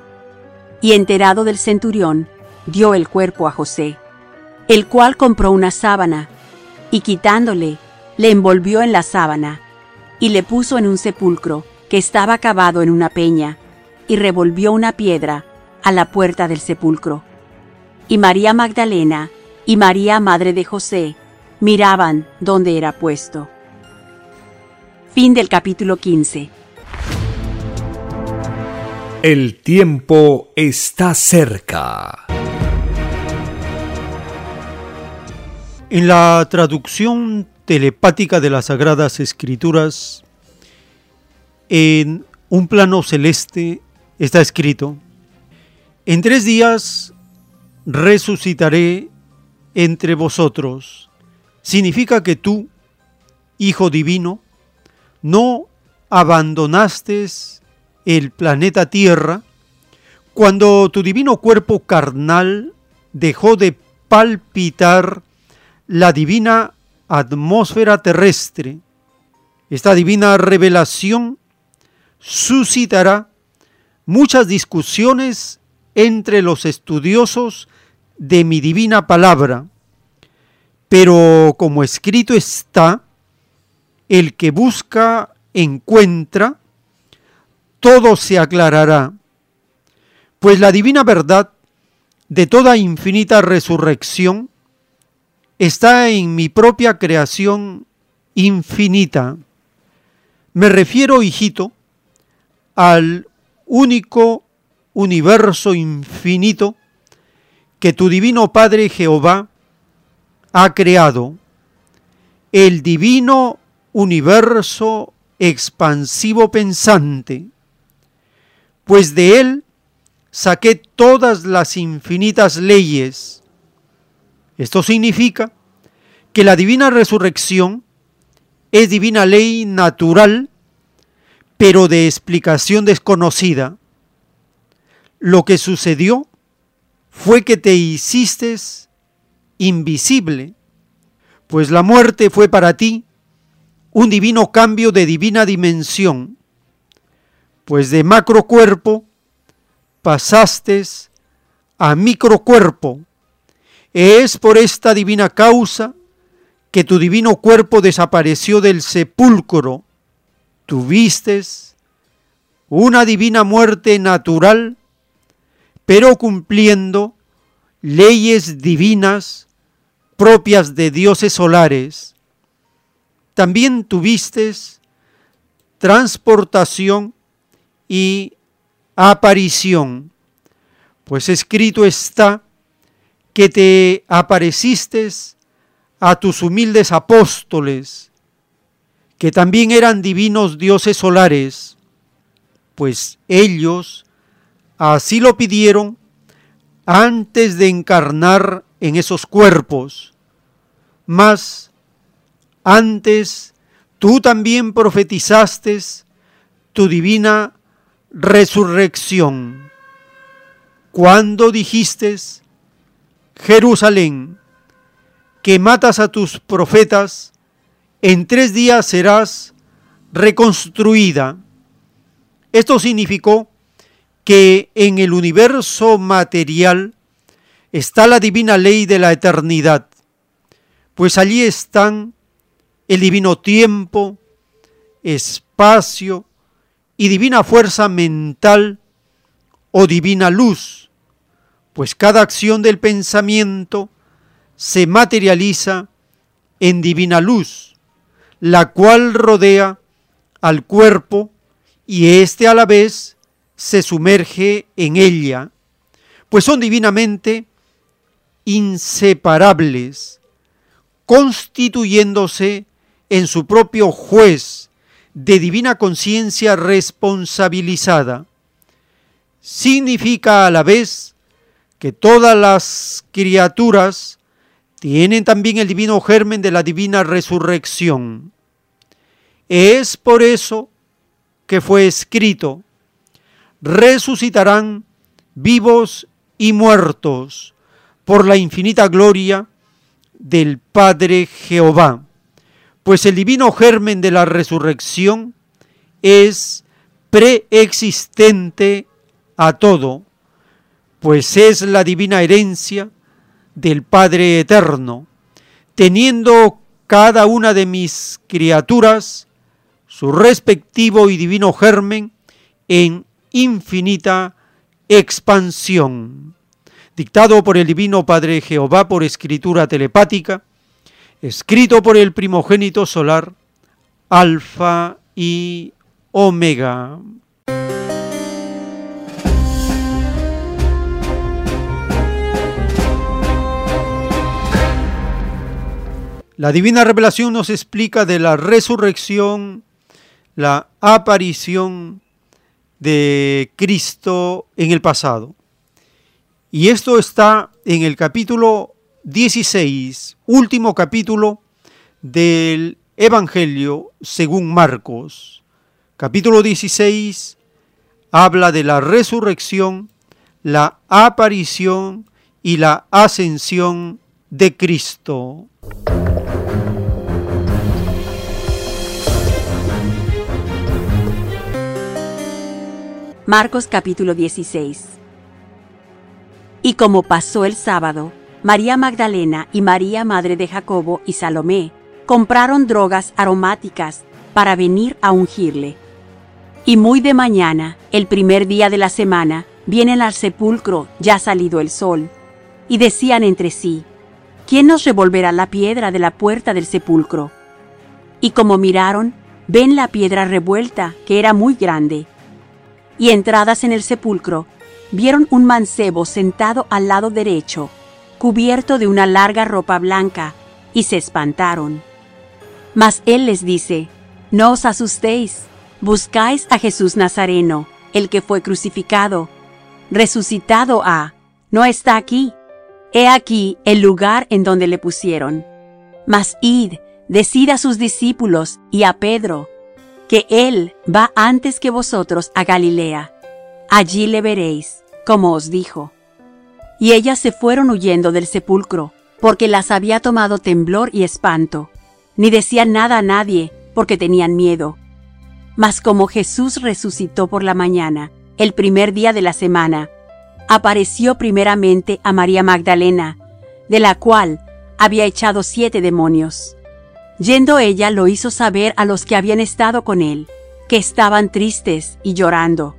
Y enterado del centurión, dio el cuerpo a José, el cual compró una sábana, y quitándole, le envolvió en la sábana, y le puso en un sepulcro que estaba cavado en una peña, y revolvió una piedra a la puerta del sepulcro. Y María Magdalena y María Madre de José miraban dónde era puesto. Fin del capítulo 15. El tiempo está cerca. En la traducción telepática de las Sagradas Escrituras, en un plano celeste está escrito, en tres días resucitaré entre vosotros. Significa que tú, Hijo Divino, no abandonaste el planeta Tierra cuando tu divino cuerpo carnal dejó de palpitar la divina atmósfera terrestre. Esta divina revelación suscitará muchas discusiones entre los estudiosos de mi divina palabra. Pero como escrito está, el que busca encuentra, todo se aclarará, pues la divina verdad de toda infinita resurrección está en mi propia creación infinita. Me refiero, hijito, al único universo infinito que tu divino Padre Jehová ha creado, el divino universo expansivo pensante, pues de él saqué todas las infinitas leyes. Esto significa que la divina resurrección es divina ley natural, pero de explicación desconocida. Lo que sucedió fue que te hiciste invisible, pues la muerte fue para ti un divino cambio de divina dimensión, pues de macrocuerpo pasaste a microcuerpo. Es por esta divina causa que tu divino cuerpo desapareció del sepulcro. Tuviste una divina muerte natural, pero cumpliendo leyes divinas propias de dioses solares. También tuviste transportación y aparición, pues escrito está que te apareciste a tus humildes apóstoles, que también eran divinos dioses solares, pues ellos así lo pidieron antes de encarnar en esos cuerpos. Mas antes tú también profetizaste tu divina resurrección. Cuando dijiste, Jerusalén, que matas a tus profetas, en tres días serás reconstruida. Esto significó que en el universo material está la divina ley de la eternidad, pues allí están el divino tiempo, espacio y divina fuerza mental o divina luz, pues cada acción del pensamiento se materializa en divina luz, la cual rodea al cuerpo y éste a la vez se sumerge en ella, pues son divinamente inseparables, constituyéndose en su propio juez de divina conciencia responsabilizada. Significa a la vez que todas las criaturas tienen también el divino germen de la divina resurrección. Es por eso que fue escrito, resucitarán vivos y muertos por la infinita gloria del Padre Jehová, pues el divino germen de la resurrección es preexistente a todo, pues es la divina herencia del Padre Eterno, teniendo cada una de mis criaturas su respectivo y divino germen en infinita expansión. Dictado por el Divino Padre Jehová por escritura telepática, escrito por el primogénito solar, Alfa y Omega. La divina revelación nos explica de la resurrección, la aparición de Cristo en el pasado. Y esto está en el capítulo 16, último capítulo del Evangelio según Marcos. Capítulo 16 habla de la resurrección, la aparición y la ascensión de Cristo. Marcos capítulo 16 Y como pasó el sábado, María Magdalena y María madre de Jacobo y Salomé compraron drogas aromáticas para venir a ungirle. Y muy de mañana, el primer día de la semana, vienen al sepulcro ya salido el sol, y decían entre sí, ¿quién nos revolverá la piedra de la puerta del sepulcro? Y como miraron, ven la piedra revuelta, que era muy grande y entradas en el sepulcro, vieron un mancebo sentado al lado derecho, cubierto de una larga ropa blanca, y se espantaron. Mas él les dice, No os asustéis, buscáis a Jesús Nazareno, el que fue crucificado, resucitado a, no está aquí. He aquí el lugar en donde le pusieron. Mas id, decid a sus discípulos y a Pedro, que Él va antes que vosotros a Galilea. Allí le veréis, como os dijo. Y ellas se fueron huyendo del sepulcro, porque las había tomado temblor y espanto, ni decían nada a nadie, porque tenían miedo. Mas como Jesús resucitó por la mañana, el primer día de la semana, apareció primeramente a María Magdalena, de la cual había echado siete demonios. Yendo ella lo hizo saber a los que habían estado con él, que estaban tristes y llorando.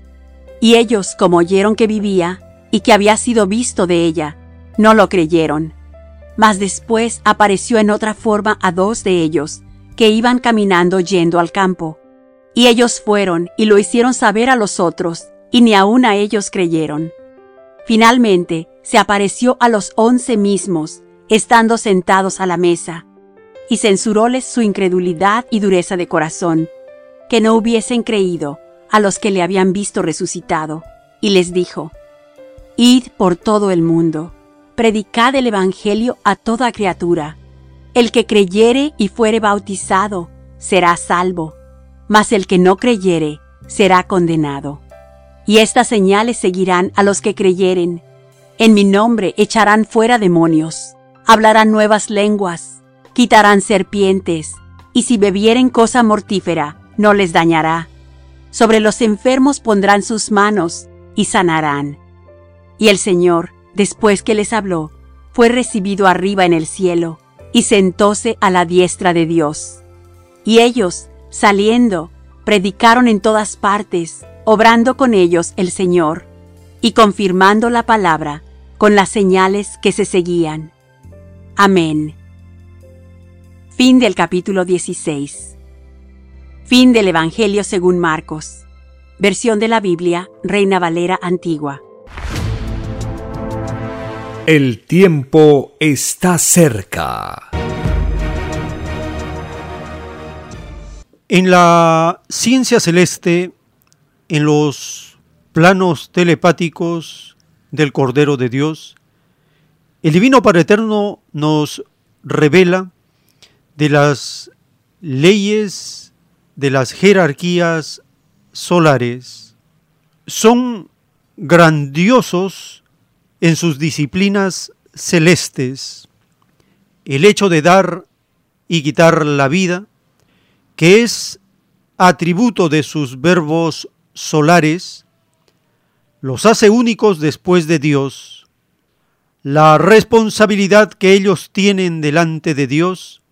Y ellos, como oyeron que vivía y que había sido visto de ella, no lo creyeron. Mas después apareció en otra forma a dos de ellos, que iban caminando yendo al campo. Y ellos fueron y lo hicieron saber a los otros, y ni aun a ellos creyeron. Finalmente se apareció a los once mismos, estando sentados a la mesa, y censuróles su incredulidad y dureza de corazón, que no hubiesen creído a los que le habían visto resucitado, y les dijo, Id por todo el mundo, predicad el Evangelio a toda criatura. El que creyere y fuere bautizado será salvo, mas el que no creyere será condenado. Y estas señales seguirán a los que creyeren. En mi nombre echarán fuera demonios, hablarán nuevas lenguas, quitarán serpientes, y si bebieren cosa mortífera, no les dañará. Sobre los enfermos pondrán sus manos y sanarán. Y el Señor, después que les habló, fue recibido arriba en el cielo, y sentóse a la diestra de Dios. Y ellos, saliendo, predicaron en todas partes, obrando con ellos el Señor, y confirmando la palabra con las señales que se seguían. Amén. Fin del capítulo 16. Fin del Evangelio según Marcos. Versión de la Biblia, Reina Valera Antigua. El tiempo está cerca. En la ciencia celeste, en los planos telepáticos del Cordero de Dios, el Divino Padre Eterno nos revela de las leyes de las jerarquías solares. Son grandiosos en sus disciplinas celestes. El hecho de dar y quitar la vida, que es atributo de sus verbos solares los hace únicos después de Dios. La responsabilidad que ellos tienen delante de Dios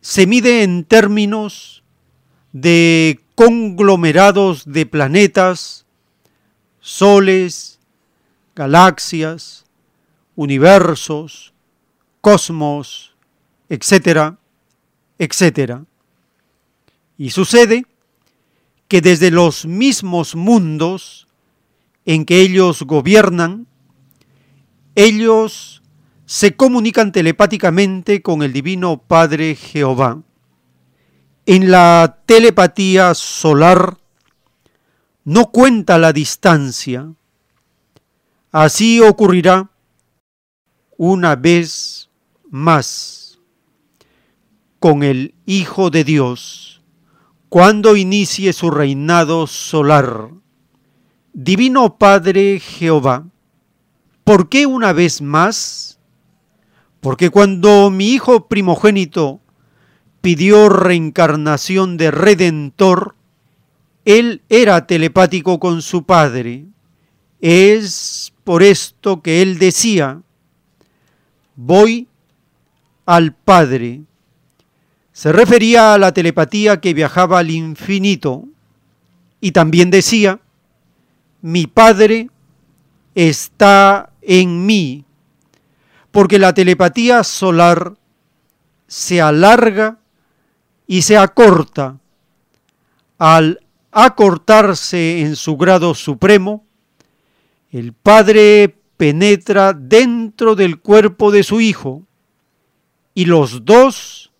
se mide en términos de conglomerados de planetas, soles, galaxias, universos, cosmos, etcétera, etcétera. Y sucede que desde los mismos mundos en que ellos gobiernan, ellos se comunican telepáticamente con el Divino Padre Jehová. En la telepatía solar no cuenta la distancia. Así ocurrirá una vez más con el Hijo de Dios cuando inicie su reinado solar. Divino Padre Jehová, ¿por qué una vez más? Porque cuando mi hijo primogénito pidió reencarnación de redentor, él era telepático con su padre. Es por esto que él decía, voy al Padre se refería a la telepatía que viajaba al infinito y también decía, mi Padre está en mí, porque la telepatía solar se alarga y se acorta. Al acortarse en su grado supremo, el Padre penetra dentro del cuerpo de su Hijo y los dos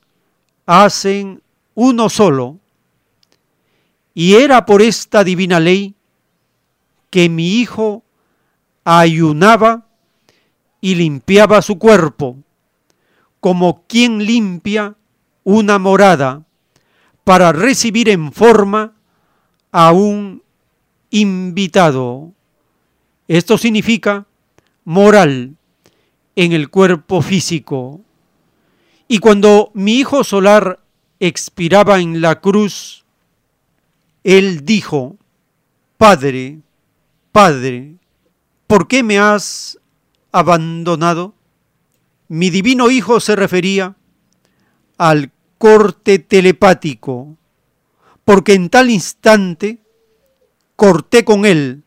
hacen uno solo. Y era por esta divina ley que mi hijo ayunaba y limpiaba su cuerpo, como quien limpia una morada para recibir en forma a un invitado. Esto significa moral en el cuerpo físico. Y cuando mi hijo solar expiraba en la cruz, él dijo, Padre, Padre, ¿por qué me has abandonado? Mi divino hijo se refería al corte telepático, porque en tal instante corté con él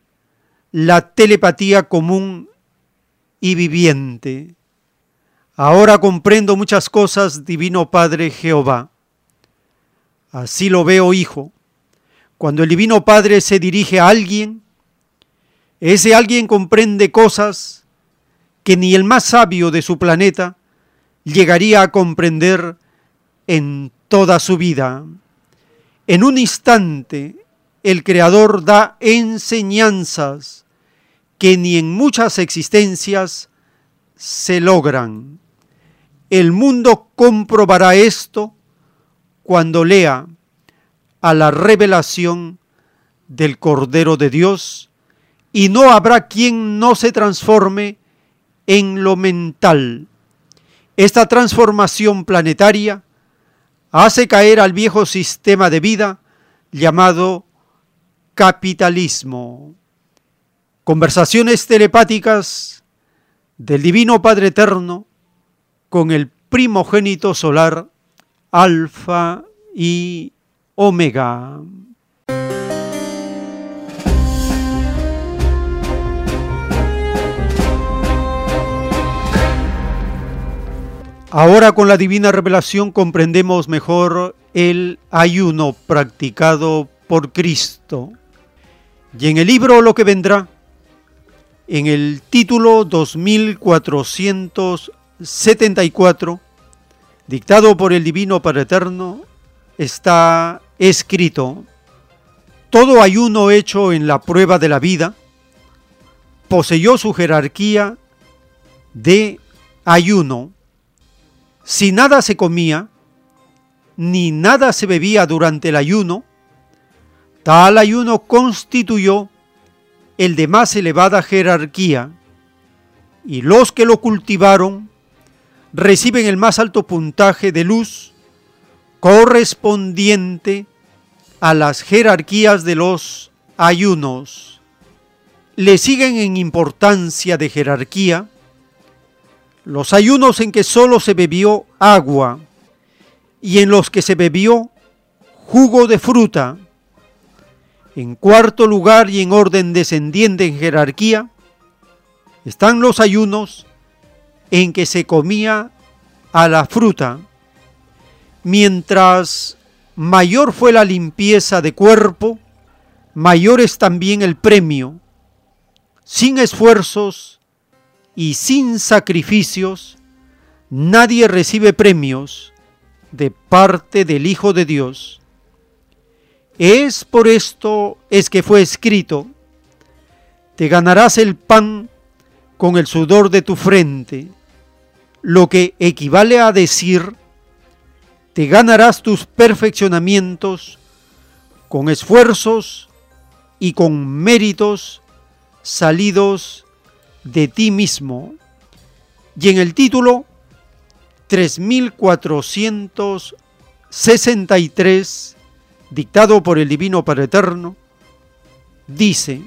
la telepatía común y viviente. Ahora comprendo muchas cosas, Divino Padre Jehová. Así lo veo, Hijo. Cuando el Divino Padre se dirige a alguien, ese alguien comprende cosas que ni el más sabio de su planeta llegaría a comprender en toda su vida. En un instante, el Creador da enseñanzas que ni en muchas existencias se logran. El mundo comprobará esto cuando lea a la revelación del Cordero de Dios y no habrá quien no se transforme en lo mental. Esta transformación planetaria hace caer al viejo sistema de vida llamado capitalismo. Conversaciones telepáticas del Divino Padre Eterno con el primogénito solar Alfa y Omega. Ahora con la divina revelación comprendemos mejor el ayuno practicado por Cristo. Y en el libro Lo que vendrá, en el título 2474, dictado por el Divino Padre Eterno, está escrito, todo ayuno hecho en la prueba de la vida poseyó su jerarquía de ayuno. Si nada se comía, ni nada se bebía durante el ayuno, tal ayuno constituyó el de más elevada jerarquía, y los que lo cultivaron reciben el más alto puntaje de luz correspondiente a las jerarquías de los ayunos. Le siguen en importancia de jerarquía los ayunos en que solo se bebió agua y en los que se bebió jugo de fruta. En cuarto lugar y en orden descendiente en jerarquía están los ayunos en que se comía a la fruta. Mientras mayor fue la limpieza de cuerpo, mayor es también el premio. Sin esfuerzos, y sin sacrificios, nadie recibe premios de parte del Hijo de Dios. Es por esto es que fue escrito, te ganarás el pan con el sudor de tu frente, lo que equivale a decir, te ganarás tus perfeccionamientos con esfuerzos y con méritos salidos de ti mismo. Y en el título 3463, dictado por el Divino Padre Eterno, dice,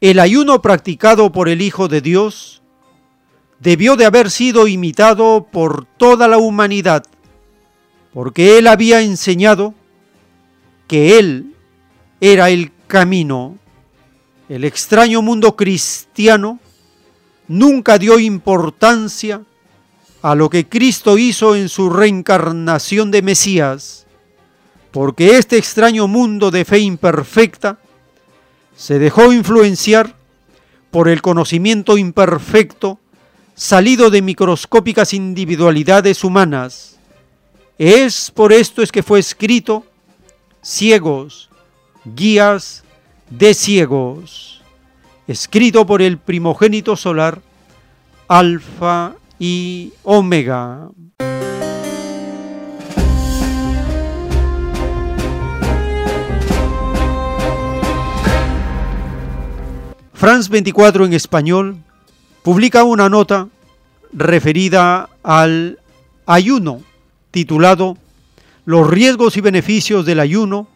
el ayuno practicado por el Hijo de Dios debió de haber sido imitado por toda la humanidad, porque Él había enseñado que Él era el camino. El extraño mundo cristiano nunca dio importancia a lo que Cristo hizo en su reencarnación de Mesías, porque este extraño mundo de fe imperfecta se dejó influenciar por el conocimiento imperfecto salido de microscópicas individualidades humanas. Es por esto es que fue escrito ciegos, guías de ciegos escrito por el primogénito solar, Alfa y Omega. France 24 en español publica una nota referida al ayuno, titulado Los riesgos y beneficios del ayuno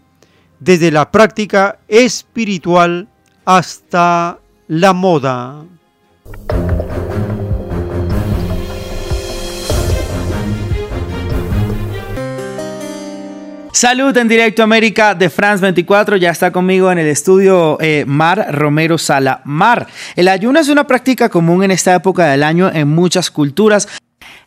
desde la práctica espiritual hasta la moda. Salud en directo América de France 24. Ya está conmigo en el estudio eh, Mar Romero Sala. Mar, el ayuno es una práctica común en esta época del año en muchas culturas.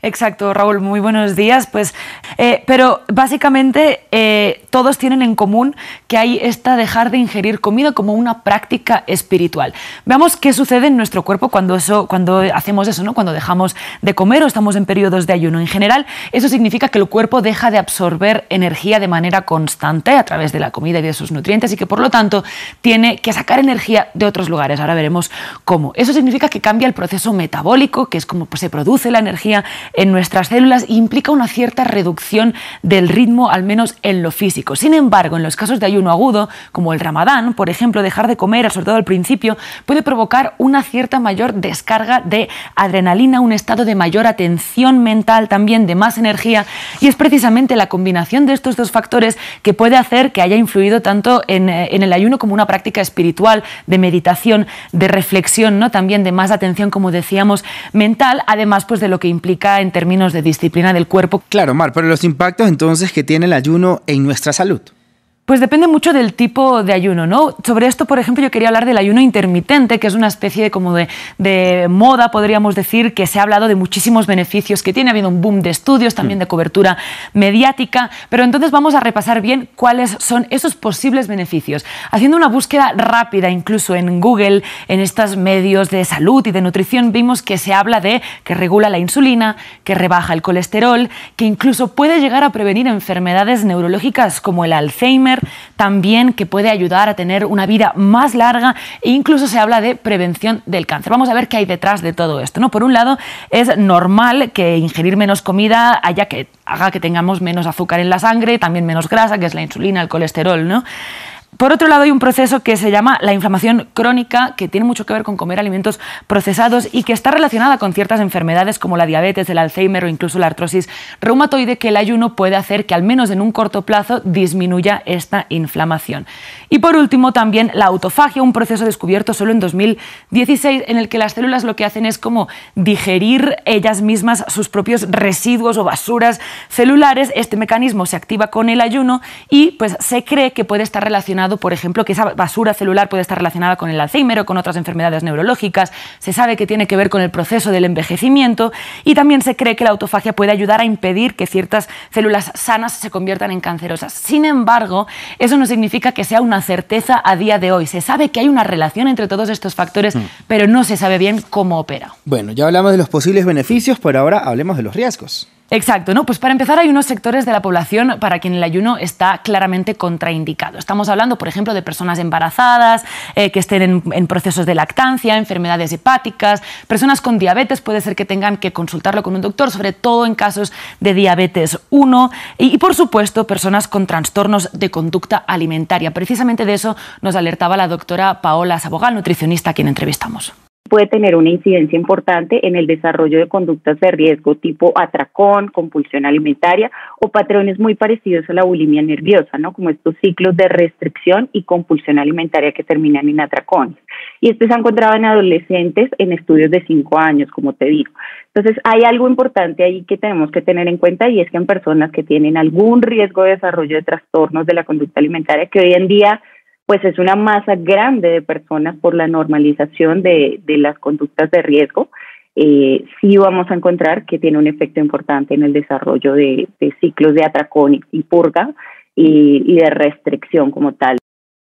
Exacto, Raúl, muy buenos días. Pues, eh, pero básicamente eh, todos tienen en común que hay esta dejar de ingerir comida como una práctica espiritual. Veamos qué sucede en nuestro cuerpo cuando, eso, cuando hacemos eso, ¿no? cuando dejamos de comer o estamos en periodos de ayuno. En general, eso significa que el cuerpo deja de absorber energía de manera constante a través de la comida y de sus nutrientes y que por lo tanto tiene que sacar energía de otros lugares. Ahora veremos cómo. Eso significa que cambia el proceso metabólico, que es como pues, se produce la energía en nuestras células implica una cierta reducción del ritmo, al menos en lo físico. Sin embargo, en los casos de ayuno agudo, como el ramadán, por ejemplo, dejar de comer, sobre todo al principio, puede provocar una cierta mayor descarga de adrenalina, un estado de mayor atención mental, también de más energía, y es precisamente la combinación de estos dos factores que puede hacer que haya influido tanto en, eh, en el ayuno como una práctica espiritual, de meditación, de reflexión, ¿no? también de más atención, como decíamos, mental, además pues de lo que implica en términos de disciplina del cuerpo. Claro, Mar, pero los impactos entonces que tiene el ayuno en nuestra salud. Pues depende mucho del tipo de ayuno, ¿no? Sobre esto, por ejemplo, yo quería hablar del ayuno intermitente, que es una especie de, como de, moda, podríamos decir, que se ha hablado de muchísimos beneficios que tiene. Ha habido un boom de estudios, también de cobertura mediática. Pero entonces vamos a repasar bien cuáles son esos posibles beneficios. Haciendo una búsqueda rápida, incluso en Google, en estos medios de salud y de nutrición, vimos que se habla de que regula la insulina, que rebaja el colesterol, que incluso puede llegar a prevenir enfermedades neurológicas como el Alzheimer también que puede ayudar a tener una vida más larga e incluso se habla de prevención del cáncer. Vamos a ver qué hay detrás de todo esto. ¿no? Por un lado, es normal que ingerir menos comida haya que haga que tengamos menos azúcar en la sangre, también menos grasa, que es la insulina, el colesterol, ¿no? Por otro lado, hay un proceso que se llama la inflamación crónica, que tiene mucho que ver con comer alimentos procesados y que está relacionada con ciertas enfermedades como la diabetes, el Alzheimer o incluso la artrosis reumatoide, que el ayuno puede hacer que al menos en un corto plazo disminuya esta inflamación. Y por último, también la autofagia, un proceso descubierto solo en 2016, en el que las células lo que hacen es como digerir ellas mismas sus propios residuos o basuras celulares. Este mecanismo se activa con el ayuno y pues se cree que puede estar relacionado por ejemplo, que esa basura celular puede estar relacionada con el Alzheimer o con otras enfermedades neurológicas. Se sabe que tiene que ver con el proceso del envejecimiento y también se cree que la autofagia puede ayudar a impedir que ciertas células sanas se conviertan en cancerosas. Sin embargo, eso no significa que sea una certeza a día de hoy. Se sabe que hay una relación entre todos estos factores, mm. pero no se sabe bien cómo opera. Bueno, ya hablamos de los posibles beneficios, pero ahora hablemos de los riesgos. Exacto, ¿no? Pues para empezar hay unos sectores de la población para quien el ayuno está claramente contraindicado. Estamos hablando, por ejemplo, de personas embarazadas, eh, que estén en, procesos de lactancia, enfermedades hepáticas, personas con diabetes, puede ser que tengan que consultarlo con un doctor, sobre todo en casos de diabetes 1, y, y por supuesto personas con trastornos de conducta alimentaria. Precisamente de eso nos alertaba la doctora Paola Sabogal, nutricionista a quien entrevistamos puede tener una incidencia importante en el desarrollo de conductas de riesgo tipo atracón, compulsión alimentaria o patrones muy parecidos a la bulimia nerviosa, ¿no? Como estos ciclos de restricción y compulsión alimentaria que terminan en atracones. Y esto se ha encontrado en adolescentes en estudios de cinco años, como te digo. Entonces, hay algo importante ahí que tenemos que tener en cuenta y es que en personas que tienen algún riesgo de desarrollo de trastornos de la conducta alimentaria, que hoy en día pues es una masa grande de personas por la normalización de, las conductas de riesgo, eh, sí vamos a encontrar que tiene un efecto importante en el desarrollo de, ciclos de atracón y, purga y de restricción como tal.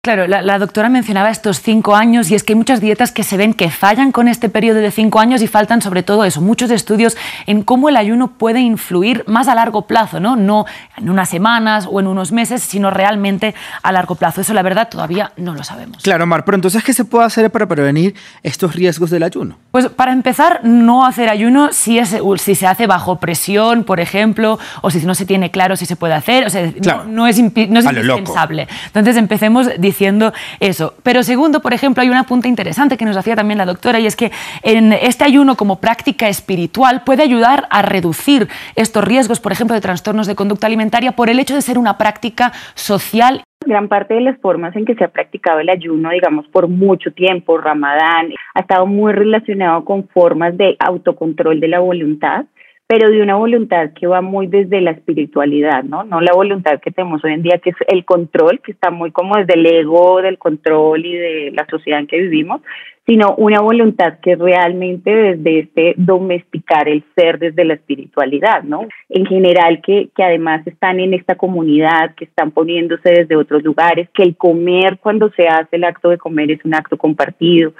Claro, la, doctora mencionaba estos cinco años y es que hay muchas dietas que se ven que fallan con este periodo de cinco años y faltan sobre todo eso, muchos estudios en cómo el ayuno puede influir más a largo plazo, ¿no? No en unas semanas o en unos meses, sino realmente a largo plazo. Eso la verdad todavía no lo sabemos. Claro, Mar, pero entonces, ¿qué se puede hacer para prevenir estos riesgos del ayuno? Pues para empezar, no hacer ayuno si, es, si se hace bajo presión, por ejemplo, o si no se tiene claro si se puede hacer, o sea, no, es, no es indispensable. Entonces empecemos diciendo diciendo eso. Pero segundo, por ejemplo, hay una punta interesante que nos hacía también la doctora y es que en este ayuno como práctica espiritual puede ayudar a reducir estos riesgos, por ejemplo, de trastornos de conducta alimentaria por el hecho de ser una práctica social gran parte de las formas en que se ha practicado el ayuno, digamos, por mucho tiempo, Ramadán, ha estado muy relacionado con formas de autocontrol de la voluntad pero de una voluntad que va muy desde la espiritualidad, ¿no? No la voluntad que tenemos hoy en día, que es el control, que está muy como desde el ego, del control y de la sociedad en que vivimos, sino una voluntad que realmente desde este domesticar el ser desde la espiritualidad, ¿no? En general, que, que además están en esta comunidad, que están poniéndose desde otros lugares, que el comer cuando se hace el acto de comer es un acto compartido.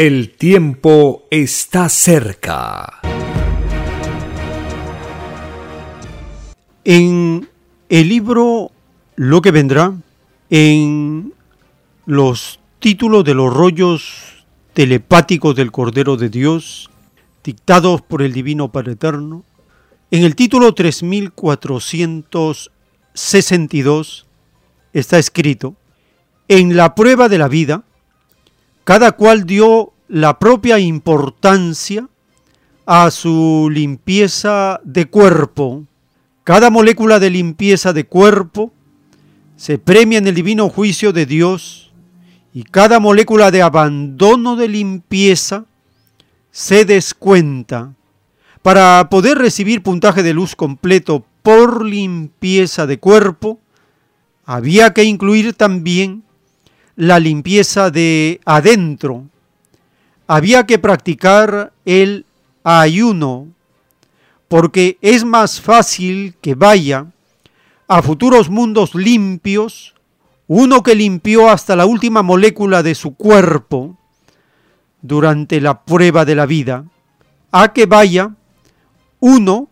El tiempo está cerca. En el libro Lo que vendrá, en los títulos de los rollos telepáticos del Cordero de Dios, dictados por el Divino Padre Eterno, en el título 3462 está escrito, en la prueba de la vida, cada cual dio la propia importancia a su limpieza de cuerpo. Cada molécula de limpieza de cuerpo se premia en el divino juicio de Dios y cada molécula de abandono de limpieza se descuenta. Para poder recibir puntaje de luz completo por limpieza de cuerpo, había que incluir también la limpieza de adentro. Había que practicar el ayuno, porque es más fácil que vaya a futuros mundos limpios uno que limpió hasta la última molécula de su cuerpo durante la prueba de la vida, a que vaya uno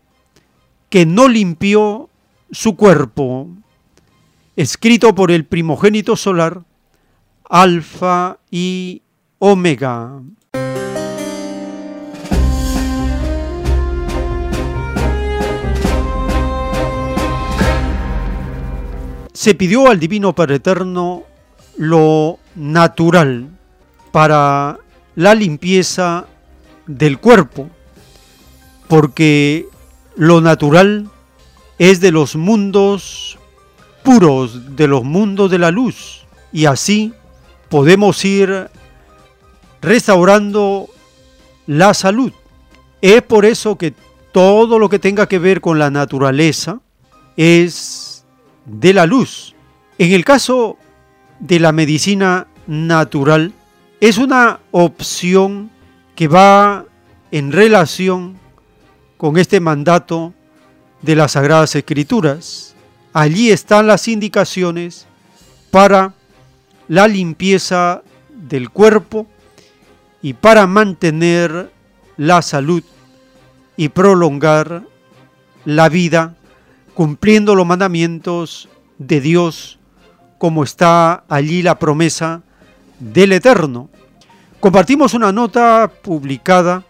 que no limpió su cuerpo, escrito por el primogénito solar, alfa y omega. Se pidió al Divino Padre Eterno lo natural para la limpieza del cuerpo, porque lo natural es de los mundos puros, de los mundos de la luz, y así podemos ir restaurando la salud. Es por eso que todo lo que tenga que ver con la naturaleza es de la luz. En el caso de la medicina natural, es una opción que va en relación con este mandato de las Sagradas Escrituras. Allí están las indicaciones para la limpieza del cuerpo y para mantener la salud y prolongar la vida cumpliendo los mandamientos de Dios como está allí la promesa del Eterno. Compartimos una nota publicada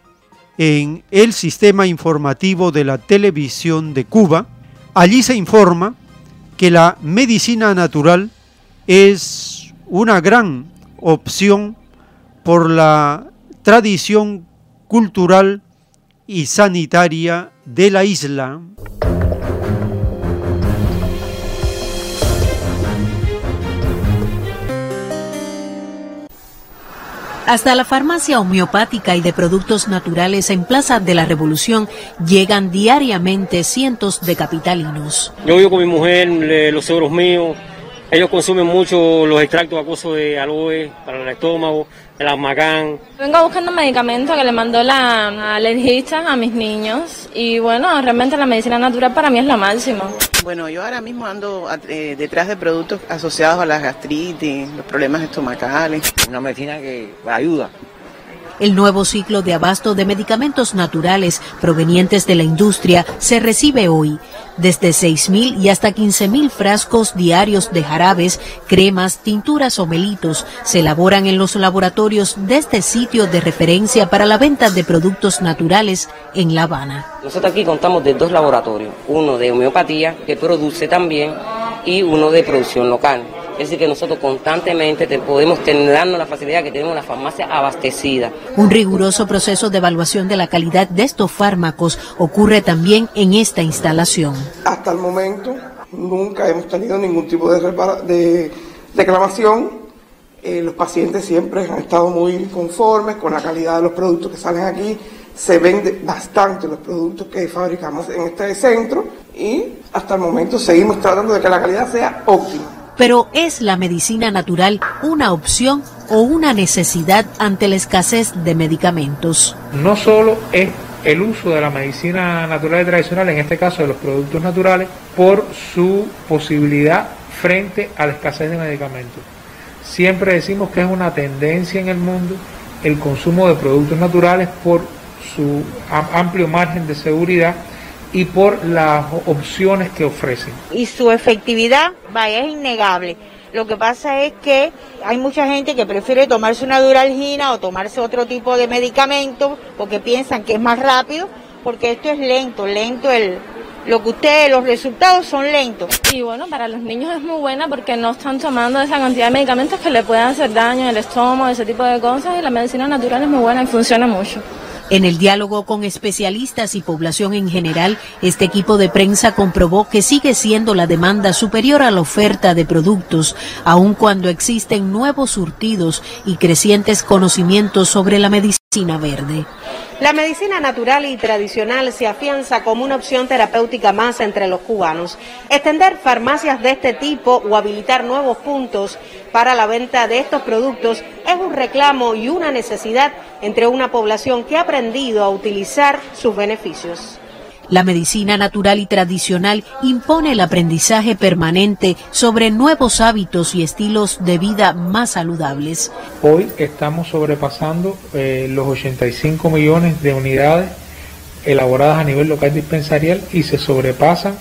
en el sistema informativo de la televisión de Cuba. Allí se informa que la medicina natural es una gran opción por la tradición cultural y sanitaria de la isla. Hasta la farmacia homeopática y de productos naturales en Plaza de la Revolución llegan diariamente cientos de capitalinos. Yo vivo con mi mujer, los seguros míos, ellos consumen mucho los extractos acuosos de aloe para el estómago, el amagán. Vengo buscando medicamentos que le mandó la alergista a mis niños y bueno, realmente la medicina natural para mí es la máxima. Bueno, yo ahora mismo ando eh, detrás de productos asociados a la gastritis, los problemas estomacales. Una medicina que ayuda el nuevo ciclo de abasto de medicamentos naturales provenientes de la industria se recibe hoy. Desde 6.000 y hasta 15.000 frascos diarios de jarabes, cremas, tinturas o melitos se elaboran en los laboratorios de este sitio de referencia para la venta de productos naturales en La Habana. Nosotros aquí contamos de dos laboratorios, uno de homeopatía que produce también y uno de producción local. Es decir, que nosotros constantemente te podemos tener, darnos la facilidad que tenemos una farmacia abastecida. Un riguroso proceso de evaluación de la calidad de estos fármacos ocurre también en esta instalación. Hasta el momento nunca hemos tenido ningún tipo de, de reclamación. Eh, los pacientes siempre han estado muy conformes con la calidad de los productos que salen aquí. Se vende bastante los productos que fabricamos en este centro y hasta el momento seguimos tratando de que la calidad sea óptima. Pero ¿es la medicina natural una opción o una necesidad ante la escasez de medicamentos? No solo es el uso de la medicina natural y tradicional, en este caso de los productos naturales, por su posibilidad frente a la escasez de medicamentos. Siempre decimos que es una tendencia en el mundo el consumo de productos naturales por su amplio margen de seguridad y por las opciones que ofrecen. Y su efectividad, vaya, es innegable. Lo que pasa es que hay mucha gente que prefiere tomarse una duralgina o tomarse otro tipo de medicamento porque piensan que es más rápido, porque esto es lento, lento el, lo que ustedes, los resultados son lentos. Y bueno, para los niños es muy buena porque no están tomando esa cantidad de medicamentos que le pueden hacer daño en el estómago, ese tipo de cosas, y la medicina natural es muy buena y funciona mucho. En el diálogo con especialistas y población en general, este equipo de prensa comprobó que sigue siendo la demanda superior a la oferta de productos, aun cuando existen nuevos surtidos y crecientes conocimientos sobre la medicina verde. La medicina natural y tradicional se afianza como una opción terapéutica más entre los cubanos. Extender farmacias de este tipo o habilitar nuevos puntos para la venta de estos productos es un reclamo y una necesidad entre una población que ha aprendido a utilizar sus beneficios. La medicina natural y tradicional impone el aprendizaje permanente sobre nuevos hábitos y estilos de vida más saludables. Hoy estamos sobrepasando eh, los 85 millones de unidades elaboradas a nivel local dispensarial y se sobrepasan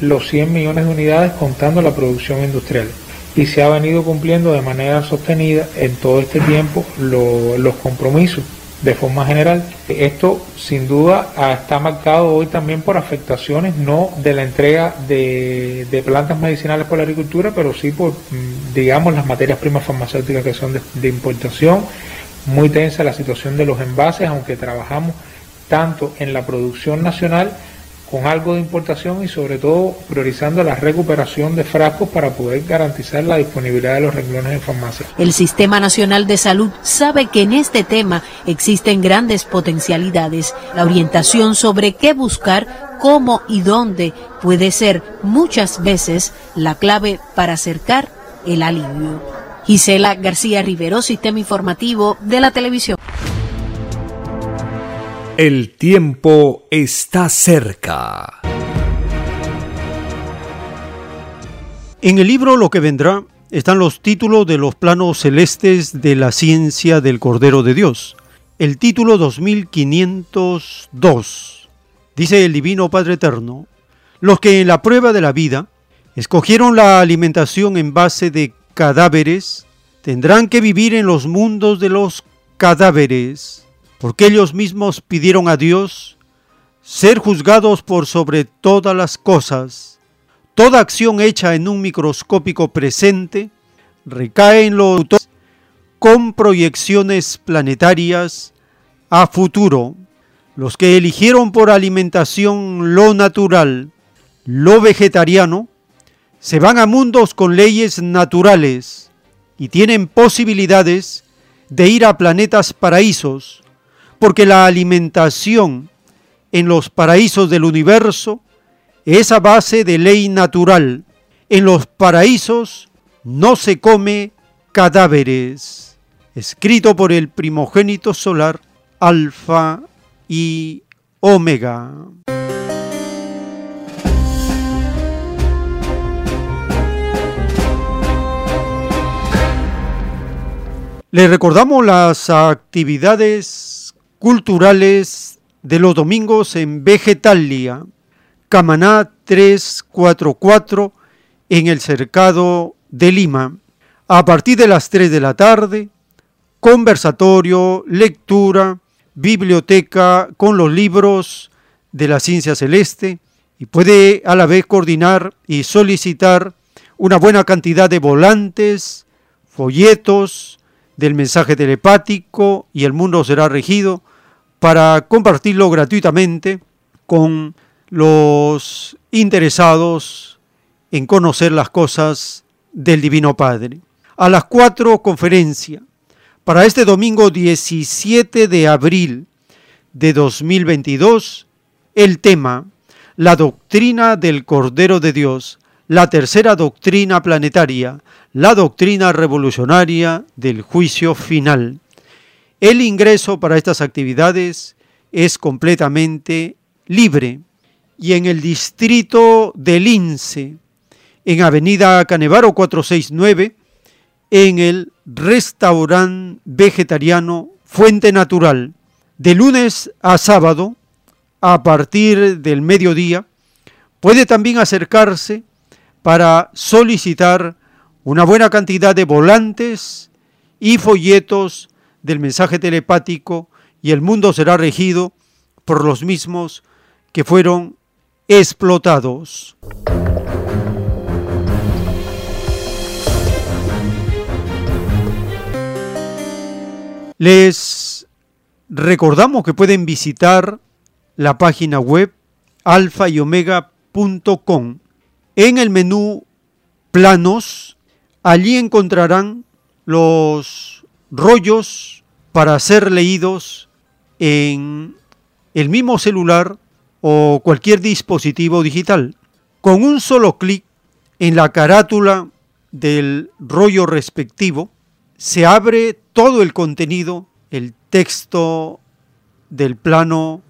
los 100 millones de unidades contando la producción industrial. Y se ha venido cumpliendo de manera sostenida en todo este tiempo los compromisos de forma general. Esto sin duda está marcado hoy también por afectaciones no de la entrega de, plantas medicinales por la agricultura, pero sí por, mm, digamos, las materias primas farmacéuticas que son de importación. Muy tensa la situación de los envases, aunque trabajamos tanto en la producción nacional con algo de importación y sobre todo priorizando la recuperación de frascos para poder garantizar la disponibilidad de los renglones en farmacia. El Sistema Nacional de Salud sabe que en este tema existen grandes potencialidades. La orientación sobre qué buscar, cómo y dónde puede ser muchas veces la clave para acercar el alivio. Gisela García Rivero, Sistema Informativo de la Televisión. El tiempo está cerca. En el libro Lo que vendrá están los títulos de los planos celestes de la ciencia del Cordero de Dios. El título 2502. Dice el Divino Padre Eterno, los que en la prueba de la vida escogieron la alimentación en base de cadáveres, tendrán que vivir en los mundos de los cadáveres porque ellos mismos pidieron a Dios ser juzgados por sobre todas las cosas. Toda acción hecha en un microscópico presente recae en los con proyecciones planetarias a futuro. Los que eligieron por alimentación lo natural, lo vegetariano, se van a mundos con leyes naturales y tienen posibilidades de ir a planetas paraísos porque la alimentación en los paraísos del universo es a base de ley natural. En los paraísos no se come cadáveres. Escrito por el primogénito solar, Alfa y Omega. Le recordamos las actividades culturales de los domingos en Vegetalia, Camaná 344 en el Cercado de Lima. A partir de las 3 de la tarde, conversatorio, lectura, biblioteca con los libros de la ciencia celeste y puede a la vez coordinar y solicitar una buena cantidad de volantes, folletos del mensaje telepático y el mundo será regido para compartirlo gratuitamente con los interesados en conocer las cosas del Divino Padre. A las cuatro conferencia para este domingo 17 de abril de 2022, el tema, la doctrina del Cordero de Dios, la tercera doctrina planetaria, la doctrina revolucionaria del juicio final. El ingreso para estas actividades es completamente libre y en el distrito del Lince, en Avenida Canevaro 469, en el restaurante vegetariano Fuente Natural, de lunes a sábado, a partir del mediodía, puede también acercarse para solicitar una buena cantidad de volantes y folletos del mensaje telepático y el mundo será regido por los mismos que fueron explotados. Les recordamos que pueden visitar la página web alfa y omega.com. En el menú planos, allí encontrarán los rollos para ser leídos en el mismo celular o cualquier dispositivo digital. Con un solo clic en la carátula del rollo respectivo, se abre todo el contenido, el texto del plano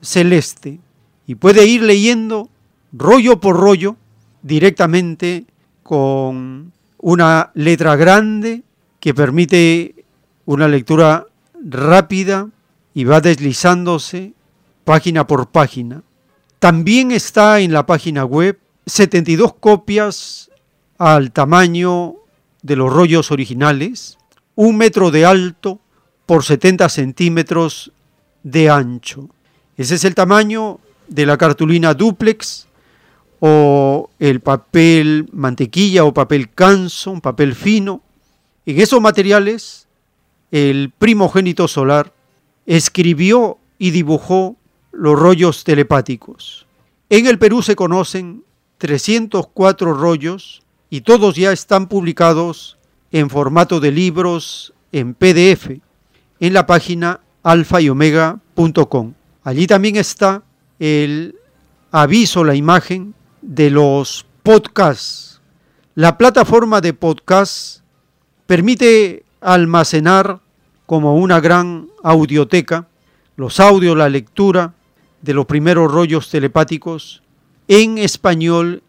celeste, y puede ir leyendo rollo por rollo directamente con una letra grande que permite una lectura rápida y va deslizándose página por página. También está en la página web 72 copias al tamaño de los rollos originales, un metro de alto por 70 centímetros de ancho. Ese es el tamaño de la cartulina duplex o el papel mantequilla o papel canso, un papel fino. En esos materiales, el primogénito solar escribió y dibujó los rollos telepáticos. En el Perú se conocen 304 rollos y todos ya están publicados en formato de libros en PDF en la página alfa y omega.com. Allí también está el aviso, la imagen de los podcasts. La plataforma de podcast permite almacenar como una gran audioteca los audios, la lectura de los primeros rollos telepáticos en español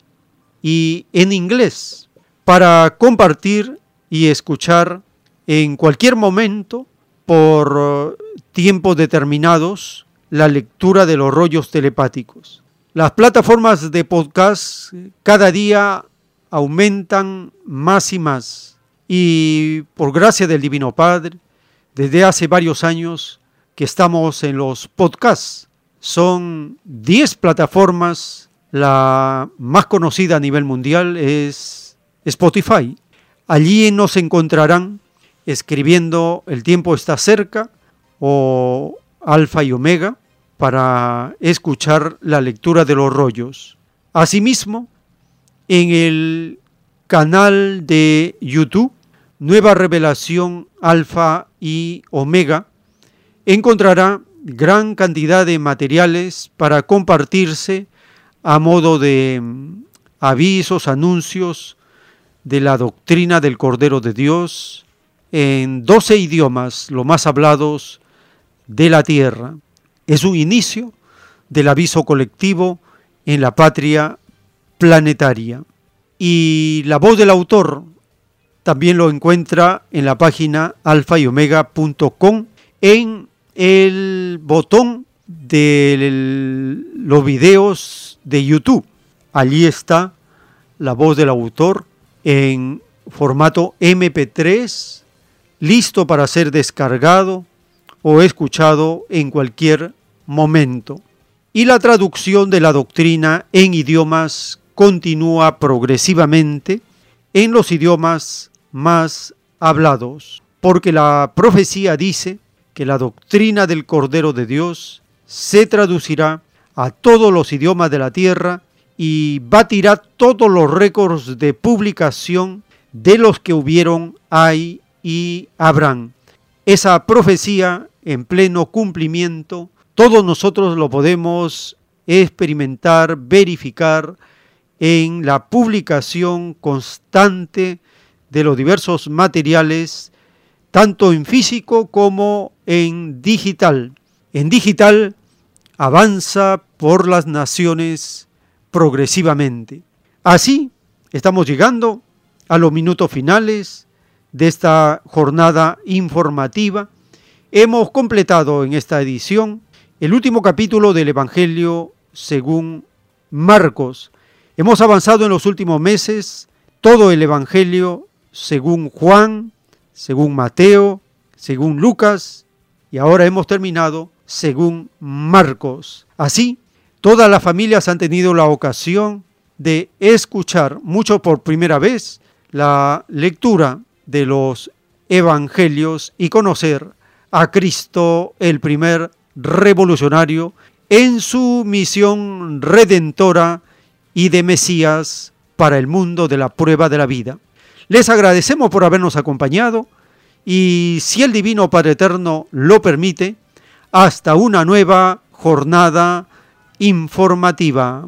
y en inglés para compartir y escuchar en cualquier momento por tiempos determinados la lectura de los rollos telepáticos. Las plataformas de podcast cada día aumentan más y más y por gracia del Divino Padre, desde hace varios años que estamos en los podcasts. Son 10 plataformas, la más conocida a nivel mundial es Spotify. Allí nos encontrarán escribiendo El tiempo está cerca o Alfa y Omega para escuchar la lectura de los rollos. Asimismo, en el canal de YouTube, Nueva Revelación Alfa y Omega, encontrará gran cantidad de materiales para compartirse a modo de mm, avisos, anuncios de la doctrina del Cordero de Dios en 12 idiomas, los más hablados de la tierra. Es un inicio del aviso colectivo en la patria planetaria. Y la voz del autor también lo encuentra en la página alfa y omega.com en el botón de los videos de YouTube. Allí está la voz del autor en formato MP3, listo para ser descargado o escuchado en cualquier momento. Y la traducción de la doctrina en idiomas continúa progresivamente en los idiomas más hablados, porque la profecía dice que la doctrina del Cordero de Dios se traducirá a todos los idiomas de la tierra y batirá todos los récords de publicación de los que hubieron, hay y habrán. Esa profecía en pleno cumplimiento, todos nosotros lo podemos experimentar, verificar en la publicación constante de los diversos materiales, tanto en físico como en digital. En digital avanza por las naciones progresivamente. Así estamos llegando a los minutos finales de esta jornada informativa. Hemos completado en esta edición el último capítulo del Evangelio según Marcos. Hemos avanzado en los últimos meses todo el Evangelio según Juan, según Mateo, según Lucas y ahora hemos terminado según Marcos. Así, todas las familias han tenido la ocasión de escuchar mucho por primera vez la lectura de los evangelios y conocer a Cristo, el primer revolucionario, en su misión redentora y de Mesías para el mundo de la prueba de la vida. Les agradecemos por habernos acompañado y si el Divino Padre Eterno lo permite, hasta una nueva jornada informativa.